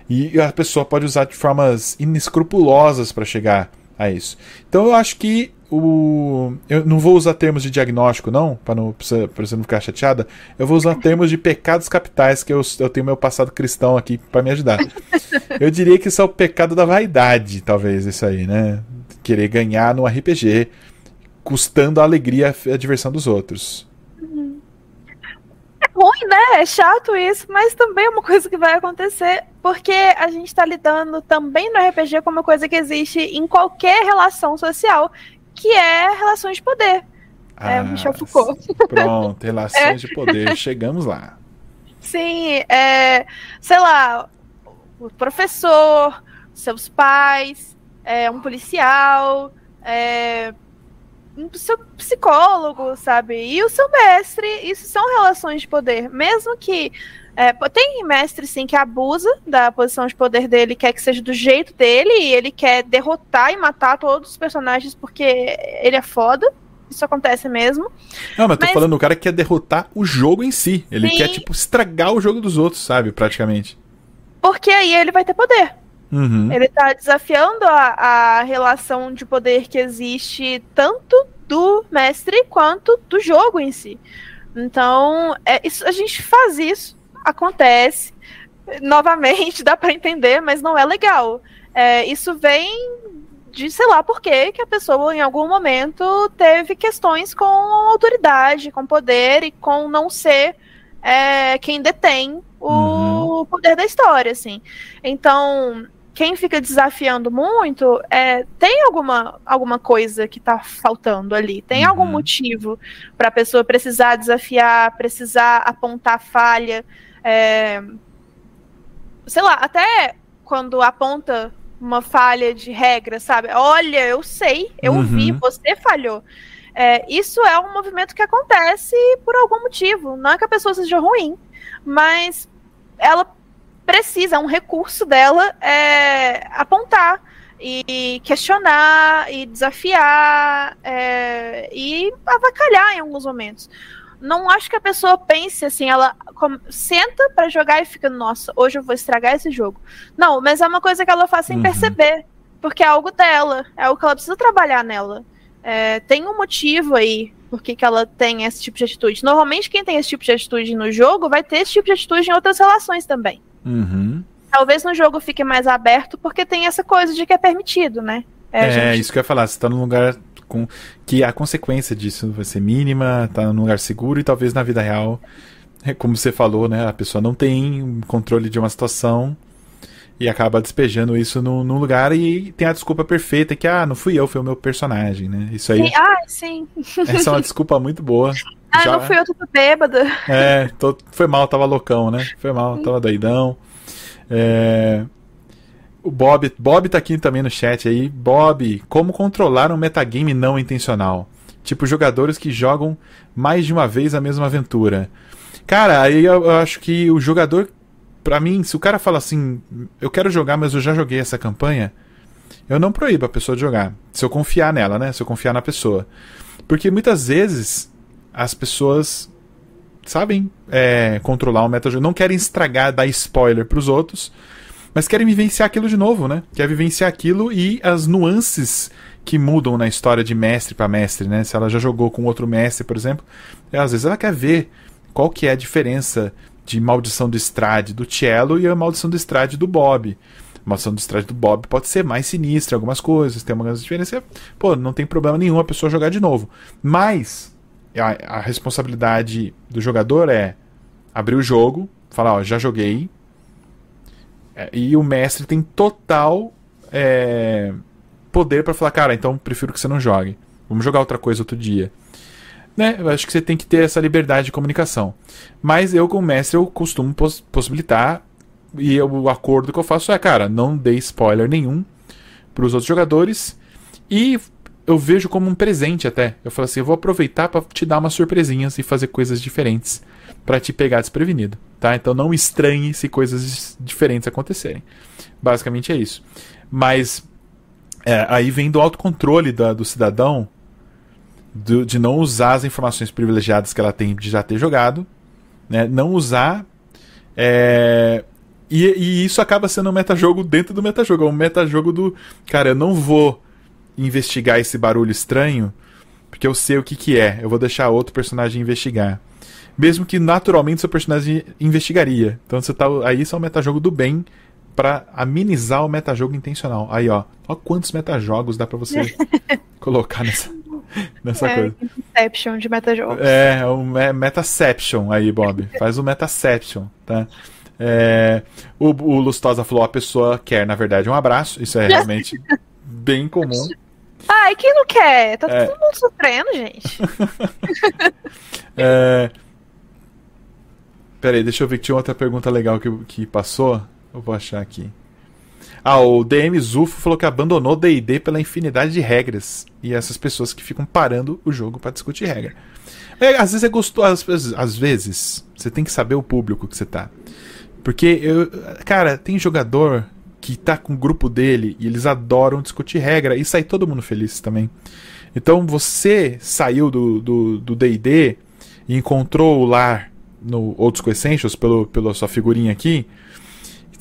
e a pessoa pode usar de formas inescrupulosas para chegar a isso. Então eu acho que o. Eu não vou usar termos de diagnóstico, não, para não, você não ficar chateada. Eu vou usar termos de pecados capitais, que eu, eu tenho meu passado cristão aqui para me ajudar. Eu diria que isso é o pecado da vaidade, talvez, isso aí, né? Querer ganhar no RPG, custando a alegria e a diversão dos outros. É ruim, né? É chato isso, mas também é uma coisa que vai acontecer, porque a gente está lidando também no RPG com uma coisa que existe em qualquer relação social, que é relações de poder. É, ah, é Michel Foucault. Pronto, relações é. de poder, chegamos lá. Sim, é, sei lá, o professor, seus pais, é, um policial, é, um seu psicólogo, sabe? E o seu mestre, isso são relações de poder. Mesmo que. É, tem mestre, sim, que abusa da posição de poder dele, quer que seja do jeito dele, e ele quer derrotar e matar todos os personagens porque ele é foda. Isso acontece mesmo. Não, mas, mas... tô falando do cara que quer derrotar o jogo em si. Ele sim. quer, tipo, estragar o jogo dos outros, sabe? Praticamente. Porque aí ele vai ter poder. Uhum. Ele tá desafiando a, a relação de poder que existe tanto do mestre quanto do jogo em si. Então, é, isso, a gente faz isso, acontece. Novamente, dá para entender, mas não é legal. É, isso vem de, sei lá, por que a pessoa em algum momento teve questões com autoridade, com poder e com não ser é, quem detém o uhum. poder da história, assim. Então, quem fica desafiando muito é, tem alguma, alguma coisa que tá faltando ali, tem uhum. algum motivo para a pessoa precisar desafiar, precisar apontar falha. É, sei lá, até quando aponta uma falha de regra, sabe? Olha, eu sei, eu uhum. vi, você falhou. É, isso é um movimento que acontece por algum motivo. Não é que a pessoa seja ruim, mas ela precisa, é um recurso dela é, apontar e questionar e desafiar é, e avacalhar em alguns momentos. Não acho que a pessoa pense assim, ela senta para jogar e fica, nossa, hoje eu vou estragar esse jogo. Não, mas é uma coisa que ela faz sem uhum. perceber, porque é algo dela, é algo que ela precisa trabalhar nela. É, tem um motivo aí por que ela tem esse tipo de atitude. Normalmente, quem tem esse tipo de atitude no jogo vai ter esse tipo de atitude em outras relações também. Uhum. Talvez no jogo fique mais aberto porque tem essa coisa de que é permitido, né? É, é gente... isso que eu ia falar. Você tá num lugar com que a consequência disso vai ser mínima, tá num lugar seguro e talvez na vida real, é como você falou, né, a pessoa não tem controle de uma situação e acaba despejando isso num, num lugar e tem a desculpa perfeita que, ah, não fui eu, foi o meu personagem, né? Isso aí. Sim. Ah, sim. Essa é uma desculpa muito boa. Ah, Já... não fui eu, tô bêbada. É, tô... foi mal, tava loucão, né? Foi mal, tava doidão. É... O Bob, Bob tá aqui também no chat aí. Bob, como controlar um metagame não intencional? Tipo, jogadores que jogam mais de uma vez a mesma aventura. Cara, aí eu, eu acho que o jogador para mim, se o cara fala assim, eu quero jogar, mas eu já joguei essa campanha, eu não proíbo a pessoa de jogar. Se eu confiar nela, né? Se eu confiar na pessoa. Porque muitas vezes as pessoas sabem é, controlar o metajogo, não querem estragar, dar spoiler pros outros, mas querem vivenciar aquilo de novo, né? Quer vivenciar aquilo e as nuances que mudam na história de mestre para mestre, né? Se ela já jogou com outro mestre, por exemplo, às vezes ela quer ver qual que é a diferença de Maldição do Estrade do Cello e a Maldição do Estrade do Bob. A Maldição do Estrade do Bob pode ser mais sinistra algumas coisas, tem algumas diferenças. Pô, não tem problema nenhum a pessoa jogar de novo. Mas a, a responsabilidade do jogador é abrir o jogo, falar, ó, já joguei. É, e o mestre tem total é, poder para falar, cara, então prefiro que você não jogue. Vamos jogar outra coisa outro dia né? Eu acho que você tem que ter essa liberdade de comunicação. Mas eu, como mestre, eu costumo poss possibilitar. E eu, o acordo que eu faço é, cara, não dê spoiler nenhum para os outros jogadores. E eu vejo como um presente até. Eu falo assim, eu vou aproveitar para te dar umas surpresinhas e fazer coisas diferentes para te pegar desprevenido, tá? Então não estranhe se coisas diferentes acontecerem. Basicamente é isso. Mas é, aí vem do autocontrole da, do cidadão do, de não usar as informações privilegiadas que ela tem de já ter jogado, né? Não usar. É, e, e, isso acaba sendo um metajogo dentro do metajogo. É um metajogo do. Cara, eu não vou investigar esse barulho estranho, porque eu sei o que, que é. Eu vou deixar outro personagem investigar. Mesmo que naturalmente seu personagem investigaria. Então você tá. Aí isso é um metajogo do bem para amenizar o metajogo intencional. Aí, ó. Ó quantos metajogos dá para você colocar nessa. nessa é, coisa. Inception de metajogo. É, o me Metaception aí, Bob. Faz o Metaception, tá? É, o, o Lustosa falou: a pessoa quer, na verdade, um abraço. Isso é realmente bem comum. Ai, quem não quer? Tá é. todo mundo sofrendo, gente. é... Peraí, deixa eu ver que tinha outra pergunta legal que, que passou. Eu vou achar aqui. Ah, o DM Zufo falou que abandonou D&D pela infinidade de regras. E essas pessoas que ficam parando o jogo para discutir regra. É, às vezes é gostoso, às vezes, às vezes você tem que saber o público que você tá. Porque eu, cara, tem jogador que tá com o grupo dele e eles adoram discutir regra e sai todo mundo feliz também. Então você saiu do D&D e encontrou o lar no Outros Essentials pelo, pela sua figurinha aqui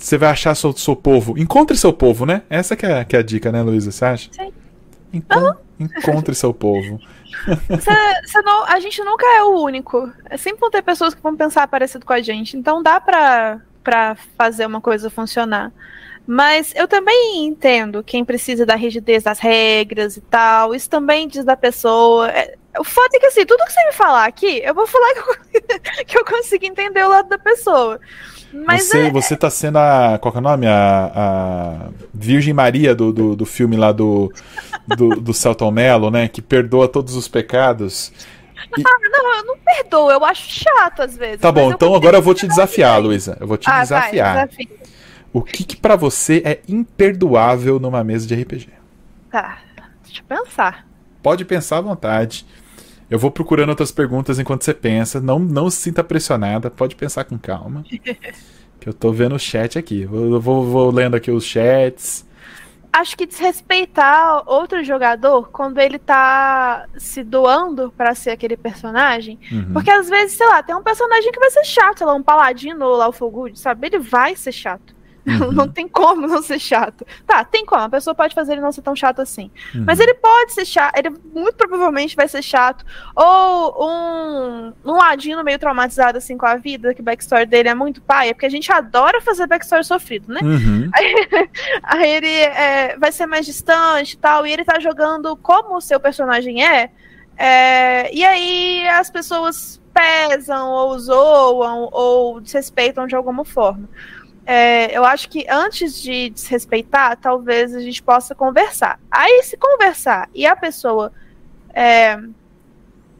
você vai achar seu, seu povo. Encontre seu povo, né? Essa que é, que é a dica, né, Luísa? Você acha? Sim. Então, uhum. encontre seu povo. Cê, cê não, a gente nunca é o único. Sempre vão ter pessoas que vão pensar parecido com a gente. Então dá pra, pra fazer uma coisa funcionar. Mas eu também entendo quem precisa da rigidez das regras e tal. Isso também diz da pessoa. É, o fato é que assim, tudo que você me falar aqui, eu vou falar que eu, que eu consigo entender o lado da pessoa. Mas você, é... você tá sendo a. Qual é o nome? A, a Virgem Maria do, do, do filme lá do, do, do Celton Mello, né? Que perdoa todos os pecados. E... Ah, não, eu não perdoo, eu acho chato às vezes. Tá bom, então agora eu vou te desafiar, Luísa. Eu vou te ah, desafiar. Vai, o que, que para você é imperdoável numa mesa de RPG? Tá, deixa eu pensar. Pode pensar à vontade. Eu vou procurando outras perguntas enquanto você pensa. Não, não se sinta pressionada, pode pensar com calma. que eu tô vendo o chat aqui. Eu vou, vou lendo aqui os chats. Acho que desrespeitar outro jogador quando ele tá se doando para ser aquele personagem. Uhum. Porque às vezes, sei lá, tem um personagem que vai ser chato, sei lá, um paladino ou lá o sabe? Ele vai ser chato. Uhum. Não tem como não ser chato. Tá, tem como. A pessoa pode fazer ele não ser tão chato assim. Uhum. Mas ele pode ser chato. Ele muito provavelmente vai ser chato. Ou um, um ladino meio traumatizado assim com a vida, que o backstory dele é muito pai. É porque a gente adora fazer backstory sofrido, né? Uhum. Aí, aí, ele é, vai ser mais distante e tal. E ele tá jogando como o seu personagem é. é e aí as pessoas pesam, ou zoam, ou desrespeitam de alguma forma é, eu acho que antes de desrespeitar, talvez a gente possa conversar. Aí, se conversar e a pessoa é,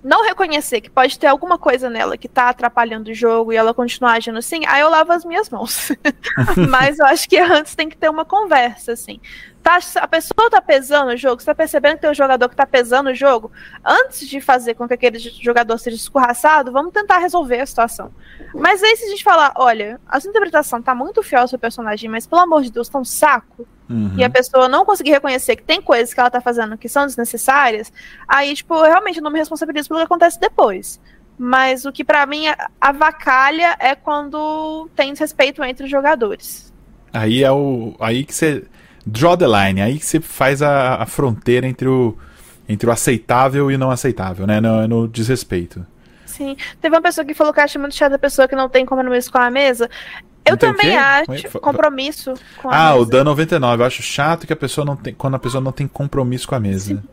não reconhecer que pode ter alguma coisa nela que tá atrapalhando o jogo e ela continuar agindo assim, aí eu lavo as minhas mãos. Mas eu acho que antes tem que ter uma conversa, assim tá, a pessoa tá pesando o jogo, você tá percebendo que tem um jogador que tá pesando o jogo, antes de fazer com que aquele jogador seja escorraçado, vamos tentar resolver a situação. Mas aí se a gente falar, olha, a sua interpretação tá muito fiel ao seu personagem, mas pelo amor de Deus, tá um saco, uhum. e a pessoa não conseguir reconhecer que tem coisas que ela tá fazendo que são desnecessárias, aí, tipo, realmente eu não me responsabilizo pelo que acontece depois. Mas o que para mim avacalha é quando tem desrespeito entre os jogadores. Aí é o. Aí que você draw the line. Aí que você faz a, a fronteira entre o, entre o aceitável e o não aceitável, né? No, no desrespeito. Sim. Teve uma pessoa que falou que acha muito chata a pessoa que não tem compromisso com a mesa. Eu também acho compromisso com a ah, mesa. Ah, o Dan 99. Eu acho chato que a pessoa não tem. Quando a pessoa não tem compromisso com a mesa. Sim.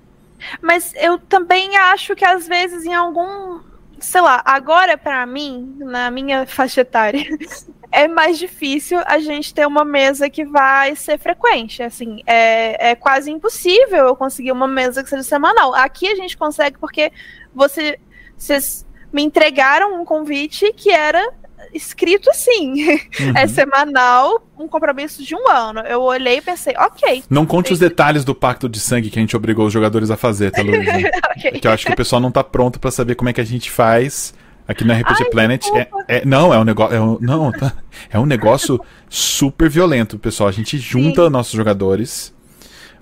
Mas eu também acho que às vezes em algum. Sei lá, agora para mim, na minha faixa etária, é mais difícil a gente ter uma mesa que vai ser frequente. Assim, é, é quase impossível eu conseguir uma mesa que seja semanal. Aqui a gente consegue porque você, vocês me entregaram um convite que era escrito assim. Uhum. É semanal, um compromisso de um ano. Eu olhei e pensei, ok. Não conte os detalhes do pacto de sangue que a gente obrigou os jogadores a fazer, tá, Luísa? okay. Porque eu acho que o pessoal não tá pronto para saber como é que a gente faz Aqui no RPG Ai, Planet é, é, não é um negócio é um, não tá, é um negócio super violento, pessoal. A gente junta Sim. nossos jogadores,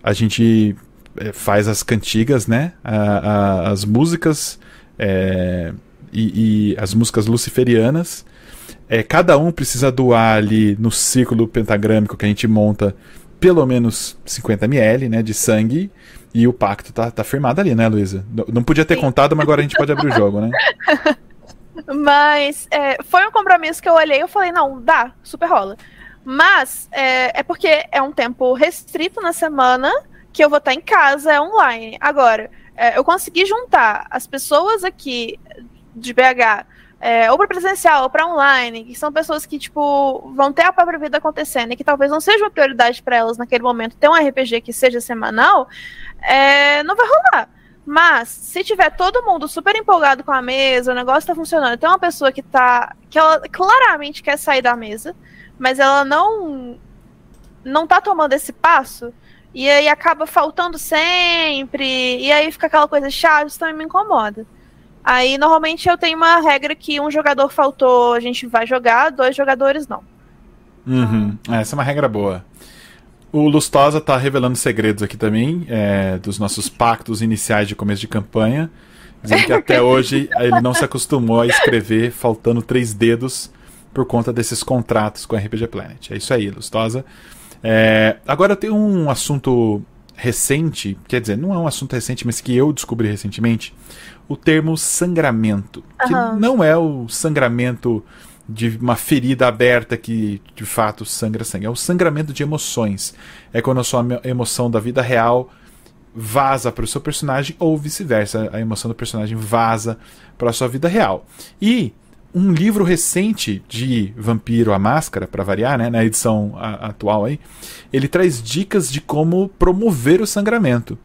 a gente é, faz as cantigas, né? A, a, as músicas é, e, e, as músicas luciferianas. É, cada um precisa doar ali no círculo pentagrâmico que a gente monta pelo menos 50 ml né, de sangue. E o pacto tá, tá firmado ali, né, Luísa? Não podia ter Sim. contado, mas agora a gente pode abrir o jogo, né? Mas é, foi um compromisso que eu olhei e falei, não, dá, super rola. Mas é, é, porque é um tempo restrito na semana que eu vou estar em casa, é online. Agora, é, eu consegui juntar as pessoas aqui de BH, é, ou para presencial, ou para online, que são pessoas que, tipo, vão ter a própria vida acontecendo e que talvez não seja uma prioridade para elas naquele momento ter um RPG que seja semanal, é, não vai rolar. Mas, se tiver todo mundo super empolgado com a mesa, o negócio tá funcionando, tem uma pessoa que tá. que ela claramente quer sair da mesa, mas ela não. não tá tomando esse passo, e aí acaba faltando sempre, e aí fica aquela coisa chata, isso também me incomoda. Aí, normalmente, eu tenho uma regra que um jogador faltou, a gente vai jogar, dois jogadores não. Uhum. Essa é uma regra boa. O Lustosa tá revelando segredos aqui também, é, dos nossos pactos iniciais de começo de campanha. Dizendo que até hoje ele não se acostumou a escrever faltando três dedos por conta desses contratos com a RPG Planet. É isso aí, Lustosa. É, agora tem um assunto recente, quer dizer, não é um assunto recente, mas que eu descobri recentemente, o termo sangramento. Que não é o sangramento de uma ferida aberta que de fato sangra sangue. É o sangramento de emoções. É quando a sua emoção da vida real vaza para o seu personagem ou vice-versa. A emoção do personagem vaza para a sua vida real. E um livro recente de Vampiro a Máscara, para variar, né, na edição a, atual aí, ele traz dicas de como promover o sangramento.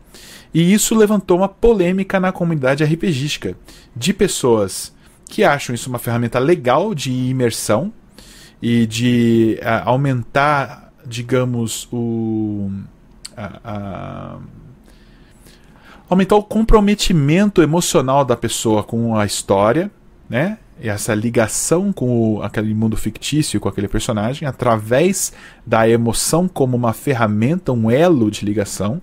E isso levantou uma polêmica na comunidade RPGística de pessoas que acham isso uma ferramenta legal de imersão e de aumentar, digamos, o. Aumentar o comprometimento emocional da pessoa com a história, né? E essa ligação com o, aquele mundo fictício, com aquele personagem, através da emoção como uma ferramenta, um elo de ligação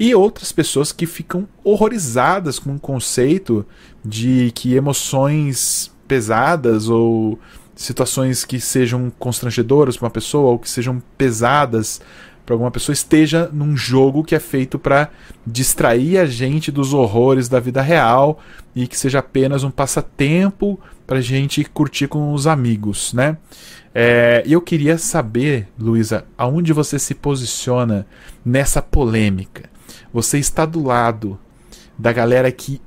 e outras pessoas que ficam horrorizadas com o conceito de que emoções pesadas ou situações que sejam constrangedoras para uma pessoa ou que sejam pesadas para alguma pessoa esteja num jogo que é feito para distrair a gente dos horrores da vida real e que seja apenas um passatempo para gente curtir com os amigos, né? É, eu queria saber, Luísa, aonde você se posiciona nessa polêmica. Você está do lado da galera que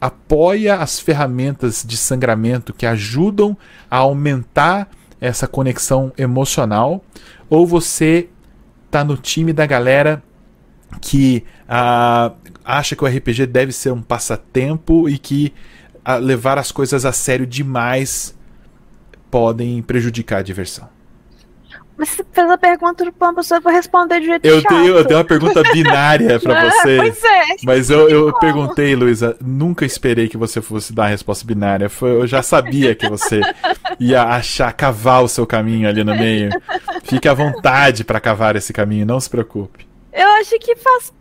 apoia as ferramentas de sangramento que ajudam a aumentar essa conexão emocional, ou você tá no time da galera que uh, acha que o RPG deve ser um passatempo e que uh, levar as coisas a sério demais podem prejudicar a diversão. Mas você fez a pergunta pra uma pessoa vai responder de jeito eu chato. Tenho, eu tenho uma pergunta binária pra você. pois é. Mas eu, eu perguntei, Luísa, nunca esperei que você fosse dar a resposta binária. Eu já sabia que você ia achar, cavar o seu caminho ali no meio. Fique à vontade para cavar esse caminho, não se preocupe. Eu acho que faz.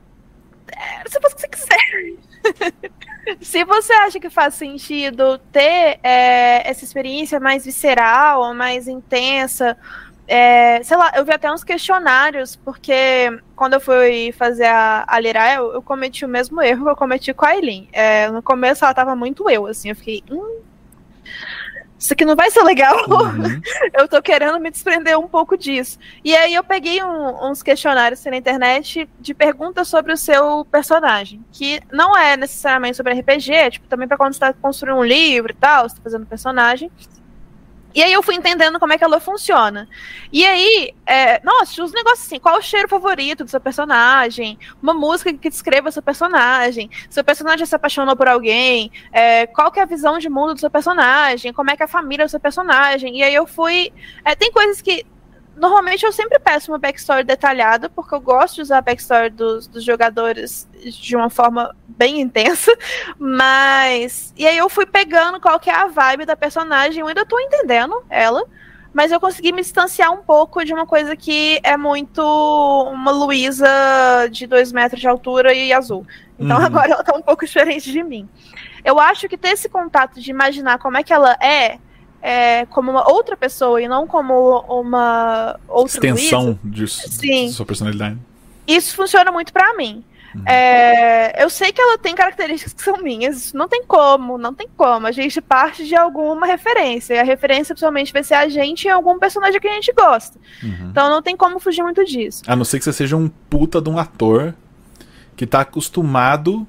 É, você faz o que você quiser. Se você acha que faz sentido ter é, essa experiência mais visceral, mais intensa, é, sei lá, eu vi até uns questionários, porque quando eu fui fazer a, a Lira, eu, eu, cometi o mesmo erro que eu cometi com a Aileen. É, no começo ela tava muito eu, assim, eu fiquei. Hum, isso aqui não vai ser legal. Uhum. eu tô querendo me desprender um pouco disso. E aí eu peguei um, uns questionários na internet de perguntas sobre o seu personagem, que não é necessariamente sobre RPG, é tipo também para quando você tá construindo um livro e tal, você tá fazendo personagem. E aí eu fui entendendo como é que ela funciona. E aí, é, nossa, os negócios assim, qual o cheiro favorito do seu personagem? Uma música que descreva seu personagem. Seu personagem se apaixonou por alguém? É, qual que é a visão de mundo do seu personagem? Como é que é a família do seu personagem? E aí eu fui... É, tem coisas que Normalmente eu sempre peço uma backstory detalhada, porque eu gosto de usar a backstory dos, dos jogadores de uma forma bem intensa, mas. E aí eu fui pegando qual que é a vibe da personagem, eu ainda tô entendendo ela, mas eu consegui me distanciar um pouco de uma coisa que é muito uma Luísa de dois metros de altura e azul. Então uhum. agora ela tá um pouco diferente de mim. Eu acho que ter esse contato de imaginar como é que ela é é, como uma outra pessoa e não como uma outra extensão de, de, sua personalidade. Isso funciona muito para mim. Uhum. É, eu sei que ela tem características que são minhas, não tem como, não tem como. A gente parte de alguma referência, e a referência principalmente vai ser a gente em algum personagem que a gente gosta. Uhum. Então não tem como fugir muito disso. A não ser que você seja um puta de um ator que tá acostumado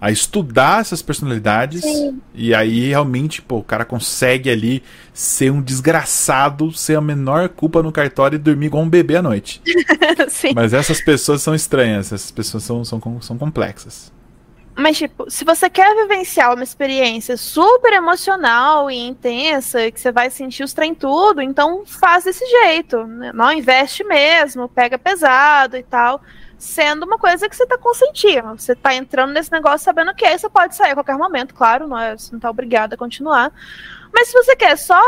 a estudar essas personalidades Sim. e aí realmente pô, o cara consegue ali ser um desgraçado, ser a menor culpa no cartório e dormir igual um bebê à noite. Mas essas pessoas são estranhas, essas pessoas são, são, são complexas. Mas, tipo, se você quer vivenciar uma experiência super emocional e intensa, que você vai sentir os trem tudo, então faz desse jeito. Né? Não investe mesmo, pega pesado e tal sendo uma coisa que você está consentindo. Você está entrando nesse negócio sabendo que aí você pode sair a qualquer momento, claro, não é, você não está obrigado a continuar. Mas se você quer só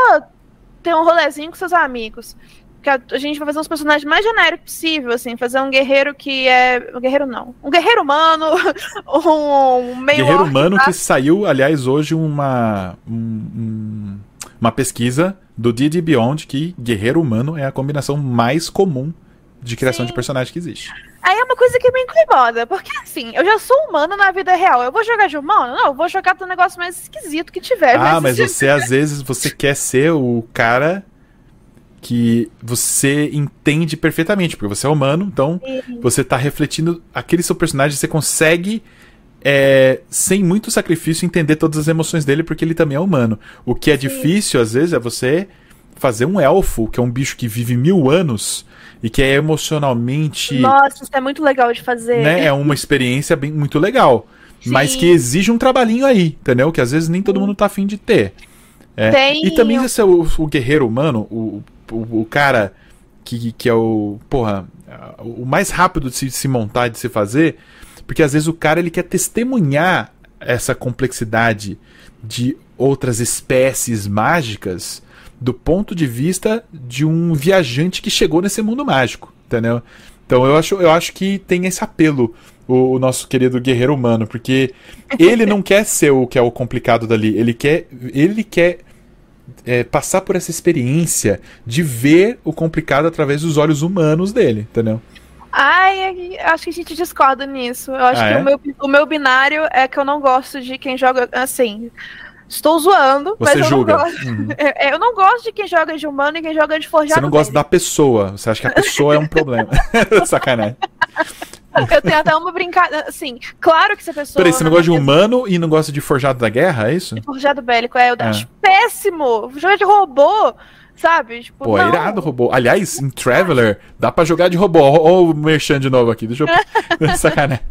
ter um rolezinho com seus amigos, que a, a gente vai fazer uns personagens mais genéricos possível, assim, fazer um guerreiro que é. Um guerreiro não. Um guerreiro humano, um meio. Guerreiro humano tá? que saiu, aliás, hoje uma. Um, uma pesquisa do D&D Beyond que guerreiro humano é a combinação mais comum de criação Sim. de personagem que existe. Aí é uma coisa que me incomoda, porque assim, eu já sou humano na vida real. Eu vou jogar de humano? Não, eu vou jogar do negócio mais esquisito que tiver. Ah, mas você às vezes você quer ser o cara que você entende perfeitamente, porque você é humano, então Sim. você tá refletindo aquele seu personagem, você consegue é, sem muito sacrifício entender todas as emoções dele, porque ele também é humano. O que é Sim. difícil às vezes é você fazer um elfo, que é um bicho que vive mil anos e que é emocionalmente. Nossa, isso é muito legal de fazer. Né? É uma experiência bem, muito legal. Sim. Mas que exige um trabalhinho aí, entendeu? Que às vezes nem todo mundo tá afim de ter. É. Tem... E também esse é o, o guerreiro humano, o, o, o, cara que, que é o. Porra, o mais rápido de se, de se montar, de se fazer. Porque às vezes o cara ele quer testemunhar essa complexidade de outras espécies mágicas do ponto de vista de um viajante que chegou nesse mundo mágico, entendeu? Então eu acho, eu acho que tem esse apelo o, o nosso querido guerreiro humano, porque ele não quer ser o que é o complicado dali, ele quer ele quer é, passar por essa experiência de ver o complicado através dos olhos humanos dele, entendeu? Ai, acho que a gente discorda nisso. Eu acho Ah, que é? o, meu, o meu binário é que eu não gosto de quem joga assim. Estou zoando, mas Você eu julga. não gosto. Uhum. É, é, eu não gosto de quem joga de humano e quem joga de forjado. Você não gosta da velho. pessoa, você acha que a pessoa é um problema. Sacanagem. Eu tenho até uma brincadeira. Assim, claro que se a pessoa. Peraí, você não gosta de minha humano e não gosta de forjado da guerra, é isso? Forjado bélico, é, eu É. acho péssimo. Jogo de robô, sabe? Tipo, Pô, é não. irado robô. Aliás, em Traveler, dá pra jogar de robô. Ó, o Merchan de novo aqui, deixa eu. Sacanagem.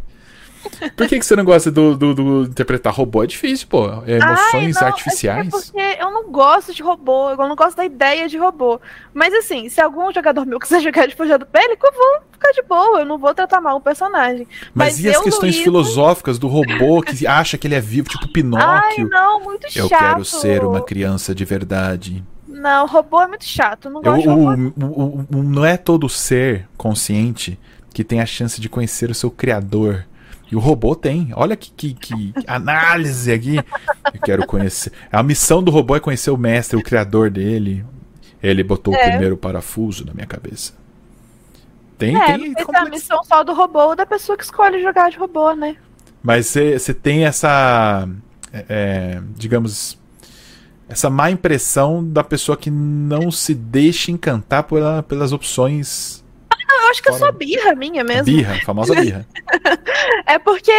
Por que, que você não gosta do, do, do interpretar robô? É difícil, pô. É emoções Ai, não, artificiais. É porque eu não gosto de robô, eu não gosto da ideia de robô. Mas assim, se algum jogador meu quiser jogar de forjado bélico, eu vou ficar de boa, eu não vou tratar mal o personagem. Mas, mas e as eu, questões filosóficas do robô que acha que ele é vivo, tipo Ai, Pinóquio? não, muito eu chato. quero ser uma criança de verdade. Não, robô é muito chato, eu não Eu- gosto o- o- o- não é todo ser consciente que tem a chance de conhecer o seu criador. E o robô tem. Olha que, que, que análise aqui. Eu quero conhecer. A missão do robô é conhecer o mestre, o criador dele. Ele botou o É. primeiro parafuso na minha cabeça. Tem, É, tem. mas é a missão só do robô ou da pessoa que escolhe jogar de robô, né? Mas você tem essa. é, é, digamos. Essa má impressão da pessoa que não se deixa encantar pela, pelas opções Eu acho que é Fora- só birra minha mesmo. birra, a famosa birra. É porque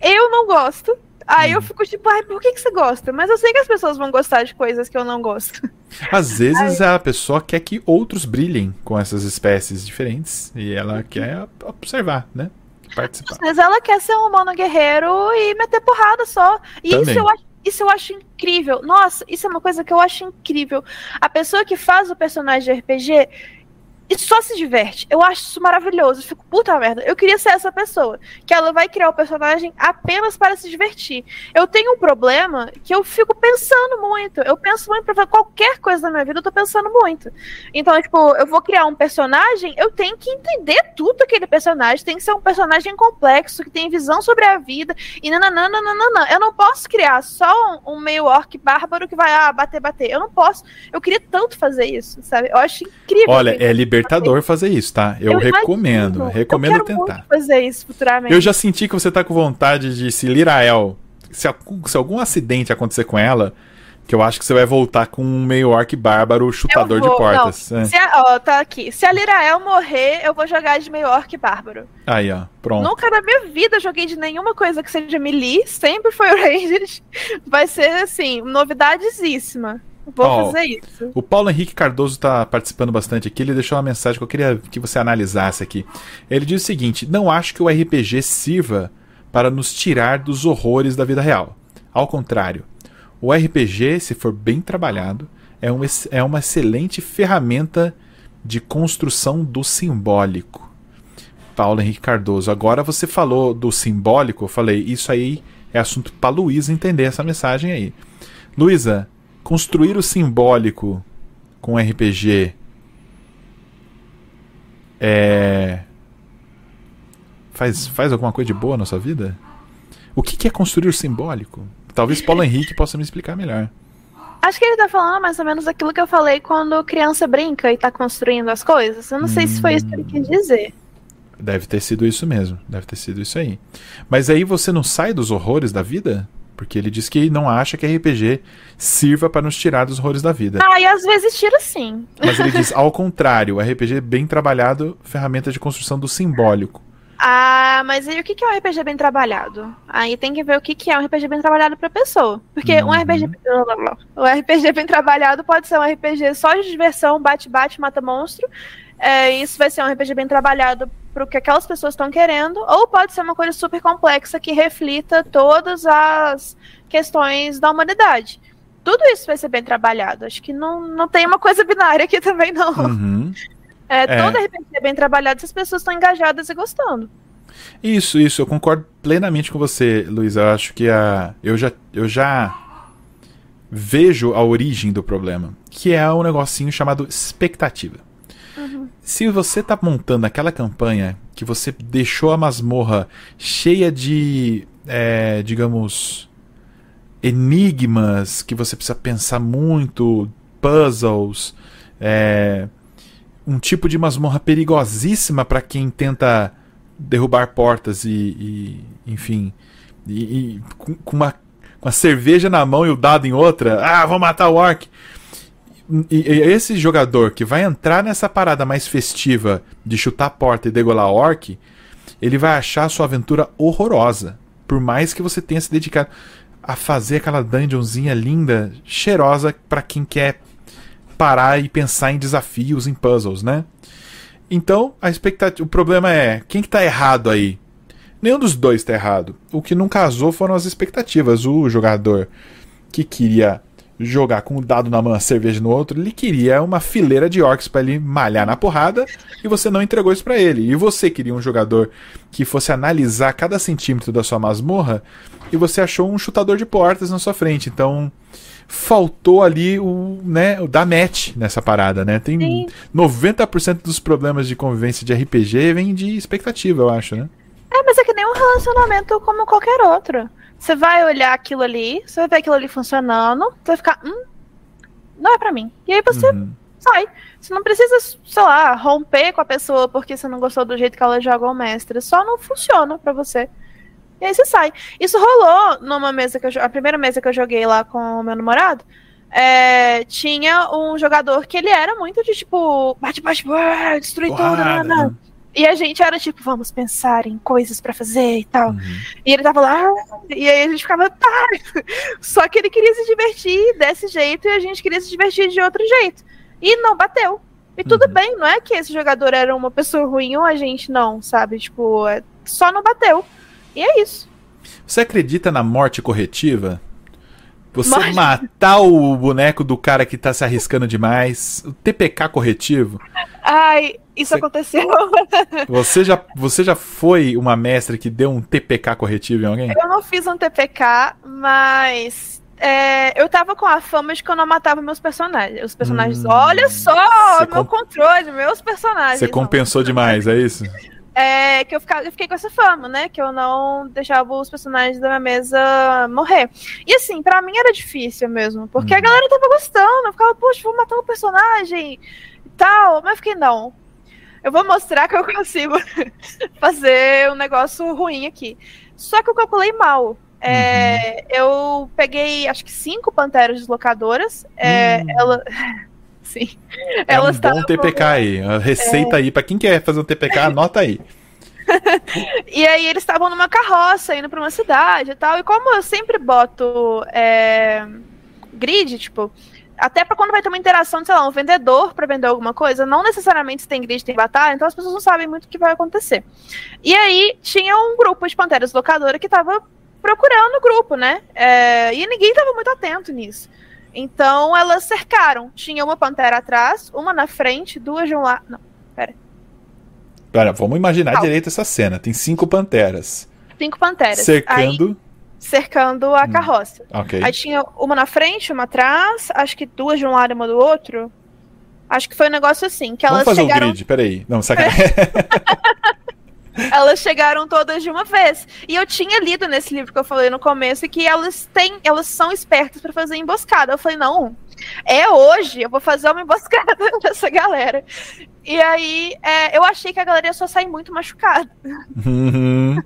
eu não gosto. Aí Uhum. eu fico tipo, ai, por que, que você gosta? Mas eu sei que as pessoas vão gostar de coisas que eu não gosto. Às vezes a pessoa quer que outros brilhem com essas espécies diferentes e ela quer observar, né? Participar. Mas ela quer ser um humano guerreiro e meter porrada só. E Também. isso eu, acho, isso eu acho incrível. Nossa, isso é uma coisa que eu acho incrível. A pessoa que faz o personagem de RPG e só se diverte. Eu acho isso maravilhoso. Eu fico, puta merda. Eu queria ser essa pessoa. Que ela vai criar o personagem apenas para se divertir. Eu tenho um problema que eu fico pensando muito. Eu penso muito pra fazer qualquer coisa na minha vida, eu tô pensando muito. Então, tipo, eu vou criar um personagem, eu tenho que entender tudo daquele personagem. Tem que ser um personagem complexo, que tem visão sobre a vida. E nananana. Eu não posso criar só um, um meio orc bárbaro que vai, ah, bater, bater. Eu não posso. Eu queria tanto fazer isso, sabe? Eu acho incrível. Olha, é libertador fazer isso, tá? Eu, imagino. recomendo, recomendo eu tentar. Fazer isso futuramente. Eu já senti que você tá com vontade de se Lirael. Se, algum- se algum acidente acontecer com ela, que eu acho que você vai voltar com um meio orc bárbaro chutador Eu vou, de portas. É. Se a, ó, tá aqui. Se a Lirael morrer, eu vou jogar de meio orc bárbaro. Aí, ó, pronto. Nunca na minha vida joguei de nenhuma coisa que seja melee, sempre foi o Rangers. Vai ser assim, novidadesíssima. Vou Ó, fazer isso. O Paulo Henrique Cardoso está participando bastante aqui. Ele deixou uma mensagem que eu queria que você analisasse aqui. Ele diz o seguinte: Não acho que o RPG sirva para nos tirar dos horrores da vida real. Ao contrário, o RPG, se for bem trabalhado, é, um, é uma excelente ferramenta de construção do simbólico. Paulo Henrique Cardoso. Agora você falou do simbólico, eu falei, isso aí é assunto para Luísa entender essa mensagem aí. Luísa, construir o simbólico com RPG é. Faz, faz alguma coisa de boa na sua vida? O que, que é construir o simbólico? Talvez Paulo Henrique possa me explicar melhor. Acho que ele tá falando mais ou menos aquilo que eu falei quando criança brinca e tá construindo as coisas. Eu não sei se foi isso que ele quis dizer. Deve ter sido isso mesmo. Deve ter sido isso aí. Mas aí você não sai dos horrores da vida? Porque ele diz que não acha que RPG sirva para nos tirar dos horrores da vida. Ah, e às vezes tira sim. Mas ele diz, ao contrário, RPG bem trabalhado, ferramenta de construção do simbólico. Ah, mas aí o que é um RPG bem trabalhado? Aí tem que ver o que é um RPG bem trabalhado pra pessoa. Porque um Uhum. RPG. O RPG bem trabalhado pode ser um RPG só de diversão, bate-bate, mata monstro. É, isso vai ser um RPG bem trabalhado pro que aquelas pessoas estão querendo. Ou pode ser uma coisa super complexa que reflita todas as questões da humanidade. Tudo isso vai ser bem trabalhado. Acho que não, não tem uma coisa binária aqui também, não. Uhum. É, É. Todo RPG é bem trabalhado se as pessoas estão engajadas e gostando. Isso, isso, eu concordo plenamente com você, Luiz. Eu acho que a. Eu já, eu já vejo a origem do problema, que é um negocinho chamado expectativa. Se você tá montando aquela campanha que você deixou a masmorra cheia de, é, digamos, enigmas que você precisa pensar muito, puzzles, é, um tipo de masmorra perigosíssima para quem tenta derrubar portas e, e enfim, e, e com, com, uma, com a cerveja na mão e o dado em outra. Ah, vou matar o orc. E, e esse jogador que vai entrar nessa parada mais festiva de chutar a porta e degolar orc, ele vai achar a sua aventura horrorosa. Por mais que você tenha se dedicado a fazer aquela dungeonzinha linda, cheirosa para quem quer parar e pensar em desafios, em puzzles, né? Então, a expectativa, o problema é, quem que tá errado aí? Nenhum dos dois tá errado. O que não casou foram as expectativas. O jogador que queria jogar com o dado na mão, a cerveja no outro, ele queria uma fileira de orcs para ele malhar na porrada e você não entregou isso para ele. E você queria um jogador que fosse analisar cada centímetro da sua masmorra e você achou um chutador de portas na sua frente. Então, faltou ali o, né, o da match nessa parada, né? Tem Sim. 90% dos problemas de convivência de RPG vem de expectativa, eu acho, né? É, mas é que nem um relacionamento como qualquer outro. Você vai olhar aquilo ali, você vai ver aquilo ali funcionando, você vai ficar, hum, não é para mim. E aí você uhum. sai. Você não precisa, sei lá, romper com a pessoa porque você não gostou do jeito que ela joga o mestre. Só não funciona para você. E aí você sai. Isso rolou numa mesa que eu a primeira mesa que eu joguei lá com o meu namorado. É, tinha um jogador que ele era muito de tipo, bate, bate, bate destruir tudo, não, não. E a gente era tipo, vamos pensar em coisas para fazer e tal. Uhum. E ele tava lá, e aí a gente ficava, tá. Só que ele queria se divertir desse jeito e a gente queria se divertir de outro jeito. E não bateu. E tudo uhum. bem, não é que esse jogador era uma pessoa ruim ou a gente não, sabe? Tipo, é, só não bateu. E é isso. Você acredita na morte corretiva? Você morte... matar o boneco do cara que tá se arriscando demais? O TPK corretivo? Ai, isso você... aconteceu. Você já, você já foi uma mestre que deu um TPK corretivo em alguém? Eu não fiz um TPK, mas é, eu tava com a fama de que eu não matava meus personagens. Os personagens, hum, olha só, meu comp... controle, meus personagens. Você compensou não. demais, é isso? É, que eu, ficava, eu fiquei com essa fama, né? Que eu não deixava os personagens da minha mesa morrer. E assim, para mim era difícil mesmo, porque hum. a galera tava gostando. Eu ficava, poxa, vou matar um personagem tal. Mas eu fiquei, não. Eu vou mostrar que eu consigo fazer um negócio ruim aqui. Só que eu calculei mal. É, uhum. Eu peguei, acho que cinco panteras deslocadoras. É, hum. ela... Sim. É Elas um bom TPK aí. A receita é... aí. Pra quem quer fazer um TPK, anota aí. e aí eles estavam numa carroça indo pra uma cidade e tal. E como eu sempre boto é, grid, tipo, até para quando vai ter uma interação de, sei lá, um vendedor para vender alguma coisa, não necessariamente se tem grid, tem batalha, então as pessoas não sabem muito o que vai acontecer. E aí tinha um grupo de panteras locadora que tava procurando o grupo, né? É, e ninguém tava muito atento nisso. Então elas cercaram. Tinha uma pantera atrás, uma na frente, duas de um lado. Não, pera. Pera, vamos imaginar Calma. direito essa cena. Tem cinco panteras. Cinco panteras. Cercando. Aí cercando a hum, carroça. Okay. Aí tinha uma na frente, uma atrás, acho que duas de um lado e uma do outro. Acho que foi um negócio assim, que elas Vamos fazer chegaram... o grid, peraí. Não, sacanagem. elas chegaram todas de uma vez. E eu tinha lido nesse livro que eu falei no começo que elas têm, elas são espertas para fazer emboscada. Eu falei, não, é hoje, eu vou fazer uma emboscada dessa galera. E aí, é, eu achei que a galera só sair muito machucada. Uhum.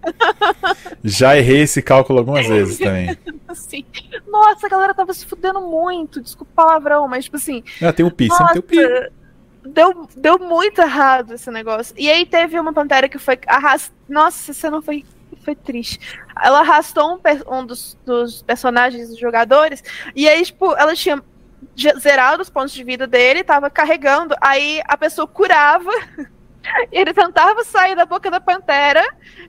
Já errei esse cálculo algumas vezes também. Sim. Nossa, a galera tava se fudendo muito, desculpa o palavrão, mas tipo assim. Ah, tem o pi, nossa, tem o pi. Deu, deu muito errado esse negócio. E aí teve uma pantera que foi arrastada. Nossa, você não foi foi triste. Ela arrastou um, um dos, dos, personagens dos jogadores, e aí, tipo, ela tinha zerado os pontos de vida dele, tava carregando, aí a pessoa curava, e ele tentava sair da boca da pantera,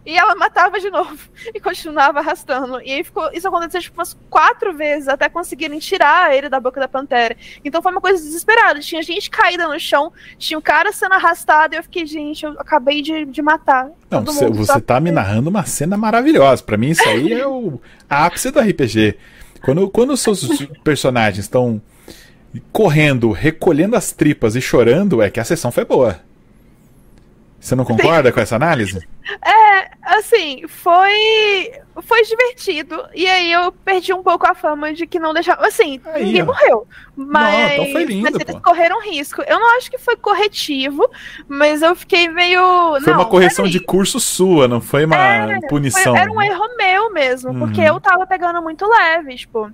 e ela matava de novo, e continuava arrastando. E aí ficou, isso aconteceu tipo, umas quatro vezes, até conseguirem tirar ele da boca da pantera. Então foi uma coisa desesperada, tinha gente caída no chão, tinha um cara sendo arrastado, e eu fiquei, gente, eu acabei de, de matar. Não, você, você tá me narrando uma cena maravilhosa, para mim isso aí é o ápice do RPG. Quando, quando os seus personagens estão correndo, recolhendo as tripas e chorando, é que a sessão foi boa. Você não concorda Sim. com essa análise? É, assim, foi foi divertido. E aí eu perdi um pouco a fama de que não deixava. Assim, Aí, ninguém ó. morreu. Mas, então foi lindo, mas eles pô. correram risco. Eu não acho que foi corretivo, mas eu fiquei meio. Foi não, uma correção de curso sua, não foi uma Foi- punição. era um erro meu mesmo, porque Uhum. eu tava pegando muito leve, tipo.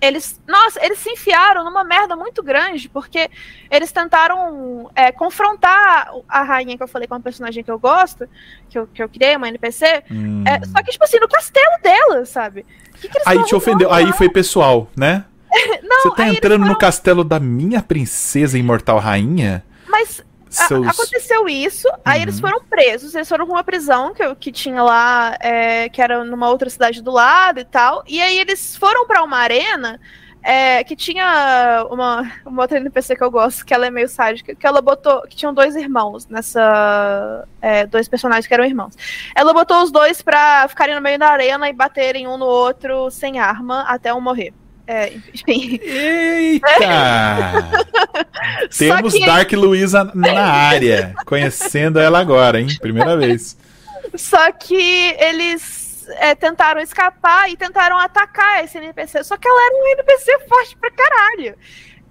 Eles, nossa, eles se enfiaram numa merda muito grande, porque eles tentaram é, confrontar a rainha que eu falei com uma personagem que eu gosto, que eu, que eu criei, uma NPC, Hum. é, só que, tipo assim, no castelo dela, sabe? O que que Aí te ofendeu. arrumando Aí lá? foi pessoal, né? Não, Você tá entrando no castelo da minha princesa imortal rainha? Mas a- Seus... aconteceu isso, aí Uhum. eles foram presos, eles foram pra uma prisão que, que tinha lá, é, que era numa outra cidade do lado e tal, e aí eles foram pra uma arena é, que tinha uma, uma outra NPC que eu gosto, que ela é meio sádica, que ela botou, que tinham dois irmãos nessa, é, dois personagens que eram irmãos. Ela botou os dois pra ficarem no meio da arena e baterem um no outro sem arma até um morrer. É, enfim. Eita! Temos que- Dark Luiza na área. Conhecendo ela agora, hein? Primeira vez. Só que eles é, tentaram escapar e tentaram atacar esse NPC. Só que ela era um NPC forte pra caralho.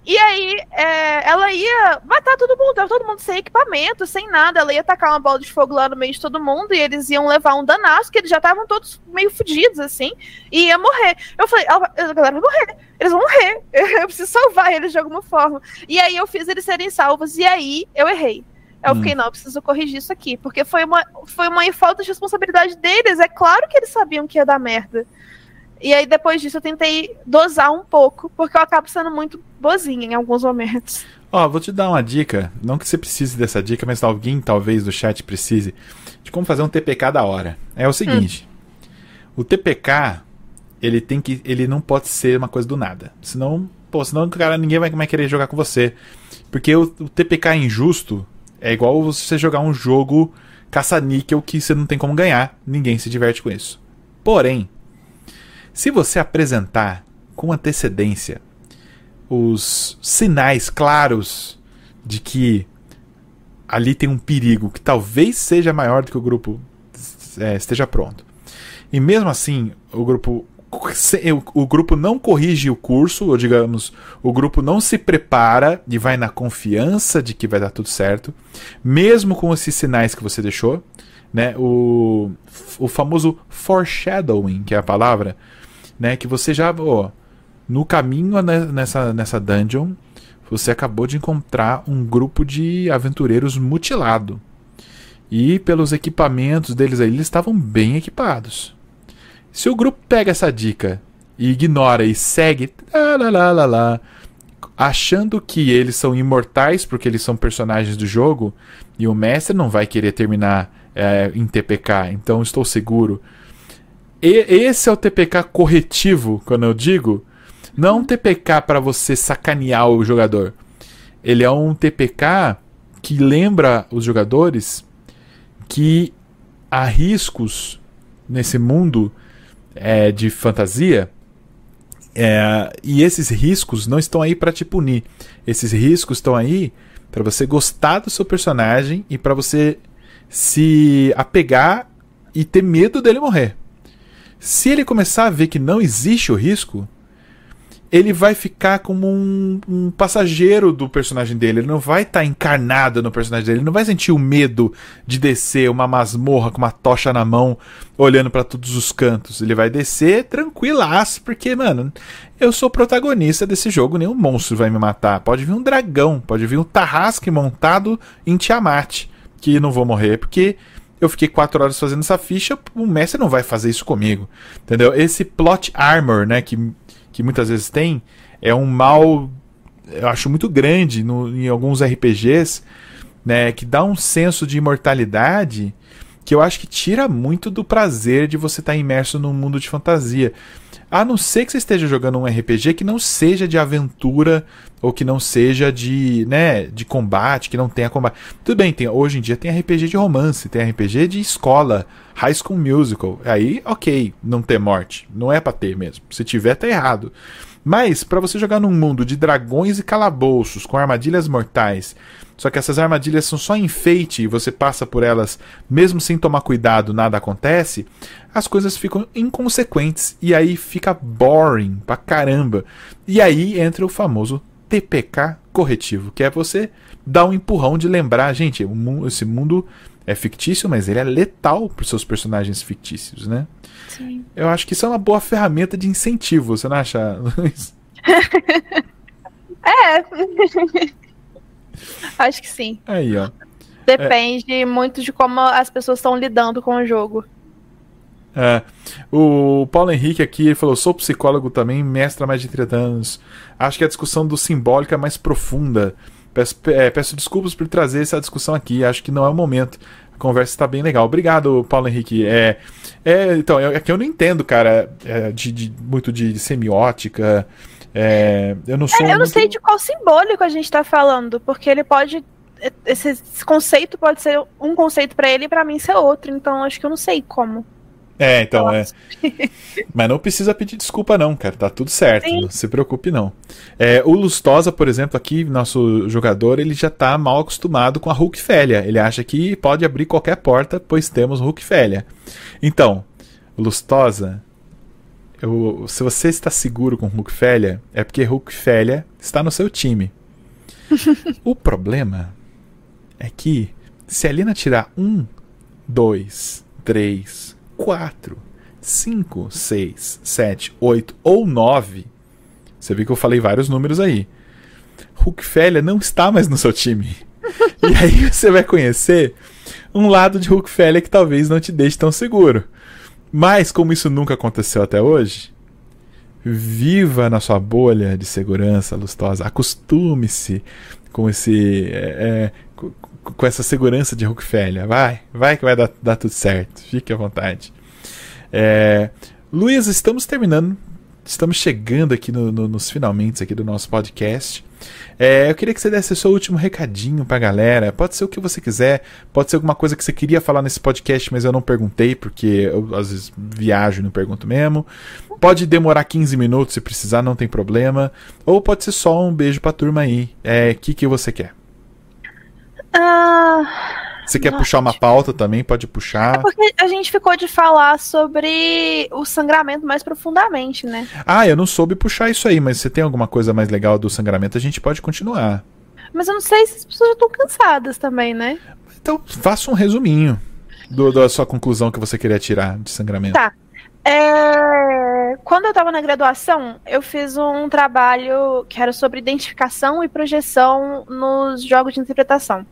E aí, é, ela ia matar todo mundo, tava todo mundo sem equipamento, sem nada. Ela ia tacar uma bola de fogo lá no meio de todo mundo e eles iam levar um danaço, que eles já estavam todos meio fodidos, assim, e ia morrer. Eu falei, ela, a galera vai morrer, eles vão morrer, eu preciso salvar eles de alguma forma. E aí eu fiz eles serem salvos, e aí eu errei. Eu Hum. fiquei, não, eu preciso corrigir isso aqui, porque foi uma, foi uma falta de responsabilidade deles. É claro que eles sabiam que ia dar merda. E aí, depois disso, eu tentei dosar um pouco, porque eu acabo sendo muito boazinha em alguns momentos. Ó, vou te dar uma dica. Não que você precise dessa dica, mas alguém talvez do chat precise de como fazer um TPK da hora. É o seguinte: o TPK ele tem que, ele não pode ser uma coisa do nada. Senão, pô, senão cara ninguém vai, vai querer jogar com você, porque o, o TPK injusto é igual você jogar um jogo caça-níquel que você não tem como ganhar. Ninguém se diverte com isso. Porém, se você apresentar com antecedência os sinais claros de que ali tem um perigo que talvez seja maior do que o grupo é, esteja pronto. E mesmo assim, o grupo o grupo não corrige o curso, ou digamos, o grupo não se prepara e vai na confiança de que vai dar tudo certo, mesmo com esses sinais que você deixou, né? O, o famoso foreshadowing, que é a palavra, né? Que você já, ó, no caminho ne- nessa, nessa dungeon, você acabou de encontrar um grupo de aventureiros mutilado. E pelos equipamentos deles aí, eles estavam bem equipados. Se o grupo pega essa dica e ignora e segue, lá, lá, lá, lá, achando que eles são imortais porque eles são personagens do jogo, e o mestre não vai querer terminar é, em TPK, então estou seguro. E, esse é o TPK corretivo, quando eu digo. Não é um TPK para você sacanear o jogador. Ele é um TPK que lembra os jogadores que há riscos nesse mundo é, de fantasia é, e esses riscos não estão aí para te punir. Esses riscos estão aí para você gostar do seu personagem e para você se apegar e ter medo dele morrer. Se ele começar a ver que não existe o risco, ele vai ficar como um, um passageiro do personagem dele. Ele não vai estar encarnado no personagem dele. Ele não vai sentir o medo de descer uma masmorra com uma tocha na mão, olhando para todos os cantos. Ele vai descer tranquilaço, porque, mano, eu sou protagonista desse jogo. Nenhum monstro vai me matar. Pode vir um dragão, pode vir um tarrasque montado em Tiamat, que não vou morrer, porque eu fiquei quatro horas fazendo essa ficha, o mestre não vai fazer isso comigo. Entendeu? Esse plot armor, né, que, que muitas vezes tem, é um mal, eu acho muito grande no, em alguns RPGs, né, que dá um senso de imortalidade que eu acho que tira muito do prazer de você estar imerso num mundo de fantasia. A não ser que você esteja jogando um RPG que não seja de aventura ou que não seja de, né, de combate, que não tenha combate. Tudo bem, tem, hoje em dia tem RPG de romance, tem RPG de escola, High School Musical. Aí, ok, não ter morte. Não é pra ter mesmo. Se tiver, tá errado. Mas para você jogar num mundo de dragões e calabouços com armadilhas mortais, só que essas armadilhas são só enfeite e você passa por elas mesmo sem tomar cuidado, nada acontece, as coisas ficam inconsequentes e aí fica boring pra caramba. E aí entra o famoso TPK corretivo, que é você dar um empurrão de lembrar, gente, esse mundo é fictício, mas ele é letal para os seus personagens fictícios, né? Sim. Eu acho que isso é uma boa ferramenta de incentivo, você não acha, Luiz? é. acho que sim. Aí, ó. Depende é. muito de como as pessoas estão lidando com o jogo. É, o Paulo Henrique aqui ele falou: sou psicólogo também, mestre há mais de 30 anos. Acho que a discussão do simbólico é mais profunda. Peço, é, peço desculpas por trazer essa discussão aqui, acho que não é o momento. Conversa está bem legal. Obrigado, Paulo Henrique. É, é, então, é que eu não entendo, cara, é, de, de, muito de, de semiótica. É, eu não sou. É, eu não muito... sei de qual simbólico a gente está falando, porque ele pode. Esse conceito pode ser um conceito para ele e para mim ser outro. Então, acho que eu não sei como. É, então, é. Mas não precisa pedir desculpa, não, cara. Tá tudo certo. Sim. Não se preocupe, não. É, o Lustosa, por exemplo, aqui, nosso jogador, ele já tá mal acostumado com a Hulk Félia. Ele acha que pode abrir qualquer porta, pois temos Hulk Félia. Então, Lustosa, eu, se você está seguro com Hulk Félia, é porque Hulk Félia está no seu time. o problema é que se a Lina tirar um, dois, três, 4, 5, 6, 7, 8 ou 9, você viu que eu falei vários números aí. Hulkfelia não está mais no seu time. e aí você vai conhecer um lado de Hulkfelia que talvez não te deixe tão seguro. Mas como isso nunca aconteceu até hoje, viva na sua bolha de segurança lustosa, acostume-se com esse é, é, com essa segurança de Rockefeller. Vai, vai que vai dar, dar tudo certo. Fique à vontade. É, Luiz, estamos terminando. Estamos chegando aqui no, no, nos finalmente aqui do nosso podcast. É, eu queria que você desse seu último recadinho pra galera. Pode ser o que você quiser, pode ser alguma coisa que você queria falar nesse podcast, mas eu não perguntei, porque eu às vezes viajo e não pergunto mesmo. Pode demorar 15 minutos se precisar, não tem problema. Ou pode ser só um beijo pra turma aí. O é, que, que você quer? Ah, Você quer puxar uma pauta também? Pode puxar. É porque a gente ficou de falar sobre o sangramento mais profundamente, né? Ah, eu não soube puxar isso aí, mas você tem alguma coisa mais legal do sangramento? A gente pode continuar. Mas eu não sei se as pessoas já estão cansadas também, né? Então, faça um resuminho do, da sua conclusão que você queria tirar de sangramento. Tá. É... Quando eu estava na graduação, eu fiz um trabalho que era sobre identificação e projeção nos jogos de interpretação.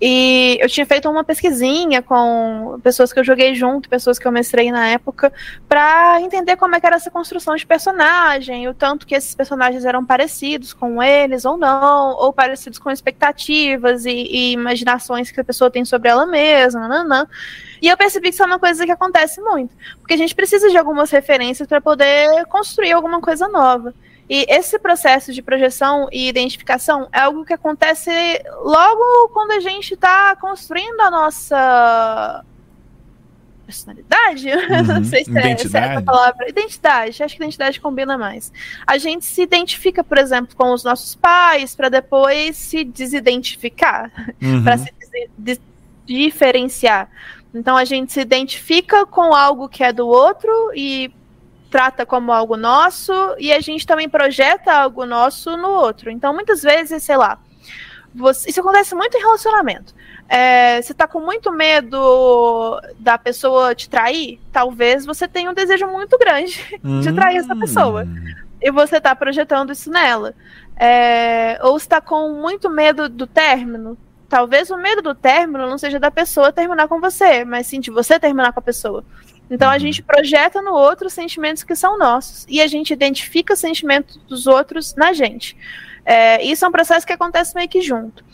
E eu tinha feito uma pesquisinha com pessoas que eu joguei junto, pessoas que eu mestrei na época, para entender como é que era essa construção de personagem, o tanto que esses personagens eram parecidos com eles ou não, ou parecidos com expectativas e, e imaginações que a pessoa tem sobre ela mesma, nananã. E eu percebi que isso é uma coisa que acontece muito, porque a gente precisa de algumas referências para poder construir alguma coisa nova. E esse processo de projeção e identificação é algo que acontece logo quando a gente está construindo a nossa personalidade? Uhum. Não sei se é, se é essa palavra. Identidade, acho que identidade combina mais. A gente se identifica, por exemplo, com os nossos pais para depois se desidentificar, uhum. para se diferenciar. Então a gente se identifica com algo que é do outro e trata como algo nosso e a gente também projeta algo nosso no outro. Então, muitas vezes, sei lá, você, isso acontece muito em relacionamento. É, você tá com muito medo da pessoa te trair, talvez você tenha um desejo muito grande de trair essa pessoa. Hum. E você tá projetando isso nela. É, ou está com muito medo do término. Talvez o medo do término não seja da pessoa terminar com você, mas sim de você terminar com a pessoa. Então a uhum. gente projeta no outro sentimentos que são nossos e a gente identifica os sentimentos dos outros na gente. É, isso é um processo que acontece meio que junto.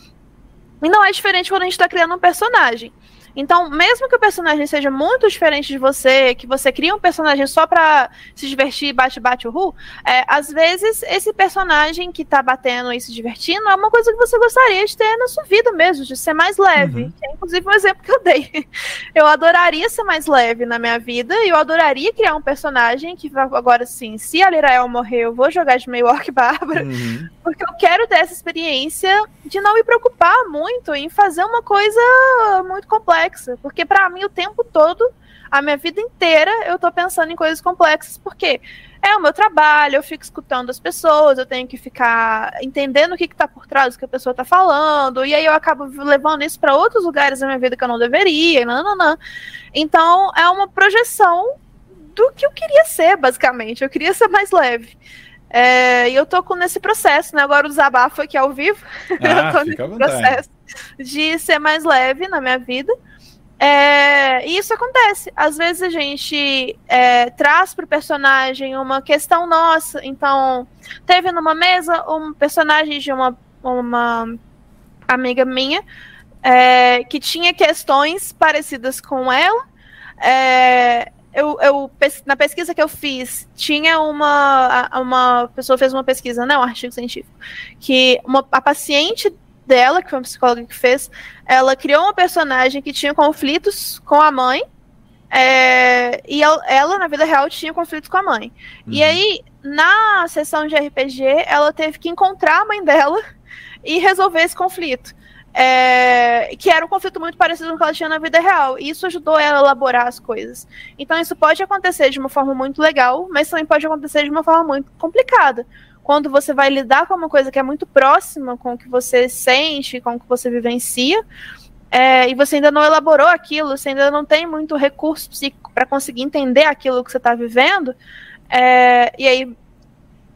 E não é diferente quando a gente está criando um personagem. Então, mesmo que o personagem seja muito diferente de você, que você cria um personagem só pra se divertir, bate, bate, uhul, é, às vezes esse personagem que tá batendo e se divertindo é uma coisa que você gostaria de ter na sua vida mesmo, de ser mais leve. Uhum. É inclusive um exemplo que eu dei. Eu adoraria ser mais leve na minha vida e eu adoraria criar um personagem que agora sim, se a Lirael morrer, eu vou jogar de meio orc bárbara, uhum. porque eu quero ter essa experiência de não me preocupar muito em fazer uma coisa muito complexa, porque para mim o tempo todo, a minha vida inteira, eu tô pensando em coisas complexas, porque é o meu trabalho, eu fico escutando as pessoas, eu tenho que ficar entendendo o que, está por trás do que a pessoa está falando, e aí eu acabo levando isso para outros lugares da minha vida que eu não deveria, não, não, não. Então é uma projeção do que eu queria ser, basicamente. Eu queria ser mais leve. É, e eu tô com nesse processo, né? Agora o desabafo aqui ao vivo. Ah, eu tô nesse processo de ser mais leve na minha vida. É, e isso acontece. Às vezes a gente é, traz para o personagem uma questão nossa. Então, teve numa mesa um personagem de uma, uma amiga minha é, que tinha questões parecidas com ela. É, eu, eu, na pesquisa que eu fiz, tinha uma, uma pessoa fez uma pesquisa, não, um artigo científico, que uma, a paciente dela, que foi uma psicóloga que fez, ela criou uma personagem que tinha conflitos com a mãe, é, e ela, ela, na vida real, tinha conflitos com a mãe. Uhum. E aí, na sessão de RPG, ela teve que encontrar a mãe dela e resolver esse conflito. É, que era um conflito muito parecido com o que ela tinha na vida real. E isso ajudou ela a elaborar as coisas. Então, isso pode acontecer de uma forma muito legal, mas também pode acontecer de uma forma muito complicada. Quando você vai lidar com uma coisa que é muito próxima com o que você sente, com o que você vivencia, é, e você ainda não elaborou aquilo, você ainda não tem muito recurso psíquico para conseguir entender aquilo que você está vivendo, é, e aí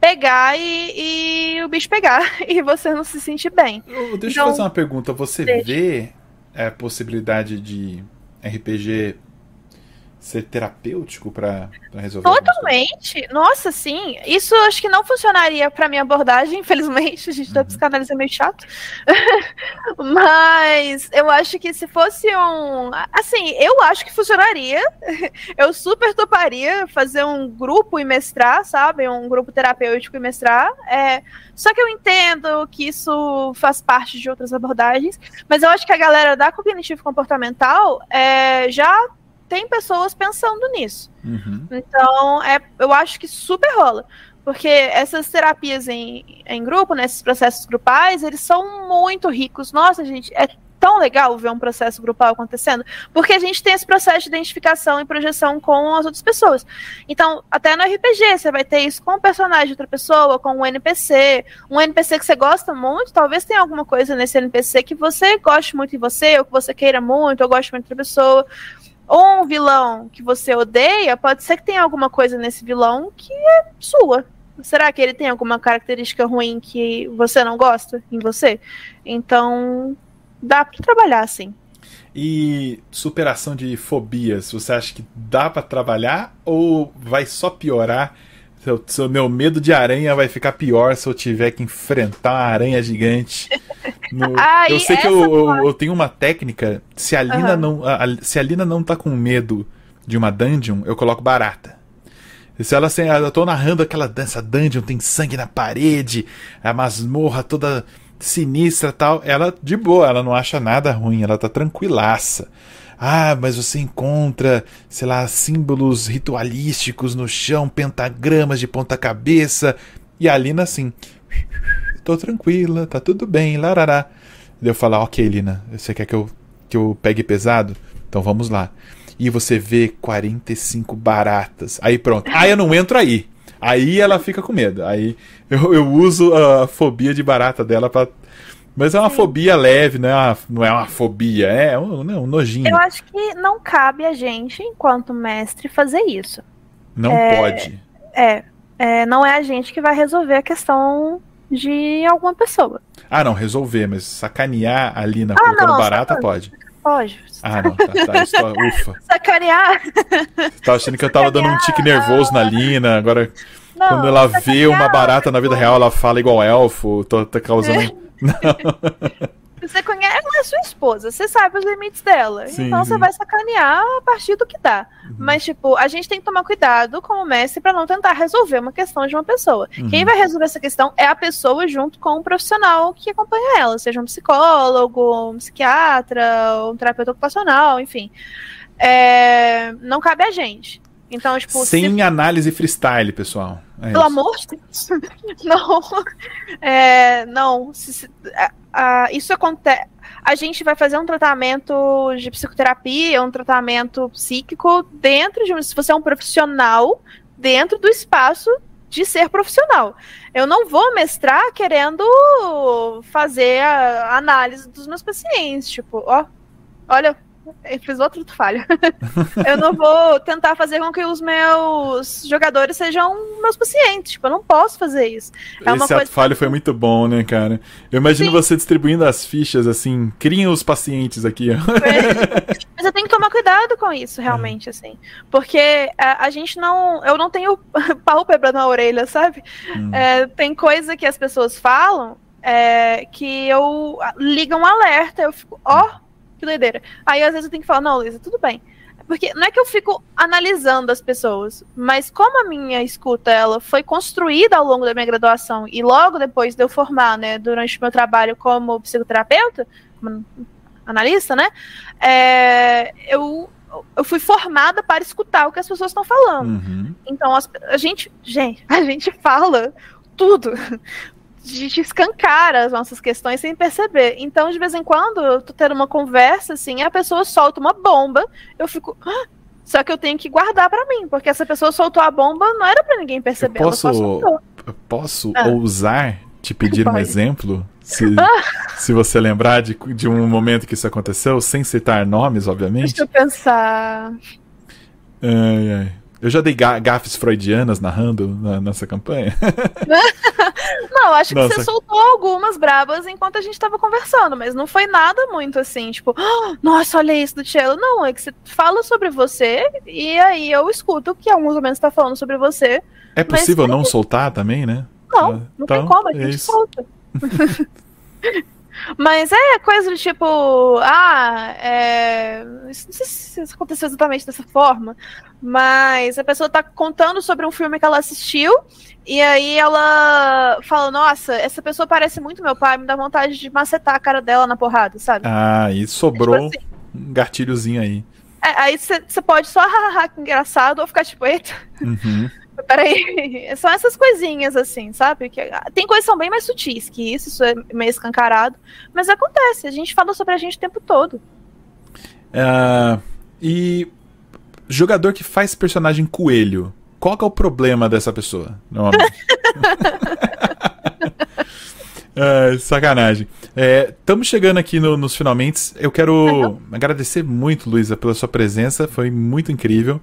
pegar e, e, o bicho pegar e você não se sentir bem. Deixa então, eu fazer uma pergunta. Você deixa. vê a possibilidade de RPG ser terapêutico para resolver? Totalmente. Nossa, sim. Isso acho que não funcionaria para minha abordagem, infelizmente. A gente tá uhum. psicanálise é meio chato. Mas eu acho que se fosse um. Assim, eu acho que funcionaria. Eu super toparia fazer um grupo e mestrar, sabe? Um grupo terapêutico e mestrar. É... Só que eu entendo que isso faz parte de outras abordagens. Mas eu acho que a galera da cognitivo comportamental é, já tem pessoas pensando nisso. Uhum. Então, é, eu acho que super rola. Porque essas terapias em, em grupo, né, esses processos grupais, eles são muito ricos. Nossa, gente, é tão legal ver um processo grupal acontecendo, porque a gente tem esse processo de identificação e projeção com as outras pessoas. Então, até no RPG, você vai ter isso com um personagem de outra pessoa, com um NPC, um NPC que você gosta muito, talvez tenha alguma coisa nesse NPC que você goste muito de você, ou que você queira muito, ou goste muito da pessoa ou um vilão que você odeia, pode ser que tenha alguma coisa nesse vilão que é sua. Será que ele tem alguma característica ruim que você não gosta em você? Então, dá para trabalhar assim. E superação de fobias, você acha que dá para trabalhar ou vai só piorar seu, seu, meu medo de aranha vai ficar pior se eu tiver que enfrentar uma aranha gigante. No... Ai, eu sei que eu, eu, eu, tenho uma técnica. Se a Lina, uhum. não, a, se a Lina não tá com medo de uma dungeon, eu coloco barata. Se ela assim, eu tô narrando aquela dança dungeon, tem sangue na parede, a masmorra toda sinistra tal, ela de boa, ela não acha nada ruim, ela tá tranquilaça. Ah, mas você encontra, sei lá, símbolos ritualísticos no chão, pentagramas de ponta-cabeça. E a Lina assim, tô tranquila, tá tudo bem, larará. eu falar, ok, Lina, você quer que eu, que eu pegue pesado? Então vamos lá. E você vê 45 baratas. Aí pronto. Aí eu não entro aí. Aí ela fica com medo. Aí eu, eu uso a fobia de barata dela para mas é uma Sim. fobia leve, não é uma, não é uma fobia, é um, não, um nojinho. Eu acho que não cabe a gente, enquanto mestre, fazer isso. Não é, pode. É, é, não é a gente que vai resolver a questão de alguma pessoa. Ah, não, resolver, mas sacanear a Lina ah, colocando não, barata pode. Pode. Ah, não, tá, tá isso, ufa. Sacanear. Tava achando que eu tava dando um tique nervoso na Lina, agora não, quando ela vê uma barata na vida real, ela fala igual elfo, tô, tô causando... Você conhece ela é sua esposa, você sabe os limites dela. Sim, então sim. você vai sacanear a partir do que dá. Uhum. Mas, tipo, a gente tem que tomar cuidado como mestre pra não tentar resolver uma questão de uma pessoa. Uhum. Quem vai resolver essa questão é a pessoa junto com o profissional que acompanha ela, seja um psicólogo, um psiquiatra, um terapeuta ocupacional, enfim. É, Não cabe a gente. Então, tipo, se Sem análise freestyle, pessoal. É pelo isso. amor de Deus. Não. É, não. Se- se- a- a- isso acontece. A gente vai fazer um tratamento de psicoterapia, um tratamento psíquico dentro de. Se você é um profissional, dentro do espaço de ser profissional. Eu não vou mestrar querendo fazer a análise dos meus pacientes. Tipo, ó, olha, fiz outro falha. eu não vou tentar fazer com que os meus jogadores sejam meus pacientes. Tipo, eu não posso fazer isso. É Esse ato falho foi muito bom, né, cara? Eu imagino Sim. você distribuindo as fichas assim, criem os pacientes aqui. Mas eu tenho que tomar cuidado com isso, realmente, assim. Porque a, a gente não. Eu não tenho pálpebra na orelha, sabe? Hum. É, tem coisa que as pessoas falam é, que eu liga um alerta, eu fico, ó, que doideira. Aí às vezes eu tenho que falar, não, Luísa, tudo bem. Porque não é que eu fico analisando as pessoas, mas como a minha escuta ela foi construída ao longo da minha graduação e logo depois de eu formar, né, durante o meu trabalho como psicoterapeuta, como analista, né, é, eu, eu fui formada para escutar o que as pessoas estão falando. Uhum. Então as- a gente, gente, a gente fala tudo. A gente escancara as nossas questões sem perceber. Então, de vez em quando, eu tô tendo uma conversa, assim, a pessoa solta uma bomba, eu fico. "Ah!" Só que eu tenho que guardar pra mim, porque essa pessoa soltou a bomba, não era pra ninguém perceber. só posso-. Eu Posso Ah. ousar te pedir um Pode. exemplo? Se, se você lembrar de, de um momento que isso aconteceu, sem citar nomes, obviamente. Deixa eu pensar. Ai, ai. Eu já dei ga gafes freudianas narrando na nossa campanha. Não, acho que Nossa. você soltou algumas brabas enquanto a gente tava conversando, mas não foi nada muito assim, tipo, "Ah, nossa, olha isso do Cello. Não, é que você fala sobre você e aí eu escuto que alguns momentos tá falando sobre você. É Mas possível tem- não soltar também, né? Não, Ah, não então, tem como, a é gente isso. solta. Mas é coisa do tipo, ah, é... não sei se isso aconteceu exatamente dessa forma, mas a pessoa tá contando sobre um filme que ela assistiu, e aí ela fala, nossa, essa pessoa parece muito meu pai, me dá vontade de macetar a cara dela na porrada, sabe? Ah, e sobrou Tipo assim. um gatilhozinho aí. É, aí você pode só, hahaha, que engraçado, ou ficar tipo, eita, Uhum. Peraí, são essas coisinhas assim, sabe? Que, ah, tem coisas que são bem mais sutis que isso, isso é meio escancarado. Mas acontece, a gente fala sobre a gente o tempo todo. Ah, e jogador que faz personagem coelho, qual é o problema dessa pessoa? Normalmente? Ai, sacanagem. Estamos chegando aqui no- nos finalmente. Eu quero agradecer muito, Luísa, pela sua presença. Foi muito incrível.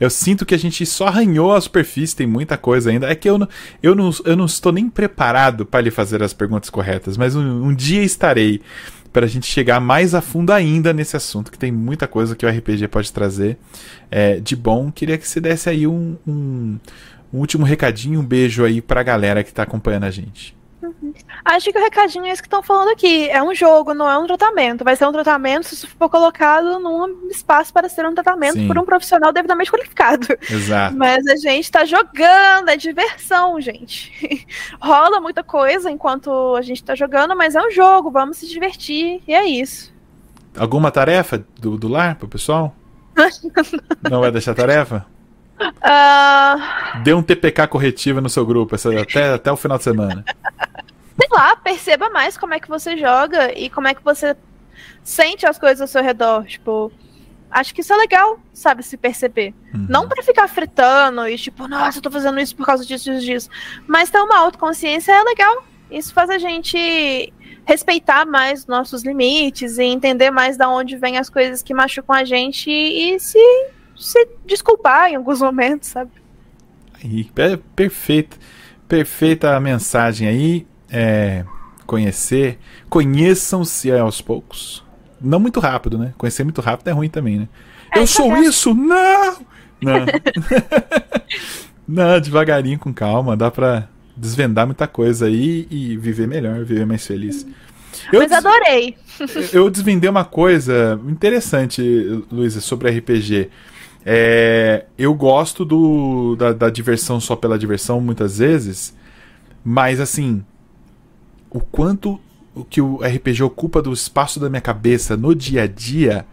Eu sinto que a gente só arranhou a superfície, tem muita coisa ainda. É que eu não, eu não, eu não estou nem preparado para lhe fazer as perguntas corretas, mas um, um dia estarei para a gente chegar mais a fundo ainda nesse assunto, que tem muita coisa que o RPG pode trazer é, de bom. Queria que você desse aí um, um, um último recadinho, um beijo aí pra galera que tá acompanhando a gente. Acho que o recadinho é isso que estão falando aqui. É um jogo, não é um tratamento. Vai ser um tratamento se isso for colocado num espaço para ser um tratamento Sim. por um profissional devidamente qualificado. Exato. Mas a gente tá jogando, é diversão, gente. Rola muita coisa enquanto a gente tá jogando, mas é um jogo, vamos se divertir, e é isso. Alguma tarefa do, do lar pro pessoal? Não vai deixar tarefa? Ah, Dê um TPK corretiva no seu grupo essa- até, até o final de semana. Sei lá, perceba mais como é que você joga e como é que você sente as coisas ao seu redor. Tipo, acho que isso é legal, sabe, se perceber. Uhum. Não pra ficar fritando e tipo, nossa, eu tô fazendo isso por causa disso, disso, disso. Mas ter uma autoconsciência é legal. Isso faz a gente respeitar mais nossos limites e entender mais da onde vêm as coisas que machucam a gente e se, se desculpar em alguns momentos, sabe? Aí, é perfeito. Perfeita a mensagem aí. É, conhecer. Conheçam-se aos poucos. Não muito rápido, né? Conhecer muito rápido é ruim também, né? É, Eu sou é. isso? Não! Não. Não, devagarinho, com calma. Dá pra desvendar muita coisa aí e viver melhor, viver mais feliz. Eu Mas des- adorei. Eu desvendei uma coisa interessante, Luísa, sobre RPG. É, eu gosto do, da, da diversão só pela diversão, muitas vezes, mas assim, o quanto o que o RPG ocupa do espaço da minha cabeça no dia a dia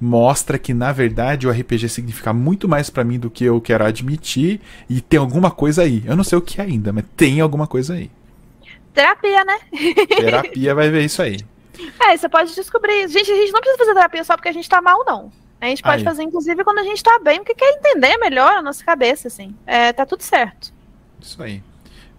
mostra que, na verdade, o RPG significa muito mais pra mim do que eu quero admitir e tem alguma coisa aí. Eu não sei o que ainda, mas tem alguma coisa aí. Terapia, né? Terapia vai ver isso aí. É, você pode descobrir. Gente, a gente não precisa fazer terapia só porque a gente tá mal, não. A gente pode Aí. fazer, inclusive, quando a gente tá bem, porque quer entender melhor a nossa cabeça, assim. É, tá tudo certo. Isso aí.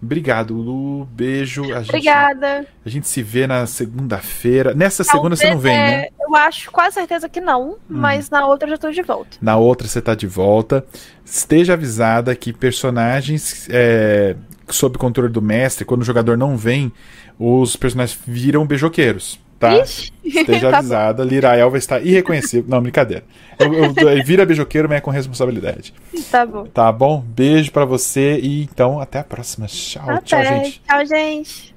Obrigado, Lu. Beijo. A gente, Obrigada. A gente se vê na segunda-feira. Nessa segunda você não vem, Talvez, né? é, Eu acho quase certeza que não, mas na outra eu já tô de volta. Na outra você tá de volta. Esteja avisada que personagens é, sob controle do mestre, quando o jogador não vem, os personagens viram beijoqueiros. Tá? Ixi. Esteja Tá avisada, Lirael vai estar irreconhecível. Não, brincadeira. Eu, eu, eu- vira beijoqueiro, mas é com responsabilidade. Tá bom. Tá bom? Beijo pra você e então até a próxima. Tchau, tchau, Até. gente. Tchau, gente.